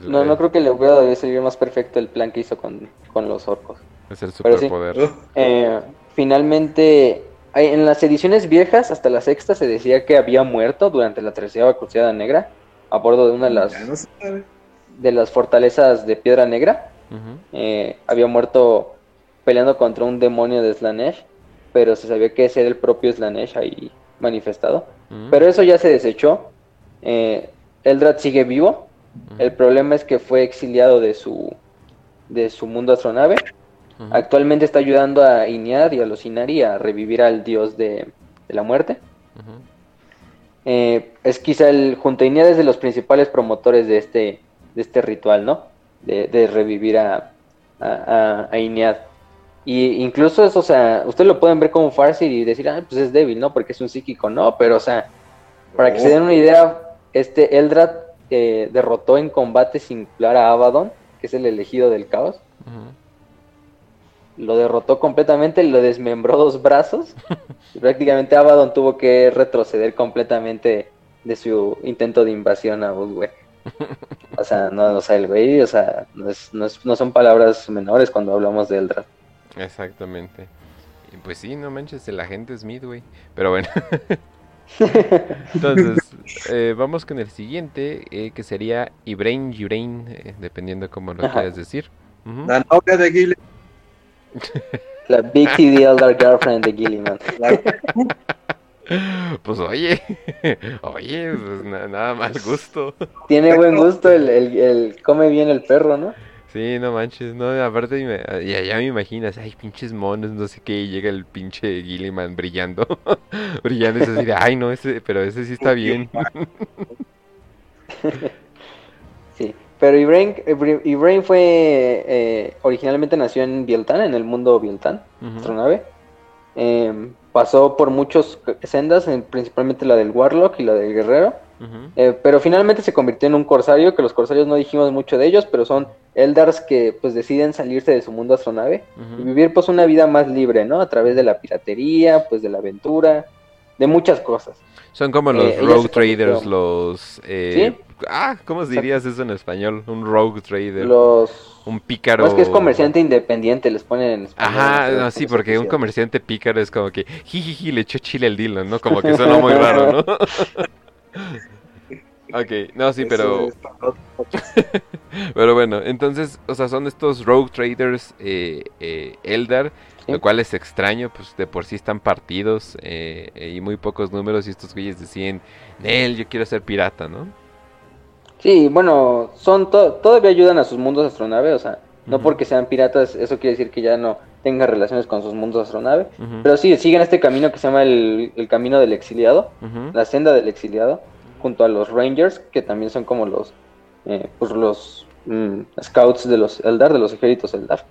S2: no, no creo que le hubiera salir más perfecto el plan que hizo con, los orcos.
S1: Es el superpoder. (laughs)
S2: Eh, finalmente en las ediciones viejas, hasta la sexta, se decía que había muerto durante la tercera cruzada negra, a bordo de una de las, de las fortalezas de piedra negra. Eh, había muerto peleando contra un demonio de Slanesh, pero se sabía que ese era el propio Slanesh ahí manifestado. Pero eso ya se desechó. Eh, Eldrad sigue vivo. El problema es que fue exiliado de su, de su mundo astronave. Actualmente está ayudando a Iñad y a los Inari a revivir al dios de, la muerte. Eh, es quizá el, junto a Iñad es de los principales promotores de este, de este ritual, ¿no? De, revivir a, a, a, Iñad. Y incluso eso, o sea, ustedes lo pueden ver como Farsi y decir, ah, pues es débil, ¿no? Porque es un psíquico, no, pero, o sea, para que se den una idea, este Eldrad eh, derrotó en combate singular a Abaddon, que es el elegido del caos. Lo derrotó completamente, lo desmembró dos brazos. y (laughs) prácticamente Abaddon tuvo que retroceder completamente de su intento de invasión a Uswe. (laughs) O sea, no, o sea, el güey, o sea, no, es, no, no son palabras menores cuando hablamos de Eldrad.
S1: Exactamente. Y pues sí, no manches, el agente Smith, güey. Pero bueno. (laughs) Entonces, eh, vamos con el siguiente, eh, que sería Ibrain Yurain, eh, dependiendo cómo lo quieras decir.
S3: La novia de.
S2: La Big the Elder Girlfriend de Gilliman. (laughs)
S1: Pues oye, oye, pues nada más gusto.
S2: Tiene buen gusto, el, el, el, come bien el perro, ¿no?
S1: Sí, no manches, no, aparte ya, ya, me imaginas, ay, pinches monos, no sé qué, y llega el pinche Gilliman brillando, (laughs) brillando, y es así de, ay, no, ese, pero ese sí está bien. (laughs)
S2: sí, pero Ibrain, fue, eh, originalmente nació en Bieltan, en el mundo Bieltan, nuestra nave. Em, pasó por muchos sendas, principalmente la del Warlock y la del Guerrero. Eh, pero finalmente se convirtió en un corsario, que los corsarios no dijimos mucho de ellos, pero son Eldars que pues deciden salirse de su mundo astronave y vivir pues una vida más libre, ¿no? A través de la piratería, pues de la aventura, de muchas cosas.
S1: Son como los eh, rogue traders, los... Eh, Ah, ¿cómo dirías eso en español? Un rogue trader.
S2: Los...
S1: Un pícaro.
S2: es que es comerciante independiente, les ponen en
S1: español. Ajá, sí, porque un comerciante pícaro es como que, jijiji, le echó chile al Dylan, ¿no? Como que suena muy raro, ¿no? (laughs) Ok, no, sí, pero... (laughs) pero bueno, entonces, o sea, son estos rogue traders eh, eh, Eldar, lo cual es extraño, pues de por sí están partidos eh, y muy pocos números y estos güeyes decían, Nel, yo quiero ser pirata, ¿no?
S2: Sí, bueno, son todavía ayudan a sus mundos astronave, o sea, no porque sean piratas, eso quiere decir que ya no tengan relaciones con sus mundos astronave, pero sí, siguen este camino que se llama el, camino del exiliado, la senda del exiliado, junto a los Rangers, que también son como los, eh, pues los mm, scouts de los Eldar, de los ejércitos Eldar.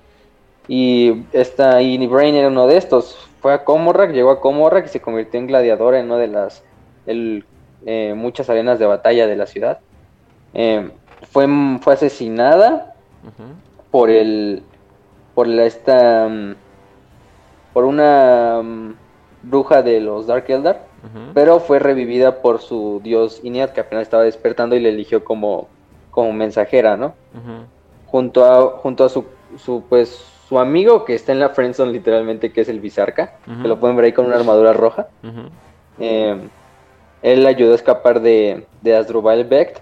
S2: Y esta y Brain era uno de estos. Fue a Comorrak, llegó a Comorrak y se convirtió en gladiador en una de las eh, muchas arenas de batalla de la ciudad. Eh, fue, fue asesinada por el por la esta mm, por una mm, bruja de los Dark Eldar pero fue revivida por su dios Inead, que apenas estaba despertando y le eligió como, como mensajera, ¿no? Junto a, junto a su, su, pues, su amigo que está en la friendzone literalmente, que es el Bizarca, que lo pueden ver ahí con una armadura roja. Eh, él ayudó a escapar de, de Asdrubal Becht,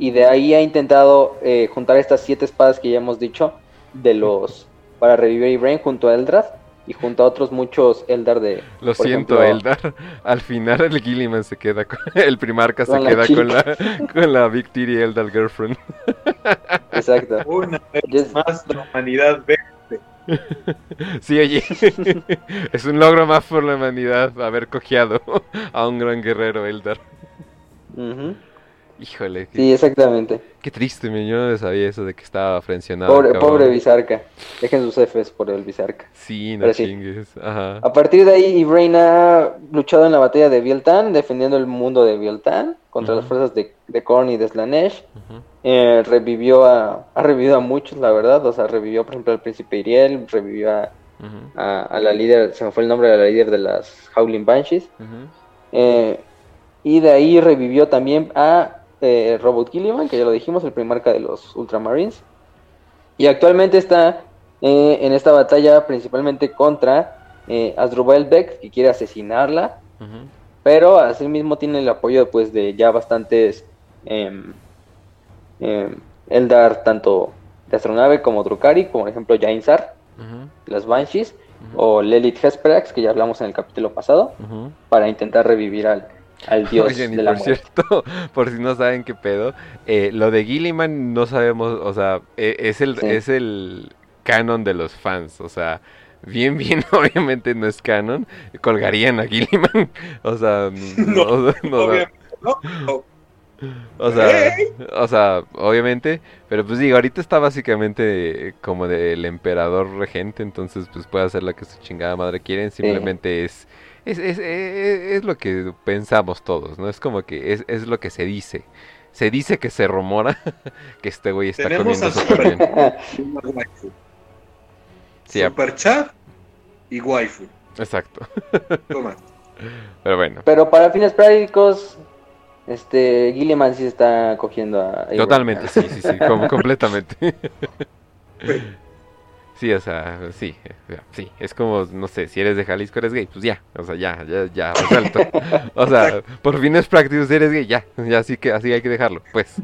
S2: y de ahí ha intentado eh, juntar estas siete espadas que ya hemos dicho, de los para revivir Ibrahim junto a Eldrad y junto a otros muchos Eldar de...
S1: Lo siento, Eldar. Al final el Gilliman se queda con... (laughs) El Primarca se queda con la, con la Victory Eldar Girlfriend. (laughs)
S2: Exacto.
S3: Una vez más la humanidad verde. (laughs)
S1: Sí, oye. es un logro más por la humanidad haber cojeado a un gran guerrero Eldar. Híjole.
S2: Sí, exactamente.
S1: Qué triste, mi yo no sabía eso de que estaba frencionado.
S2: Pobre, pobre Bizarca. Dejen sus Fs por el Bizarca.
S1: Sí, no chingues. Ajá.
S2: A partir de ahí, Ibrain ha luchado en la batalla de Bieltan, defendiendo el mundo de Bieltan contra las fuerzas de, de Korn y de Slanesh. Eh, revivió a, ha revivido a muchos, la verdad. O sea, revivió, por ejemplo, al príncipe Iriel, revivió a, a, la líder, se me fue el nombre de la líder de las Howling Banshees. Eh, y de ahí revivió también a eh, Robot Gilliman, que ya lo dijimos, el primarca de los Ultramarines. Y actualmente está eh, en esta batalla principalmente contra eh, Asdrubal Beck, que quiere asesinarla. Pero asimismo tiene el apoyo pues, de ya bastantes em, em, Eldar, tanto de astronave como Drukari, como por ejemplo Jainsar, las Banshees, o Lelit Hesperax, que ya hablamos en el capítulo pasado, para intentar revivir al, al dios de la
S1: por cierto, (laughs) por si no saben qué pedo, eh, lo de Gilliman no sabemos, o sea, e, es el, es el canon de los fans, o sea, bien, (laughs) bien, obviamente no es canon, colgarían a Gilliman, (laughs) o sea, no, no, o sea, o sea, obviamente, pero pues digo, ahorita está básicamente como del emperador regente, entonces pues puede hacer lo que su chingada madre quieren, simplemente es, es, es, es, lo que pensamos todos, ¿no? Es como que es, es lo que se dice. Se dice que se rumora (laughs) que este güey está comiendo súper bien.
S3: super chat y waifu.
S1: Exacto. (laughs) Pero bueno.
S2: Pero para fines prácticos, este, Gilliman sí se está cogiendo a...
S1: Totalmente, sí, sí, sí, como, (laughs) completamente. Sí, o sea, sí, sí, es como, no sé, si eres de Jalisco eres gay, pues ya, o sea, ya, ya, ya, resuelto. (laughs) O sea, por fines prácticos eres gay, ya, ya así que así hay que dejarlo, pues.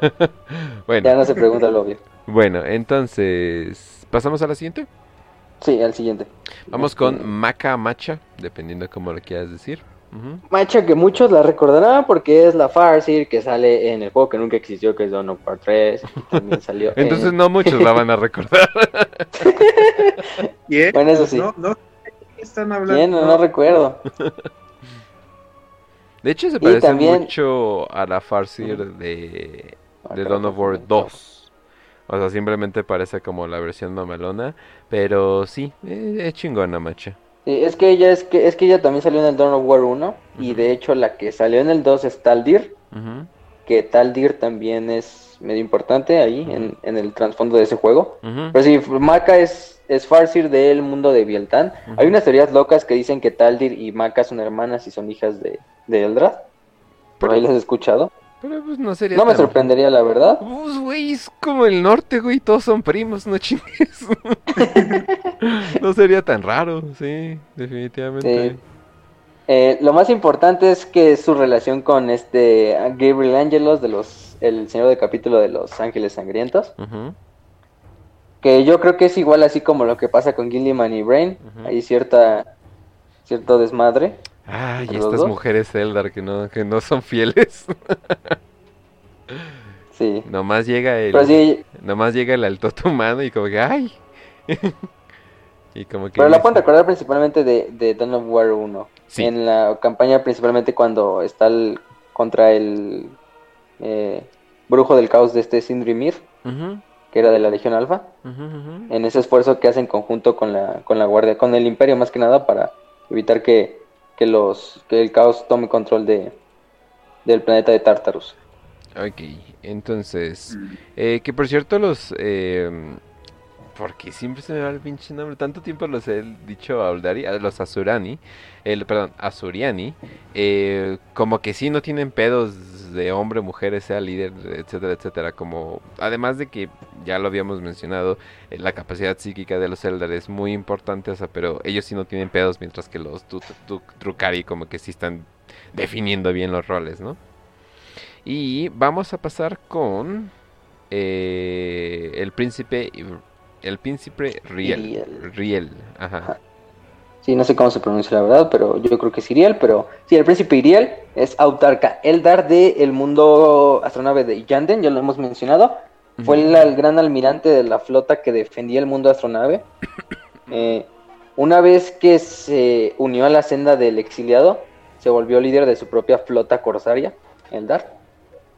S1: (laughs)
S2: bueno. Ya no se pregunta lo obvio.
S1: Bueno, entonces, ¿pasamos a la siguiente?
S2: Sí, al siguiente.
S1: Vamos con Maca Macha, dependiendo de cómo lo quieras decir.
S2: Macha que muchos la recordarán porque es la Farseer que sale en el juego que nunca existió, que es Dawn of War 3. También (laughs) salió
S1: Entonces no muchos la van a recordar. (laughs)
S2: ¿Quién? Bueno, eso sí.
S3: No, no,
S2: están hablando? ¿Quién? No, recuerdo. (laughs)
S1: De hecho se parece mucho a la Farseer de, de Dawn of War 2. O sea, simplemente parece como la versión mamelona. Pero sí, eh, es chingona, macha
S2: es que ella es que es que ella también salió en el Dawn of War 1 y de hecho la que salió en el 2 es Taldir, que Taldir también es medio importante ahí en, en, el trasfondo de ese juego. Pero sí, Maka es, es Farsir del mundo de Bieltan. Hay unas teorías locas que dicen que Taldir y Maka son hermanas y son hijas de, de Eldrad. ¿Por ahí las he escuchado?
S1: Pero pues no sería.
S2: No me sorprendería, la verdad.
S1: Pues, güey, es como el norte, güey. Todos son primos, no chingues. (laughs) no sería tan raro, sí, definitivamente.
S2: Eh, lo más importante es que su relación con este Gabriel Angelos, de los, el señor del capítulo de los Ángeles Sangrientos. Que yo creo que es igual así como lo que pasa con Gilliman y Brain. Hay cierta cierto desmadre.
S1: Ay, estas mujeres Eldar que no, que no son fieles. (laughs)
S2: sí.
S1: Nomás llega el. Nomás llega el alto humano y como que ¡ay! (laughs)
S2: y como que. Pero la pueden recordar principalmente de, de Dawn of War 1. En la campaña, principalmente cuando está el, contra el eh, brujo del caos de este Sindrimir, que era de la Legión Alfa. En ese esfuerzo que hacen conjunto con la, con la Guardia, con el Imperio más que nada, para evitar que que los que el caos tome control de del planeta de Tartarus.
S1: Ok, entonces, eh, que por cierto los... Eh, porque siempre se me va el pinche nombre. Tanto tiempo los he dicho a Aldari, los Azurani, el, perdón, Azuriani, eh, como que sí no tienen pedos de hombre, mujer, sea líder, etcétera, etcétera. Como, además de que ya lo habíamos mencionado, eh, la capacidad psíquica de los Eldar es muy importante, o sea, pero ellos sí no tienen pedos, mientras que los Drukari como que sí están definiendo bien los roles, ¿no? Y vamos a pasar con eh, el príncipe el príncipe Riel. Riel. Ajá.
S2: Sí, no sé cómo se pronuncia la verdad, pero yo creo que es Iriel, pero sí, el príncipe Iriel es autarca Eldar del el mundo astronave de Yanden, ya lo hemos mencionado. Fue el, gran almirante de la flota que defendía el mundo astronave. (coughs) Eh, una vez que se unió a la senda del exiliado, se volvió líder de su propia flota corsaria, Eldar,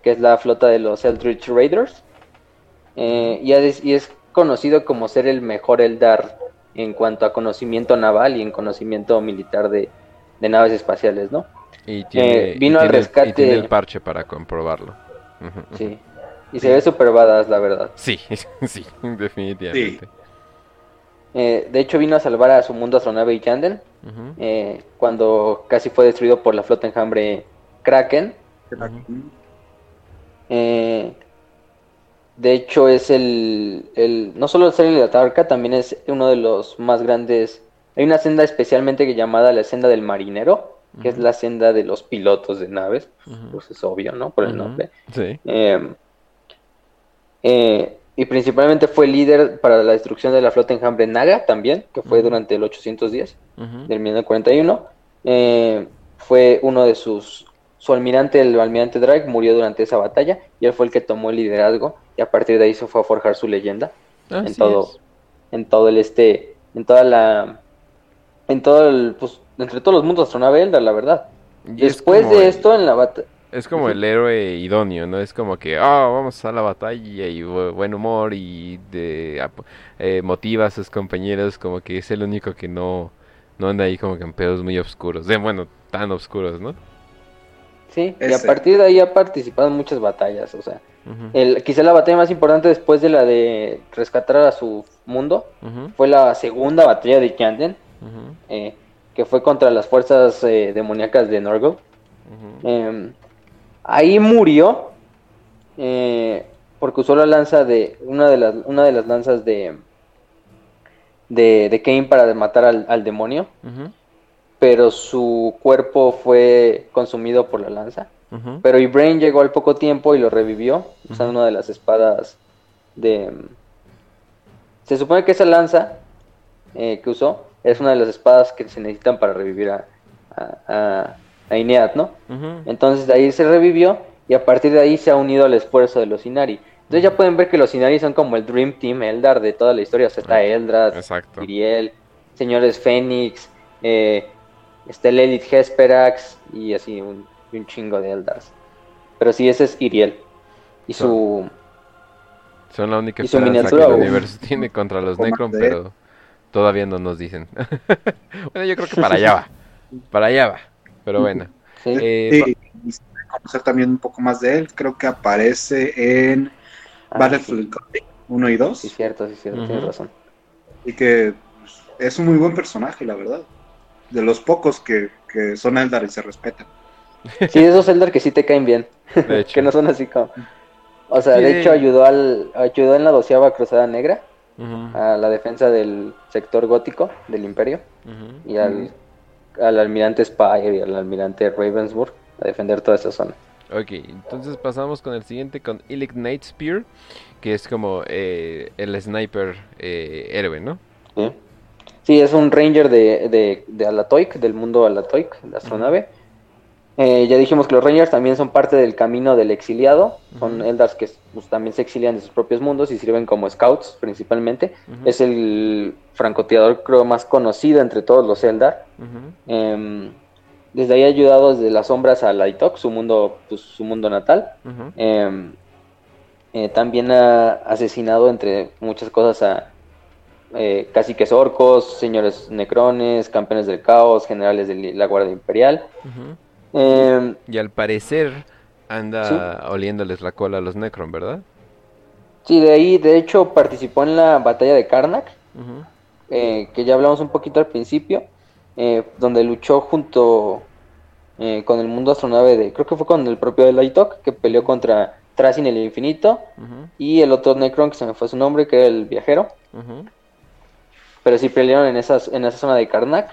S2: que es la flota de los Eldritch Raiders. Eh, y, y es conocido como ser el mejor Eldar en cuanto a conocimiento naval y en conocimiento militar de, naves espaciales, ¿no?
S1: Y tiene, eh, vino al rescate. Y tiene el parche para comprobarlo.
S2: Sí. Y se ve super badass, la verdad.
S1: Sí, (laughs) sí, definitivamente.
S2: Eh, de hecho, vino a salvar a su mundo astronave Yanden eh, cuando casi fue destruido por la flota enjambre Kraken. Eh, de hecho, es el, el no solo el ser de la Tarca, también es uno de los más grandes. Hay una senda especialmente llamada la senda del marinero, que es la senda de los pilotos de naves. Pues es obvio, ¿no? Por el nombre.
S1: Sí.
S2: Em, eh, y principalmente fue líder para la destrucción de la flota enjambre Naga también, que fue durante el 810 del 1941. Eh, fue uno de sus su almirante, el almirante Drake, murió durante esa batalla y él fue el que tomó el liderazgo y a partir de ahí se fue a forjar su leyenda en todo, en todo el este, en toda la, en todo el, pues, entre todos los mundos astronave Eldar, la verdad. Después de esto, en la batalla...
S1: Es como el héroe idóneo, ¿no? Es como que, ah, vamos a la batalla y buen humor y de, eh, motiva a sus compañeros, como que es el único que no, no anda ahí como que en pedos muy oscuros, de, bueno, tan oscuros, ¿no?
S2: Sí, y a partir de ahí ha participado en muchas batallas, o sea, el, quizá la batalla más importante después de la de rescatar a su mundo fue la segunda batalla de Yanden, eh, que fue contra las fuerzas eh, demoníacas de Norgo. Em, ahí murió eh, porque usó la lanza de una de las una de las lanzas de de, de Kane para matar al, demonio, pero su cuerpo fue consumido por la lanza. Pero Ibrahim llegó al poco tiempo y lo revivió usando una de las espadas de... Se supone que esa lanza eh, que usó es una de las espadas que se necesitan para revivir a, a, a Inead, ¿no? Entonces de ahí se revivió y a partir de ahí se ha unido al esfuerzo de los Inari. Entonces ya pueden ver que los Inari son como el Dream Team Eldar de toda la historia. O sea, está Eldrad, Iriel, Señores Fénix, eh, está el Elite Hesperax y así un, chingo de Eldars. Pero sí, ese es Iriel. Y su...
S1: Son la única esperanza que el universo tiene contra los Necron, pero todavía no nos dicen. (laughs) bueno, yo creo que para allá va. Para allá va. Pero bueno. (laughs)
S3: Sí. Eh, conocer también un poco más de él. Creo que aparece en Ah, Battlefield 1 y 2.
S2: Sí, cierto, sí, cierto, tienes razón.
S3: Y que pues, es un muy buen personaje, la verdad. De los pocos que, que son Eldar y se respetan.
S2: Sí, esos Eldar que sí te caen bien. (laughs) que no son así como. O sea, de hecho ayudó al ayudó en la doceava Cruzada Negra a la defensa del sector gótico del Imperio y al, al almirante Spire y al almirante Ravensburg a defender toda esa zona.
S1: Ok, entonces pasamos con el siguiente, con Illic Night Spear, que es como eh, el sniper eh, héroe, ¿no?
S2: Sí. Es un ranger de, de, de Alatoic, del mundo Alatoic, la astronave. Eh, ya dijimos que los rangers también son parte del camino del exiliado, son Eldars que pues, también se exilian de sus propios mundos y sirven como scouts principalmente. Es el francotirador creo más conocido entre todos los Eldar. Desde ahí ha ayudado desde las sombras a Lightok, su mundo, pues, su mundo natal. Em, eh, también ha asesinado, entre muchas cosas, a eh, caciques orcos, señores necrones, campeones del caos, generales de la Guardia Imperial.
S1: Em, y al parecer anda oliéndoles la cola a los Necron, ¿verdad?
S2: Sí, de ahí, de hecho, participó en la batalla de Karnak, eh, que ya hablamos un poquito al principio. Eh, donde luchó junto eh, con el mundo astronave de, creo que fue con el propio Lightok, que peleó contra Tracin el Infinito, y el otro Necron, que se me fue su nombre, que era el viajero. Pero sí pelearon en, esas, en esa zona de Karnak.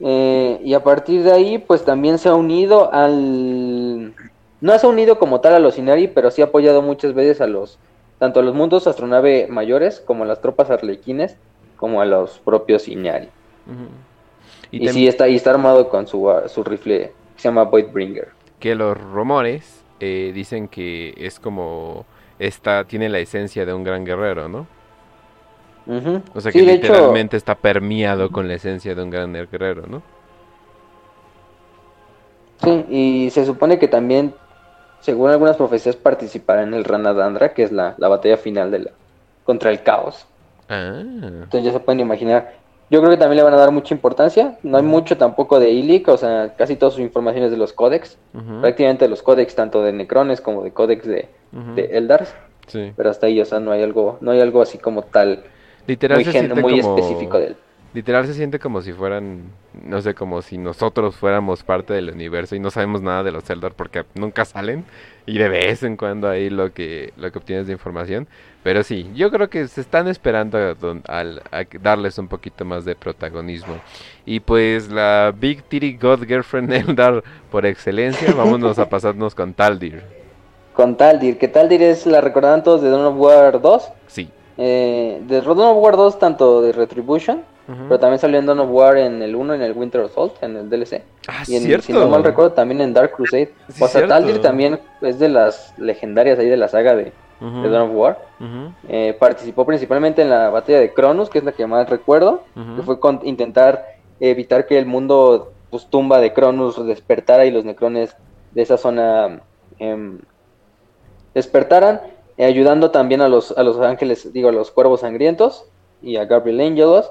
S2: Eh, y a partir de ahí, pues también se ha unido al... No se ha unido como tal a los Inari, pero sí ha apoyado muchas veces a los... Tanto a los mundos astronave mayores, como a las tropas arlequines, como a los propios Inari. Y, sí, está, y está armado con su, ah, su rifle que se llama Voidbringer.
S1: Que los rumores eh, dicen que es como. Está, tiene la esencia de un gran guerrero, ¿no? O sea que literalmente está permeado con la esencia de un gran guerrero, ¿no?
S2: Sí, y se supone que también, según algunas profecías, participará en el Ranadandra, que es la, la batalla final de la, contra el caos. Ah. Entonces ya se pueden imaginar yo creo que también le van a dar mucha importancia. No hay mucho tampoco de Ilic, o sea, casi todas sus informaciones de los códex. Prácticamente los códex tanto de Necrones como de códex de, Eldars. Sí. Pero hasta ahí, o sea, no hay algo, no hay algo así como tal
S1: Literal muy, específico de él. Literal se siente como si fueran, no sé, como si nosotros fuéramos parte del universo y no sabemos nada de los Eldar porque nunca salen y de vez en cuando ahí lo que, lo que obtienes de información. Pero sí, yo creo que se están esperando a, darles un poquito más de protagonismo. Y pues la Big Titty God Girlfriend (laughs) Eldar por excelencia, vámonos a (laughs) pasarnos con Taldir.
S2: Con Taldir, que Taldir es la recordaban todos de Dawn of War 2.
S1: Sí.
S2: Eh, de Dawn of War 2, tanto de Retribution pero también salió en Dawn of War en el 1, en el Winter Assault, en el DLC.
S1: Ah,
S2: y en,
S1: cierto.
S2: si no mal recuerdo, también en Dark Crusade. o sea, Taldir también es de las legendarias ahí de la saga de, de Dawn of War. eh, participó principalmente en la batalla de Cronus, que es la que más recuerdo, que fue con intentar evitar que el mundo pues, tumba de Cronus despertara y los necrones de esa zona eh, despertaran, eh, ayudando también a los, a los ángeles, digo, a los cuervos sangrientos y a Gabriel Angelos.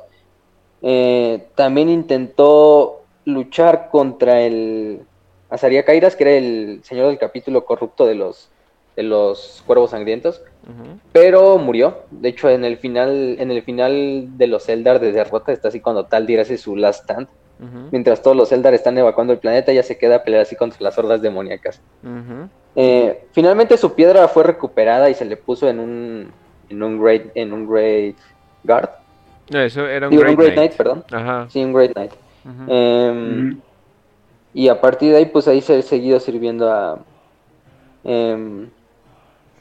S2: Eh, también intentó luchar contra el Azaria Kairas, que era el señor del capítulo corrupto de los, de los cuervos sangrientos, pero murió. De hecho, en el final, en el final de los Eldar de derrota está así cuando Taldir hace su last stand. Mientras todos los Eldar están evacuando el planeta, ya se queda a pelear así contra las hordas demoníacas. Eh, finalmente su piedra fue recuperada y se le puso en un en un great en un great guard.
S1: No, eso era un, great,
S2: knight. perdón. Sí, un great knight. Em, y a partir de ahí, pues ahí se ha seguido sirviendo a em,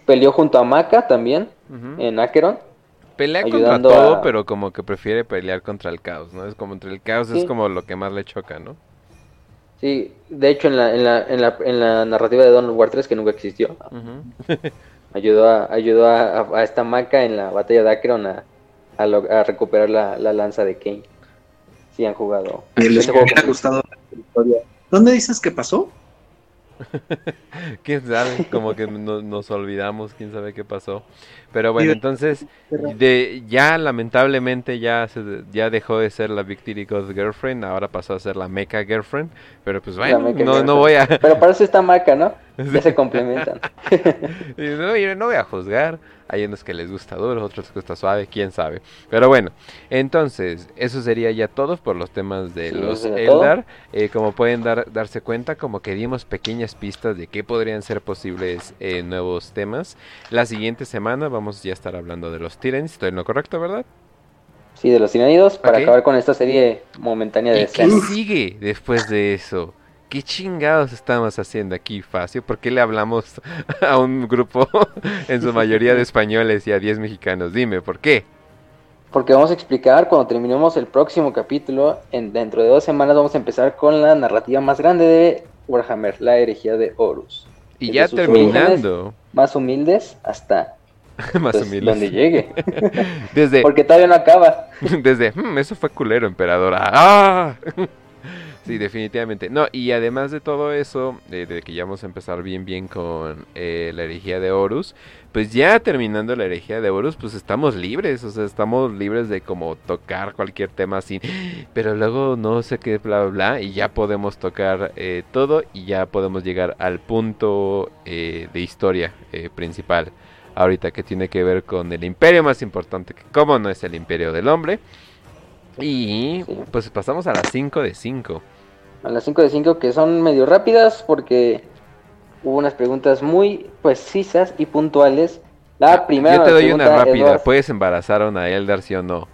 S2: peleó junto a Maka también en Acheron.
S1: Pelea contra todo, pero como que prefiere pelear contra el caos, ¿no? Es como entre el caos es como lo que más le choca, ¿no?
S2: Sí, de hecho en la, en la, en la, en la narrativa de Dawn War 3, que nunca existió, (laughs) ayudó, a, ayudó a, esta maca en la batalla de Akron a, a, recuperar la, la, lanza de Kane. Sí han jugado.
S3: les ha gustado la historia. ¿Dónde dices que pasó?
S1: Quién sabe, como que nos olvidamos, quién sabe qué pasó. Pero bueno, entonces, de, ya lamentablemente ya, ya dejó de ser la Victory God Girlfriend, ahora pasó a ser la Mecha Girlfriend. Pero pues bueno, no, no, voy a.
S2: Pero para eso está Maca, ¿no? (laughs) Ya se complementan. (laughs)
S1: no, no voy a juzgar. Hay unos que les gusta duro, otros que les gusta suave, quién sabe. Pero bueno, entonces, eso sería ya todo por los temas de los Eldar. Eh, como pueden dar, darse cuenta, como que dimos pequeñas pistas de qué podrían ser posibles eh, nuevos temas. La siguiente semana vamos ya a estar hablando de los Tyrants, estoy en lo correcto, ¿verdad?
S2: Sí, de los tiranidos, para acabar con esta serie momentánea de
S1: ¿Y ¿Qué sigue después de eso? ¿Qué chingados estamos haciendo aquí, Facio? ¿Por qué le hablamos (laughs) a un grupo, (laughs) en su mayoría de españoles y a 10 mexicanos? Dime, ¿por qué?
S2: Porque vamos a explicar cuando terminemos el próximo capítulo, en, dentro de dos semanas vamos a empezar con la narrativa más grande de Warhammer, la herejía de Horus.
S1: Y ya terminando.
S2: Más humildes hasta (laughs)
S1: más pues, humildes.
S2: donde llegue.
S1: Desde,
S2: Porque todavía no acaba.
S1: Desde, hmm, eso fue culero, emperadora. ¡Ah! Sí, definitivamente. No, y además de todo eso, de, que ya vamos a empezar bien bien con eh, la herejía de Horus, pues ya terminando la herejía de Horus, pues estamos libres, o sea, estamos libres de como tocar cualquier tema así, pero luego no sé qué, bla, bla, bla, y ya podemos tocar eh, todo y ya podemos llegar al punto eh, de historia principal ahorita que tiene que ver con el imperio más importante, que como no es el imperio del hombre. Y pues pasamos a las 5 de 5
S2: a las 5 de 5 que son medio rápidas porque hubo unas preguntas muy precisas y puntuales. La primera
S1: Yo te doy una rápida, ¿puedes embarazar a una Eldar sí o no?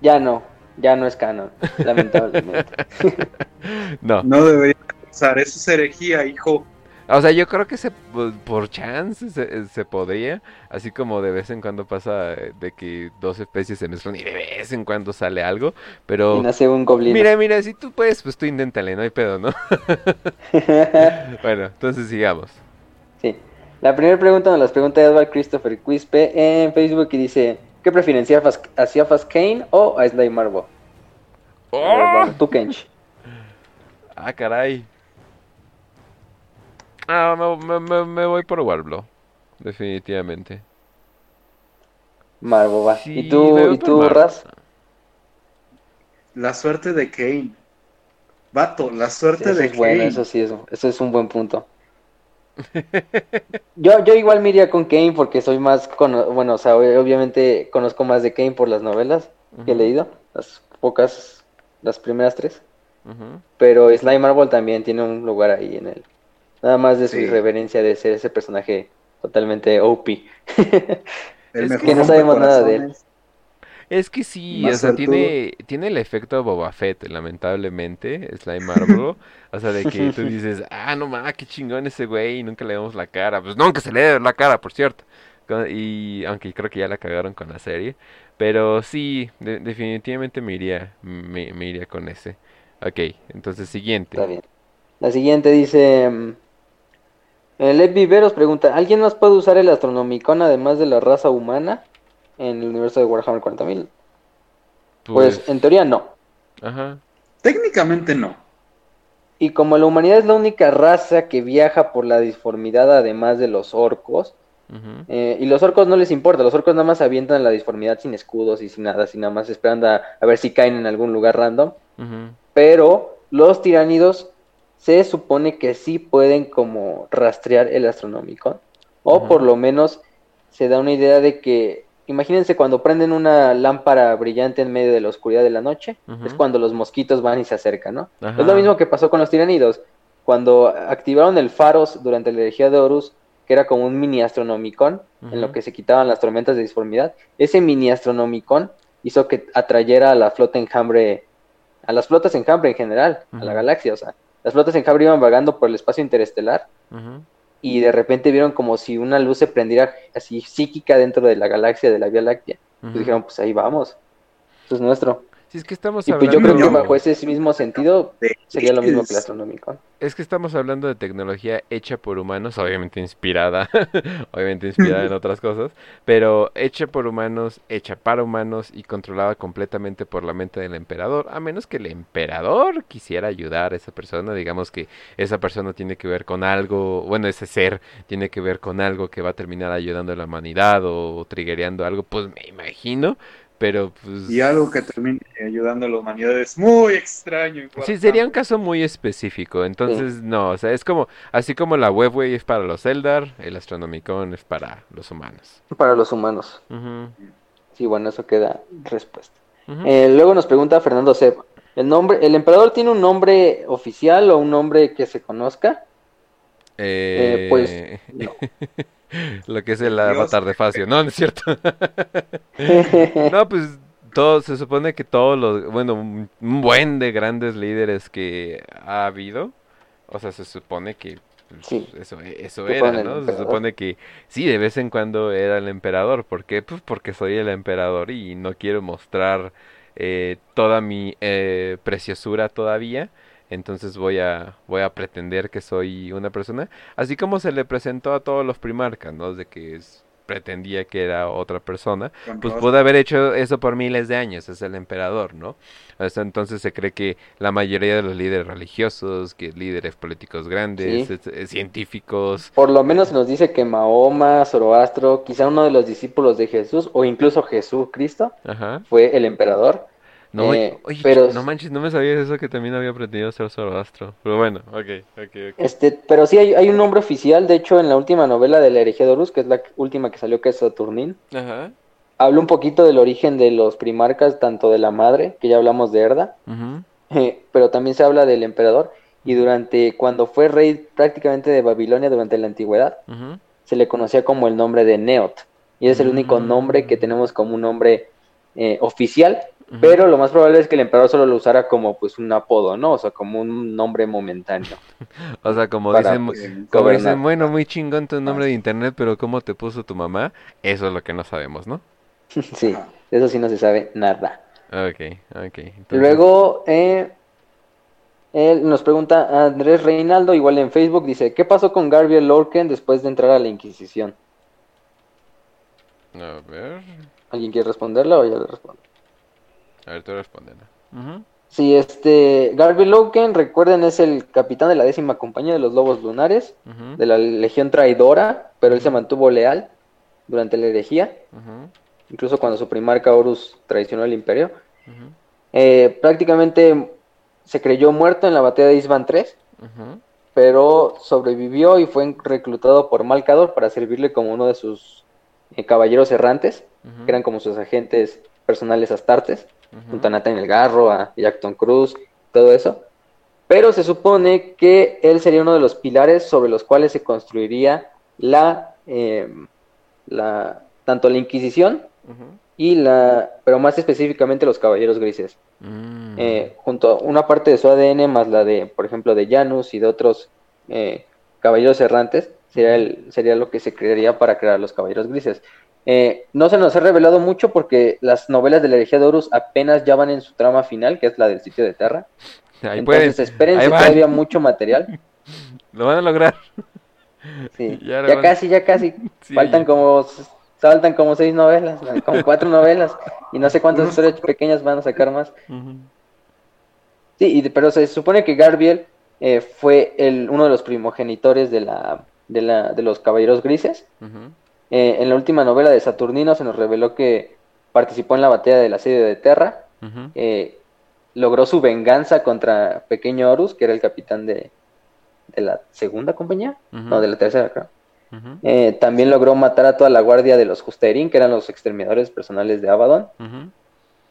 S2: Ya no, ya no es canon, (laughs) lamentablemente.
S1: no.
S3: No debería embarazar, eso es herejía, hijo.
S1: O sea, yo creo que se, por chance se, podría, así como de vez en cuando pasa eh, de que dos especies se mezclan y de vez en cuando sale algo, pero...
S2: Y nace un goblin.
S1: Mira, mira, si tú puedes, pues tú inténtale, no hay pedo, ¿no? (laughs) bueno, entonces sigamos.
S2: Sí. La primera pregunta nos las pregunta Edward Christopher Quispe en Facebook y dice, ¿qué prefieren, a Siafas Kane o a Sly Marvo?
S1: ¡Oh!
S2: tú, Kench.
S1: Ah, caray. Ah, me, voy por Warblo. Definitivamente.
S2: Marvo va. ¿Y tú, ¿y tú Raz?
S3: La suerte de Kane. Vato, la suerte de
S2: es Bueno, eso sí, eso, eso es un buen punto. (laughs) yo, yo igual me iría con Kane porque soy más, bueno, o sea, obviamente conozco más de Kane por las novelas que he leído, las pocas, las primeras tres. Pero Slime Marvel también tiene un lugar ahí en el, Nada más de su irreverencia de ser ese personaje totalmente OP. (laughs) es que no sabemos nada de él.
S1: Es que sí, o sea, tiene, tiene el efecto Boba Fett, lamentablemente, Slime Marble. o sea, de que tú (laughs) dices, ah, no mames, qué chingón ese güey, y nunca le vemos la cara. Pues nunca se le dé la cara, por cierto. y aunque creo que ya la cagaron con la serie. Pero sí, definitivamente me iría, me, iría con ese. Ok, entonces siguiente.
S2: Está bien. La siguiente dice... Mm, Lev Viveros pregunta, ¿alguien más puede usar el Astronomicon además de la raza humana en el universo de Warhammer 40.000? Pues, pues en teoría no.
S3: Ajá. Técnicamente no.
S2: Y como la humanidad es la única raza que viaja por la disformidad además de los orcos, eh, y los orcos no les importa, los orcos nada más avientan la disformidad sin escudos y sin nada, sin nada más esperando a, ver si caen en algún lugar random. Pero los tiránidos se supone que sí pueden como rastrear el astronómico, o por lo menos se da una idea de que, imagínense cuando prenden una lámpara brillante en medio de la oscuridad de la noche, es cuando los mosquitos van y se acercan, ¿no? Es lo mismo que pasó con los tiranidos. Cuando activaron el faros durante la energía de Horus, que era como un mini astronomicón, en lo que se quitaban las tormentas de disformidad. Ese mini astronomicón hizo que atrayera a la flota enjambre, a las flotas enjambre en general, a la galaxia, o sea, las flotas enjambre iban vagando por el espacio interestelar y de repente vieron como si una luz se prendiera así psíquica dentro de la galaxia de la Vía Láctea. Y dijeron, pues ahí vamos, esto es nuestro
S1: es que estamos
S2: y pues yo creo que bajo ese mismo sentido sería lo mismo que astronómico.
S1: Es que estamos hablando de tecnología hecha por humanos, obviamente inspirada, (laughs) obviamente inspirada en otras cosas, pero hecha por humanos, hecha para humanos y controlada completamente por la mente del emperador, a menos que el emperador quisiera ayudar a esa persona, digamos que esa persona tiene que ver con algo, bueno, ese ser tiene que ver con algo que va a terminar ayudando a la humanidad o, o triggereando algo, pues me imagino pero pues...
S3: Y algo que termine ayudando a la humanidad es muy extraño.
S1: Sí, sería un caso muy específico. Entonces, no, o sea, es como, así como la Webway es para los Eldar, el Astronomicon es para los humanos.
S2: Para los humanos. Sí, bueno, eso queda respuesta. Eh, luego nos pregunta Fernando Seb, ¿el nombre, el emperador tiene un nombre oficial o un nombre que se conozca?
S1: Eh, pues (laughs) no. (laughs) Lo que es el avatar de Facio. No, no es cierto. (laughs) no, pues todo, se supone que todos los, bueno, un buen de grandes líderes que ha habido, o sea, se supone que pues, eso, eso era, ¿no? Se supone que sí, de vez en cuando era el emperador. ¿Por qué? Pues porque soy el emperador y no quiero mostrar eh, toda mi eh, preciosura todavía entonces voy a voy a pretender que soy una persona, así como se le presentó a todos los primarcas, ¿no? De que pretendía que era otra persona, pues pudo haber hecho eso por miles de años, es el emperador, ¿no? Hasta entonces se cree que la mayoría de los líderes religiosos, que líderes políticos grandes, científicos...
S2: Por lo menos nos dice que Mahoma, Zoroastro, quizá uno de los discípulos de Jesús, o incluso Jesús Cristo, fue el emperador,
S1: no, eh, pero, no manches, no me sabías eso que también había pretendido ser Zoroastro. Pero bueno, ok, ok, ok.
S2: Este, pero sí hay, un nombre oficial, de hecho, en la última novela de la herejía de Horus, que es la última que salió, que es Saturnín. Ajá. Habla un poquito del origen de los primarcas, tanto de la madre, que ya hablamos de Erda, eh, pero también se habla del emperador. Y durante, cuando fue rey prácticamente de Babilonia durante la antigüedad, se le conocía como el nombre de Neot. Y es el único mm. nombre que tenemos como un nombre eh, oficial pero lo más probable es que el emperador solo lo usara como pues un apodo, ¿no? O sea, como un nombre momentáneo. (laughs)
S1: o sea, como dicen, pues, como dicen, bueno, muy chingón tu nombre de internet, pero ¿cómo te puso tu mamá? Eso es lo que no sabemos, ¿no? (laughs)
S2: sí, eso sí no se sabe nada.
S1: Ok, ok.
S2: Luego, eh, él nos pregunta Andrés Reinaldo, igual en Facebook, dice, ¿qué pasó con Garbiel Lorken después de entrar a la Inquisición?
S1: A ver.
S2: ¿Alguien quiere responderla o ya le respondo?
S1: A ver, tú respondiendo.
S2: Sí, este, Garby Loken, recuerden, es el capitán de la décima compañía de los Lobos Lunares, de la Legión Traidora, pero él se mantuvo leal durante la herejía, incluso cuando su primarca Horus traicionó al imperio. Eh, prácticamente se creyó muerto en la batalla de Isban 3, pero sobrevivió y fue reclutado por Malcador para servirle como uno de sus eh, caballeros errantes, que eran como sus agentes personales astartes junto a Nathaniel Garro, a Jackson Cruz, todo eso. Pero se supone que él sería uno de los pilares sobre los cuales se construiría la, em, la tanto la Inquisición y la, pero más específicamente los Caballeros Grises. Mm. Eh, junto a una parte de su ADN más la de, por ejemplo, de Janus y de otros eh, caballeros errantes, Sería, el, sería lo que se crearía para crear los caballeros grises. Eh, no se nos ha revelado mucho porque las novelas de la herejía de Horus apenas ya van en su trama final, que es la del sitio de Terra. Entonces espérense todavía mucho material. (laughs)
S1: Lo van a lograr.
S2: Sí, (laughs) ya, casi, ya casi. Faltan como faltan como seis novelas, como cuatro novelas y no sé cuántas historias pequeñas van a sacar más. Sí, pero se supone que Garbiel eh, fue el, uno de los primogenitores de la, de, la, de los Caballeros Grises. Eh, en la última novela de Saturnino se nos reveló que participó en la batalla del asedio de Terra. Eh, logró su venganza contra Pequeño Horus, que era el capitán de, de la segunda compañía, no, de la tercera, creo. Eh, también logró matar a toda la guardia de los Justerin, que eran los exterminadores personales de Abaddon.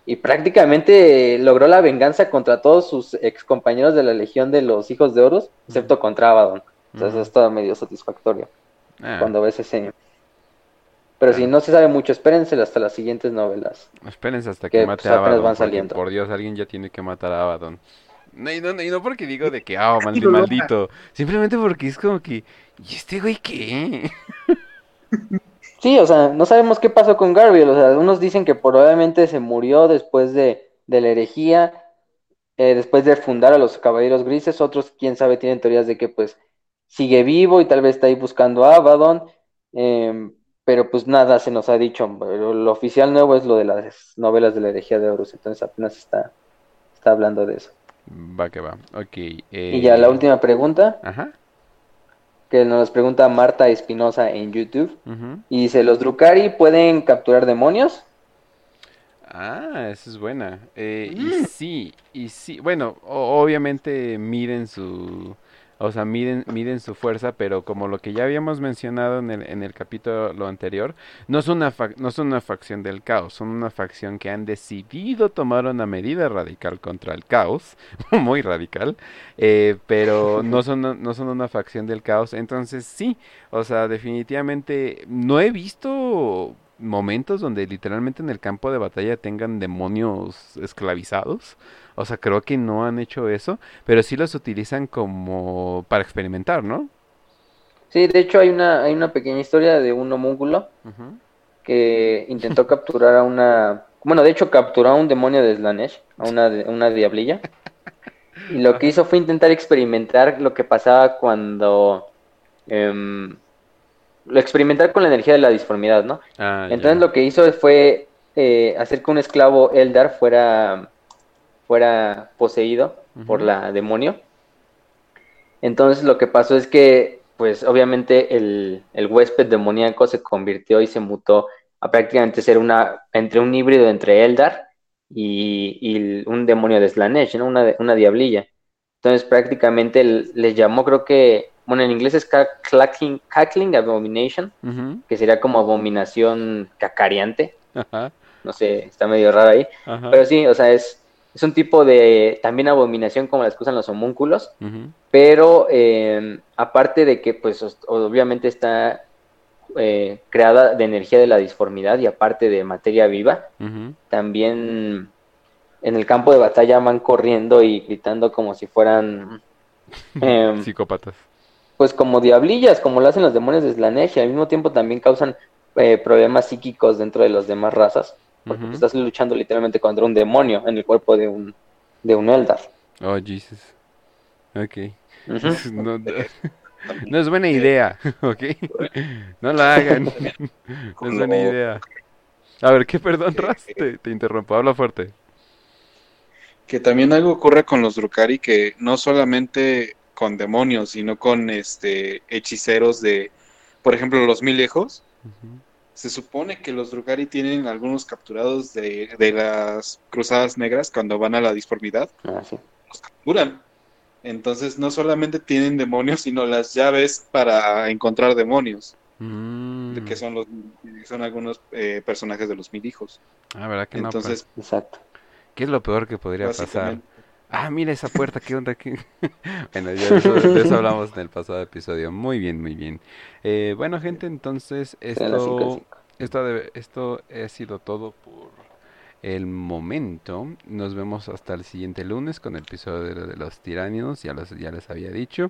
S2: Y prácticamente logró la venganza contra todos sus ex compañeros de la Legión de los Hijos de Horus, excepto contra Abaddon. Entonces es todo medio satisfactorio ah. cuando ves ese, pero si no se sabe mucho, espérense hasta las siguientes novelas.
S1: Espérense hasta que, mate a Abaddon. Por Dios, alguien ya tiene que matar a Abaddon. No, y, no, porque digo de que, ah, (laughs) maldito. Simplemente porque es como que, ¿y este güey qué? (laughs)
S2: Sí, o sea, no sabemos qué pasó con Garfield. O sea, unos dicen que probablemente se murió después de, de la herejía, eh, después de fundar a los Caballeros Grises. Otros, quién sabe, tienen teorías de que, pues, sigue vivo y tal vez está ahí buscando a Abaddon. Eh, pero pues nada se nos ha dicho. Lo oficial nuevo es lo de las novelas de la herejía de Horus, entonces apenas está, está hablando de eso.
S1: Va que va, ok.
S2: Y ya la eh, última pregunta. Ajá. Que nos pregunta Marta Espinosa en YouTube. Y dice, ¿los Drukari pueden capturar demonios?
S1: Ah, esa es buena. Eh, y mm. sí, y sí. Bueno, obviamente miren su o sea, miden, miden su fuerza, pero como lo que ya habíamos mencionado en el, en el capítulo anterior, no son, una no son una facción del caos, son una facción que han decidido tomar una medida radical contra el caos, (laughs) muy radical, eh, pero no son, no son una facción del caos. Entonces sí, o sea, definitivamente no he visto momentos donde literalmente en el campo de batalla tengan demonios esclavizados. O sea, creo que no han hecho eso, pero sí los utilizan como para experimentar, ¿no?
S2: Sí, de hecho hay una, hay una pequeña historia de un homúnculo que intentó capturar a una... Bueno, de hecho capturó a un demonio de Slanesh, a una, una diablilla. Y lo que hizo fue intentar experimentar lo que pasaba cuando... Em, experimentar con la energía de la disformidad, ¿no? Ah, Entonces lo que hizo fue eh, hacer que un esclavo Eldar fuera fuera poseído por la demonio. Entonces lo que pasó es que, pues obviamente el, huésped demoníaco se convirtió y se mutó a prácticamente ser una, entre un híbrido entre Eldar y, un demonio de Slanesh, ¿no? una, una diablilla. Entonces prácticamente les llamó, creo que, bueno, en inglés es cackling, abomination, que sería como abominación cacariante. No sé, está medio raro ahí. Pero sí, o sea, es, es un tipo de también abominación como las que usan los homúnculos, pero eh, aparte de que pues obviamente está eh, creada de energía de la disformidad y aparte de materia viva, también en el campo de batalla van corriendo y gritando como si fueran (laughs)
S1: em, psicópatas.
S2: Pues como diablillas, como lo hacen los demonios de Slanesh, y al mismo tiempo también causan eh, problemas psíquicos dentro de las demás razas porque estás luchando literalmente contra un demonio en el cuerpo de un, de un Eldar.
S1: Oh, Jesus. Ok. (laughs) (laughs) no, es buena idea, (laughs) ¿ok? No la hagan. No es buena idea. A ver, ¿qué perdón, Ras? Te, te, interrumpo, habla fuerte.
S3: Que también algo ocurre con los Drukari que no solamente con demonios, sino con este hechiceros de, por ejemplo, los mil lejos se supone que los Drugari tienen algunos capturados de, las cruzadas negras cuando van a la disformidad. Ah, los capturan. Entonces no solamente tienen demonios, sino las llaves para encontrar demonios. Mm. Que son los son algunos eh, personajes de los mil hijos.
S1: Ah, ¿verdad que
S2: Entonces, Exacto.
S1: ¿Qué es lo peor que podría pasar? Ah, mira esa puerta, ¿qué onda aquí? (laughs) bueno, ya de eso, hablamos en el pasado episodio. Muy bien, muy bien. Eh, bueno, gente, entonces esto, esto, esto ha sido todo por el momento. Nos vemos hasta el siguiente lunes con el episodio de, los tiránidos, ya, los, ya les había dicho.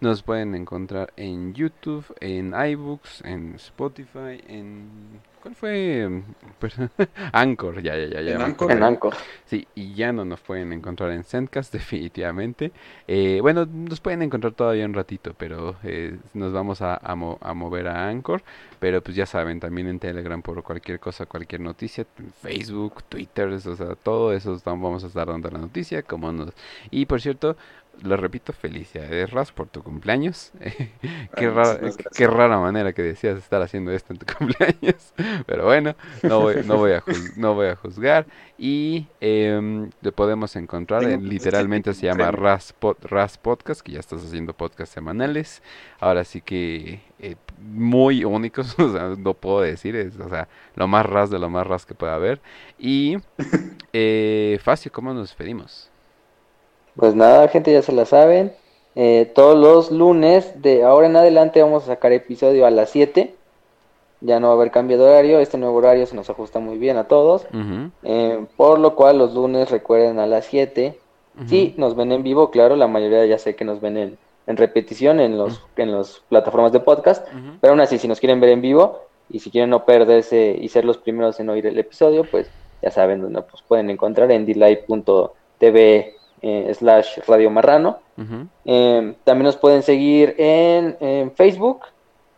S1: Nos pueden encontrar en YouTube, en iBooks, en Spotify, en ¿Cuál fue? (laughs) Anchor, ya, ya, ya. ya
S2: en, Anchor.
S1: Sí, y ya no nos pueden encontrar en Sendcast, (laughs) definitivamente. Eh, bueno, nos pueden encontrar todavía un ratito, pero eh, nos vamos a, a, mover a Anchor. Pero pues ya saben, también en Telegram por cualquier cosa, cualquier noticia, Facebook, Twitter, o sea, todo eso vamos a estar dando la noticia. como nos... Y por cierto, lo repito, felicidades Ras por tu cumpleaños. (laughs) qué, rara, qué rara manera que decías estar haciendo esto en tu (laughs) cumpleaños. Pero bueno, no voy, no voy, a, no voy a juzgar. Y eh, lo podemos encontrar, en, literalmente se llama Ras, Ras Podcast, que ya estás haciendo podcast semanales. Ahora sí que eh, muy únicos, (laughs) o sea, no puedo decir, es o sea, lo más ras de lo más ras que pueda haber. Y eh, Facio, ¿cómo nos despedimos?
S2: Pues nada, gente, ya se la saben. Eh, todos los lunes de ahora en adelante vamos a sacar episodio a las 7. Ya no va a haber cambio de horario. Este nuevo horario se nos ajusta muy bien a todos. Eh, por lo cual los lunes recuerden a las 7. Si nos ven en vivo, claro, la mayoría ya sé que nos ven en, repetición en los en las plataformas de podcast. Pero aún así, si nos quieren ver en vivo y si quieren no perderse y ser los primeros en oír el episodio, pues ya saben dónde pues, pueden encontrar en delay.tv eh, slash Radio Marrano. Eh, también nos pueden seguir en, Facebook,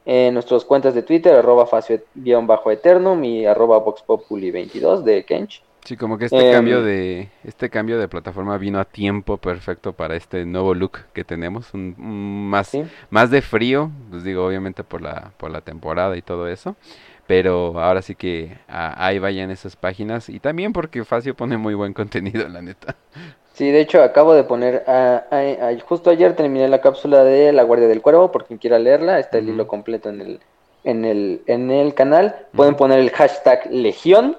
S2: en nuestras cuentas de Twitter, arroba facio-eternum y arroba voxpopuli22 de Kench.
S1: Sí, como que este cambio em, de este cambio de plataforma vino a tiempo perfecto para este nuevo look que tenemos, un, más más de frío, pues digo obviamente por la por la temporada y todo eso, pero ahora sí que ahí vayan esas páginas y también porque Facio pone muy buen contenido, la neta.
S2: Sí, de hecho acabo de poner, justo ayer terminé la cápsula de La Guardia del Cuervo, por quien quiera leerla, está el hilo completo en el, en el, en el canal. Pueden poner el hashtag Legión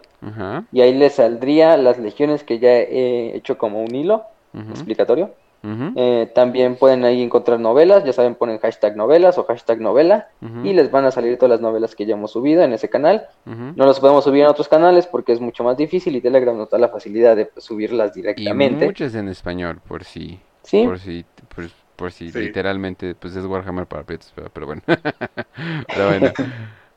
S2: y ahí les saldría las legiones que ya he hecho como un hilo explicatorio. Eh, también pueden ahí encontrar novelas, ya saben, ponen hashtag novelas o hashtag novela y les van a salir todas las novelas que ya hemos subido en ese canal. No las podemos subir en otros canales porque es mucho más difícil y Telegram nos da la facilidad de pues, subirlas directamente.
S1: Y muchas en español, por si, ¿Sí? por si, por, si literalmente pues es Warhammer para prietos, pero, (laughs)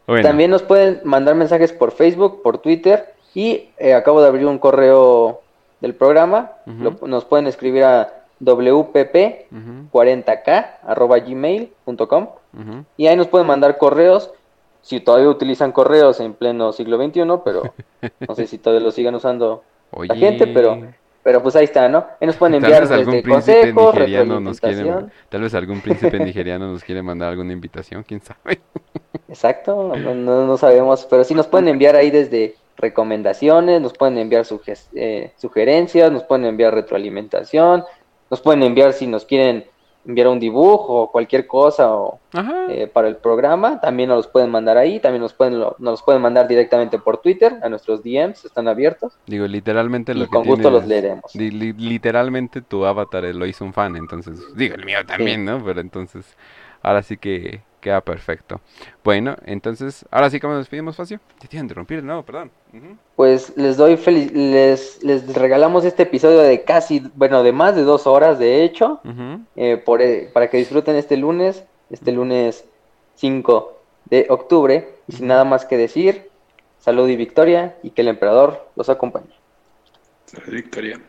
S1: bueno.
S2: También nos pueden mandar mensajes por Facebook, por Twitter y eh, acabo de abrir un correo del programa. nos pueden escribir a wpp40k arroba gmail.com y ahí nos pueden mandar correos si todavía utilizan correos en pleno siglo XXI, pero no sé si todavía lo sigan usando la gente, pero pero pues ahí está, ¿no? Ahí nos pueden enviar
S1: tal vez algún príncipe nigeriano nos quiere, tal vez algún príncipe nigeriano nos quiere mandar alguna invitación, quién sabe.
S2: Exacto, no, no, sabemos, pero sí nos pueden enviar ahí desde recomendaciones, nos pueden enviar eh, sugerencias, nos pueden enviar retroalimentación, nos pueden enviar si nos quieren enviar un dibujo o cualquier cosa o, eh, para el programa, también nos los pueden mandar ahí, también nos pueden nos los pueden mandar directamente por Twitter, a nuestros DMs están abiertos.
S1: Digo, literalmente lo
S2: y con gusto los leeremos.
S1: literalmente tu avatar lo hizo un fan, entonces, digo, el mío también, ¿no? Pero entonces, ahora sí que queda perfecto. Bueno, entonces, ahora sí, ¿cómo nos despedimos, Facio? Te tienen interrumpir de nuevo, perdón.
S2: Pues les doy feliz, les, les regalamos este episodio de casi, bueno, de más de dos horas, de hecho, eh, por, eh, para que disfruten este lunes, este lunes 5 de octubre. Y sin nada más que decir, salud y victoria y que el emperador los acompañe.
S3: Salud y victoria.